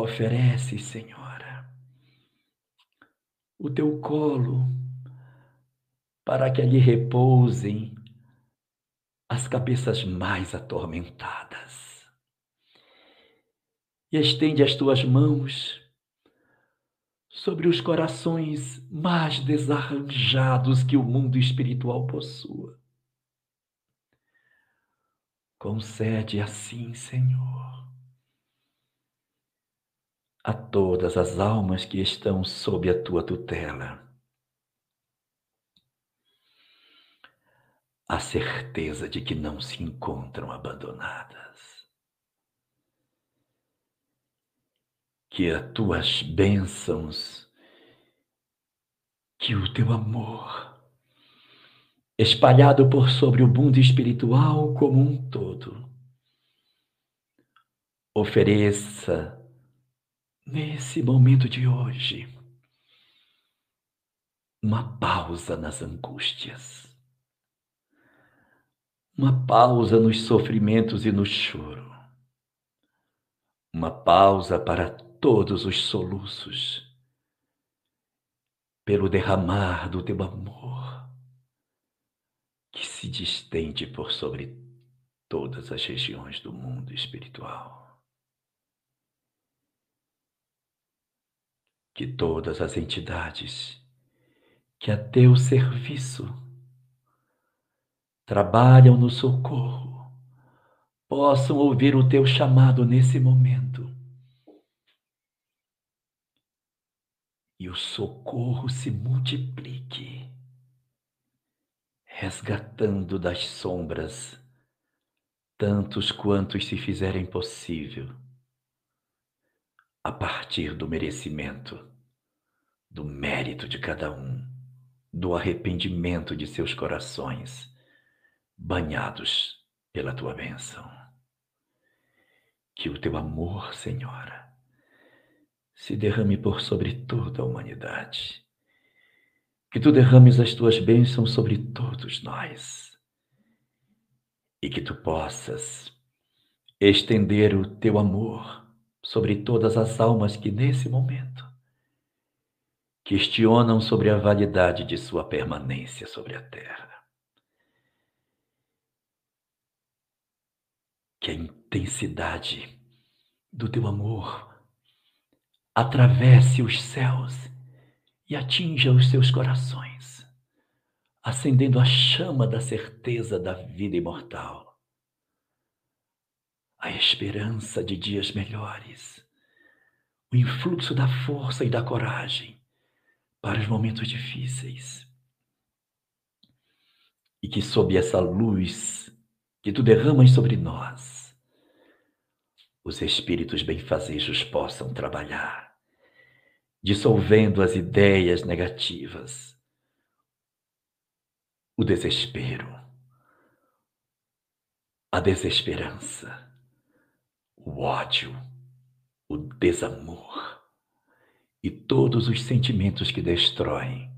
Oferece, Senhora, o teu colo para que ali repousem as cabeças mais atormentadas. E estende as tuas mãos sobre os corações mais desarranjados que o mundo espiritual possua. Concede assim, Senhor, a todas as almas que estão sob a tua tutela a certeza de que não se encontram abandonadas. Que as tuas bênçãos, que o teu amor, espalhado por sobre o mundo espiritual como um todo, ofereça nesse momento de hoje uma pausa nas angústias. Uma pausa nos sofrimentos e no choro, uma pausa para todos os soluços, pelo derramar do teu amor, que se distende por sobre todas as regiões do mundo espiritual. Que todas as entidades que a teu serviço trabalham no socorro, possam ouvir o teu chamado nesse momento. E o socorro se multiplique, resgatando das sombras tantos quantos se fizerem possível, a partir do merecimento, do mérito de cada um, do arrependimento de seus corações banhados pela tua bênção. Que o teu amor, Senhora, se derrame por sobre toda a humanidade. Que tu derrames as tuas bênçãos sobre todos nós. E que tu possas estender o teu amor sobre todas as almas que nesse momento questionam sobre a validade de sua permanência sobre a terra. que a intensidade do teu amor atravesse os céus e atinja os seus corações, acendendo a chama da certeza da vida imortal, a esperança de dias melhores, o influxo da força e da coragem para os momentos difíceis. E que sob essa luz que tu derramas sobre nós, os espíritos benfazejos possam trabalhar, dissolvendo as ideias negativas, o desespero, a desesperança, o ódio, o desamor e todos os sentimentos que destroem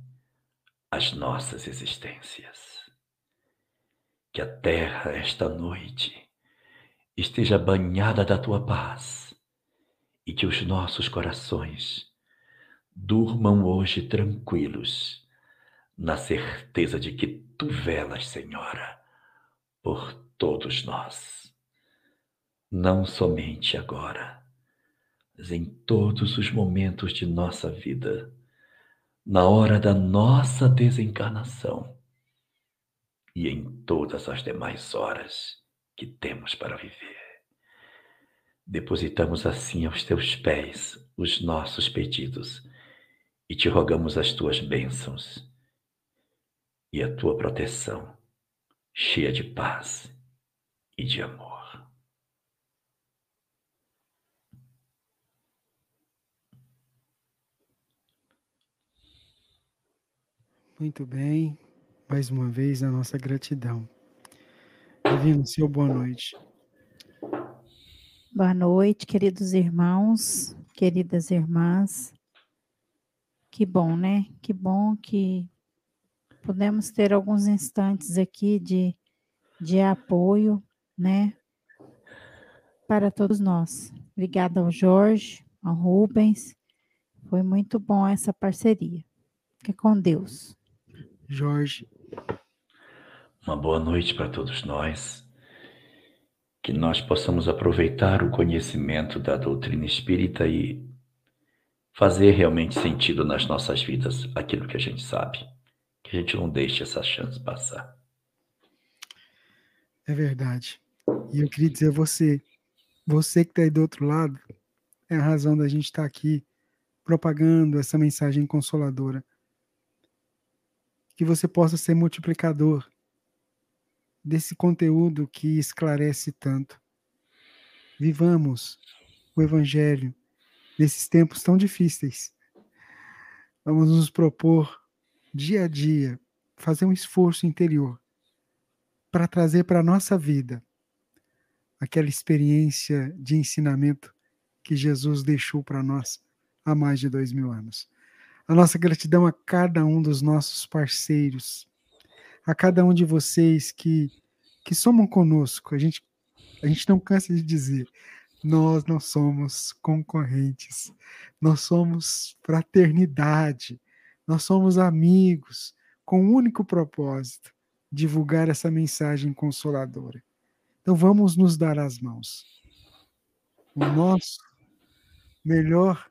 as nossas existências que a terra esta noite esteja banhada da tua paz e que os nossos corações durmam hoje tranquilos, na certeza de que tu velas, Senhora, por todos nós. Não somente agora, em todos os momentos de nossa vida, na hora da nossa desencarnação e em todas as demais horas que temos para viver. Depositamos assim aos teus pés os nossos pedidos e te rogamos as tuas bênçãos e a tua proteção, cheia de paz e de amor. Muito bem. Mais uma vez a nossa gratidão. Divino, seu boa noite. Boa noite, queridos irmãos, queridas irmãs. Que bom, né? Que bom que podemos ter alguns instantes aqui de, de apoio, né? Para todos nós. Obrigada ao Jorge, ao Rubens. Foi muito bom essa parceria. Fique com Deus. Jorge. Uma boa noite para todos nós. Que nós possamos aproveitar o conhecimento da doutrina espírita e fazer realmente sentido nas nossas vidas aquilo que a gente sabe. Que a gente não deixe essa chance passar. É verdade. E eu queria dizer a você, você que está aí do outro lado, é a razão da gente estar tá aqui propagando essa mensagem consoladora. Que você possa ser multiplicador desse conteúdo que esclarece tanto. Vivamos o Evangelho nesses tempos tão difíceis. Vamos nos propor dia a dia fazer um esforço interior para trazer para a nossa vida aquela experiência de ensinamento que Jesus deixou para nós há mais de dois mil anos. A nossa gratidão a cada um dos nossos parceiros, a cada um de vocês que, que somam conosco. A gente, a gente não cansa de dizer, nós não somos concorrentes, nós somos fraternidade, nós somos amigos, com o um único propósito, divulgar essa mensagem consoladora. Então vamos nos dar as mãos. O nosso melhor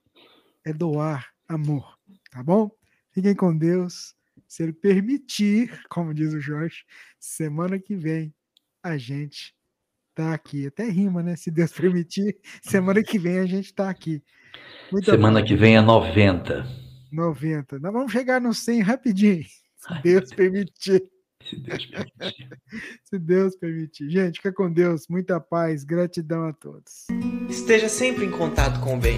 é doar amor, tá bom? Fiquem com Deus. Se ele permitir, como diz o Jorge, semana que vem a gente tá aqui. Até rima, né? Se Deus permitir, semana que vem a gente tá aqui. Muito semana bom. que vem é 90. 90. Nós vamos chegar no 100 rapidinho, se Deus permitir. Se Deus permitir. Se Deus permitir. Gente, fica com Deus. Muita paz. Gratidão a todos. Esteja sempre em contato com o bem.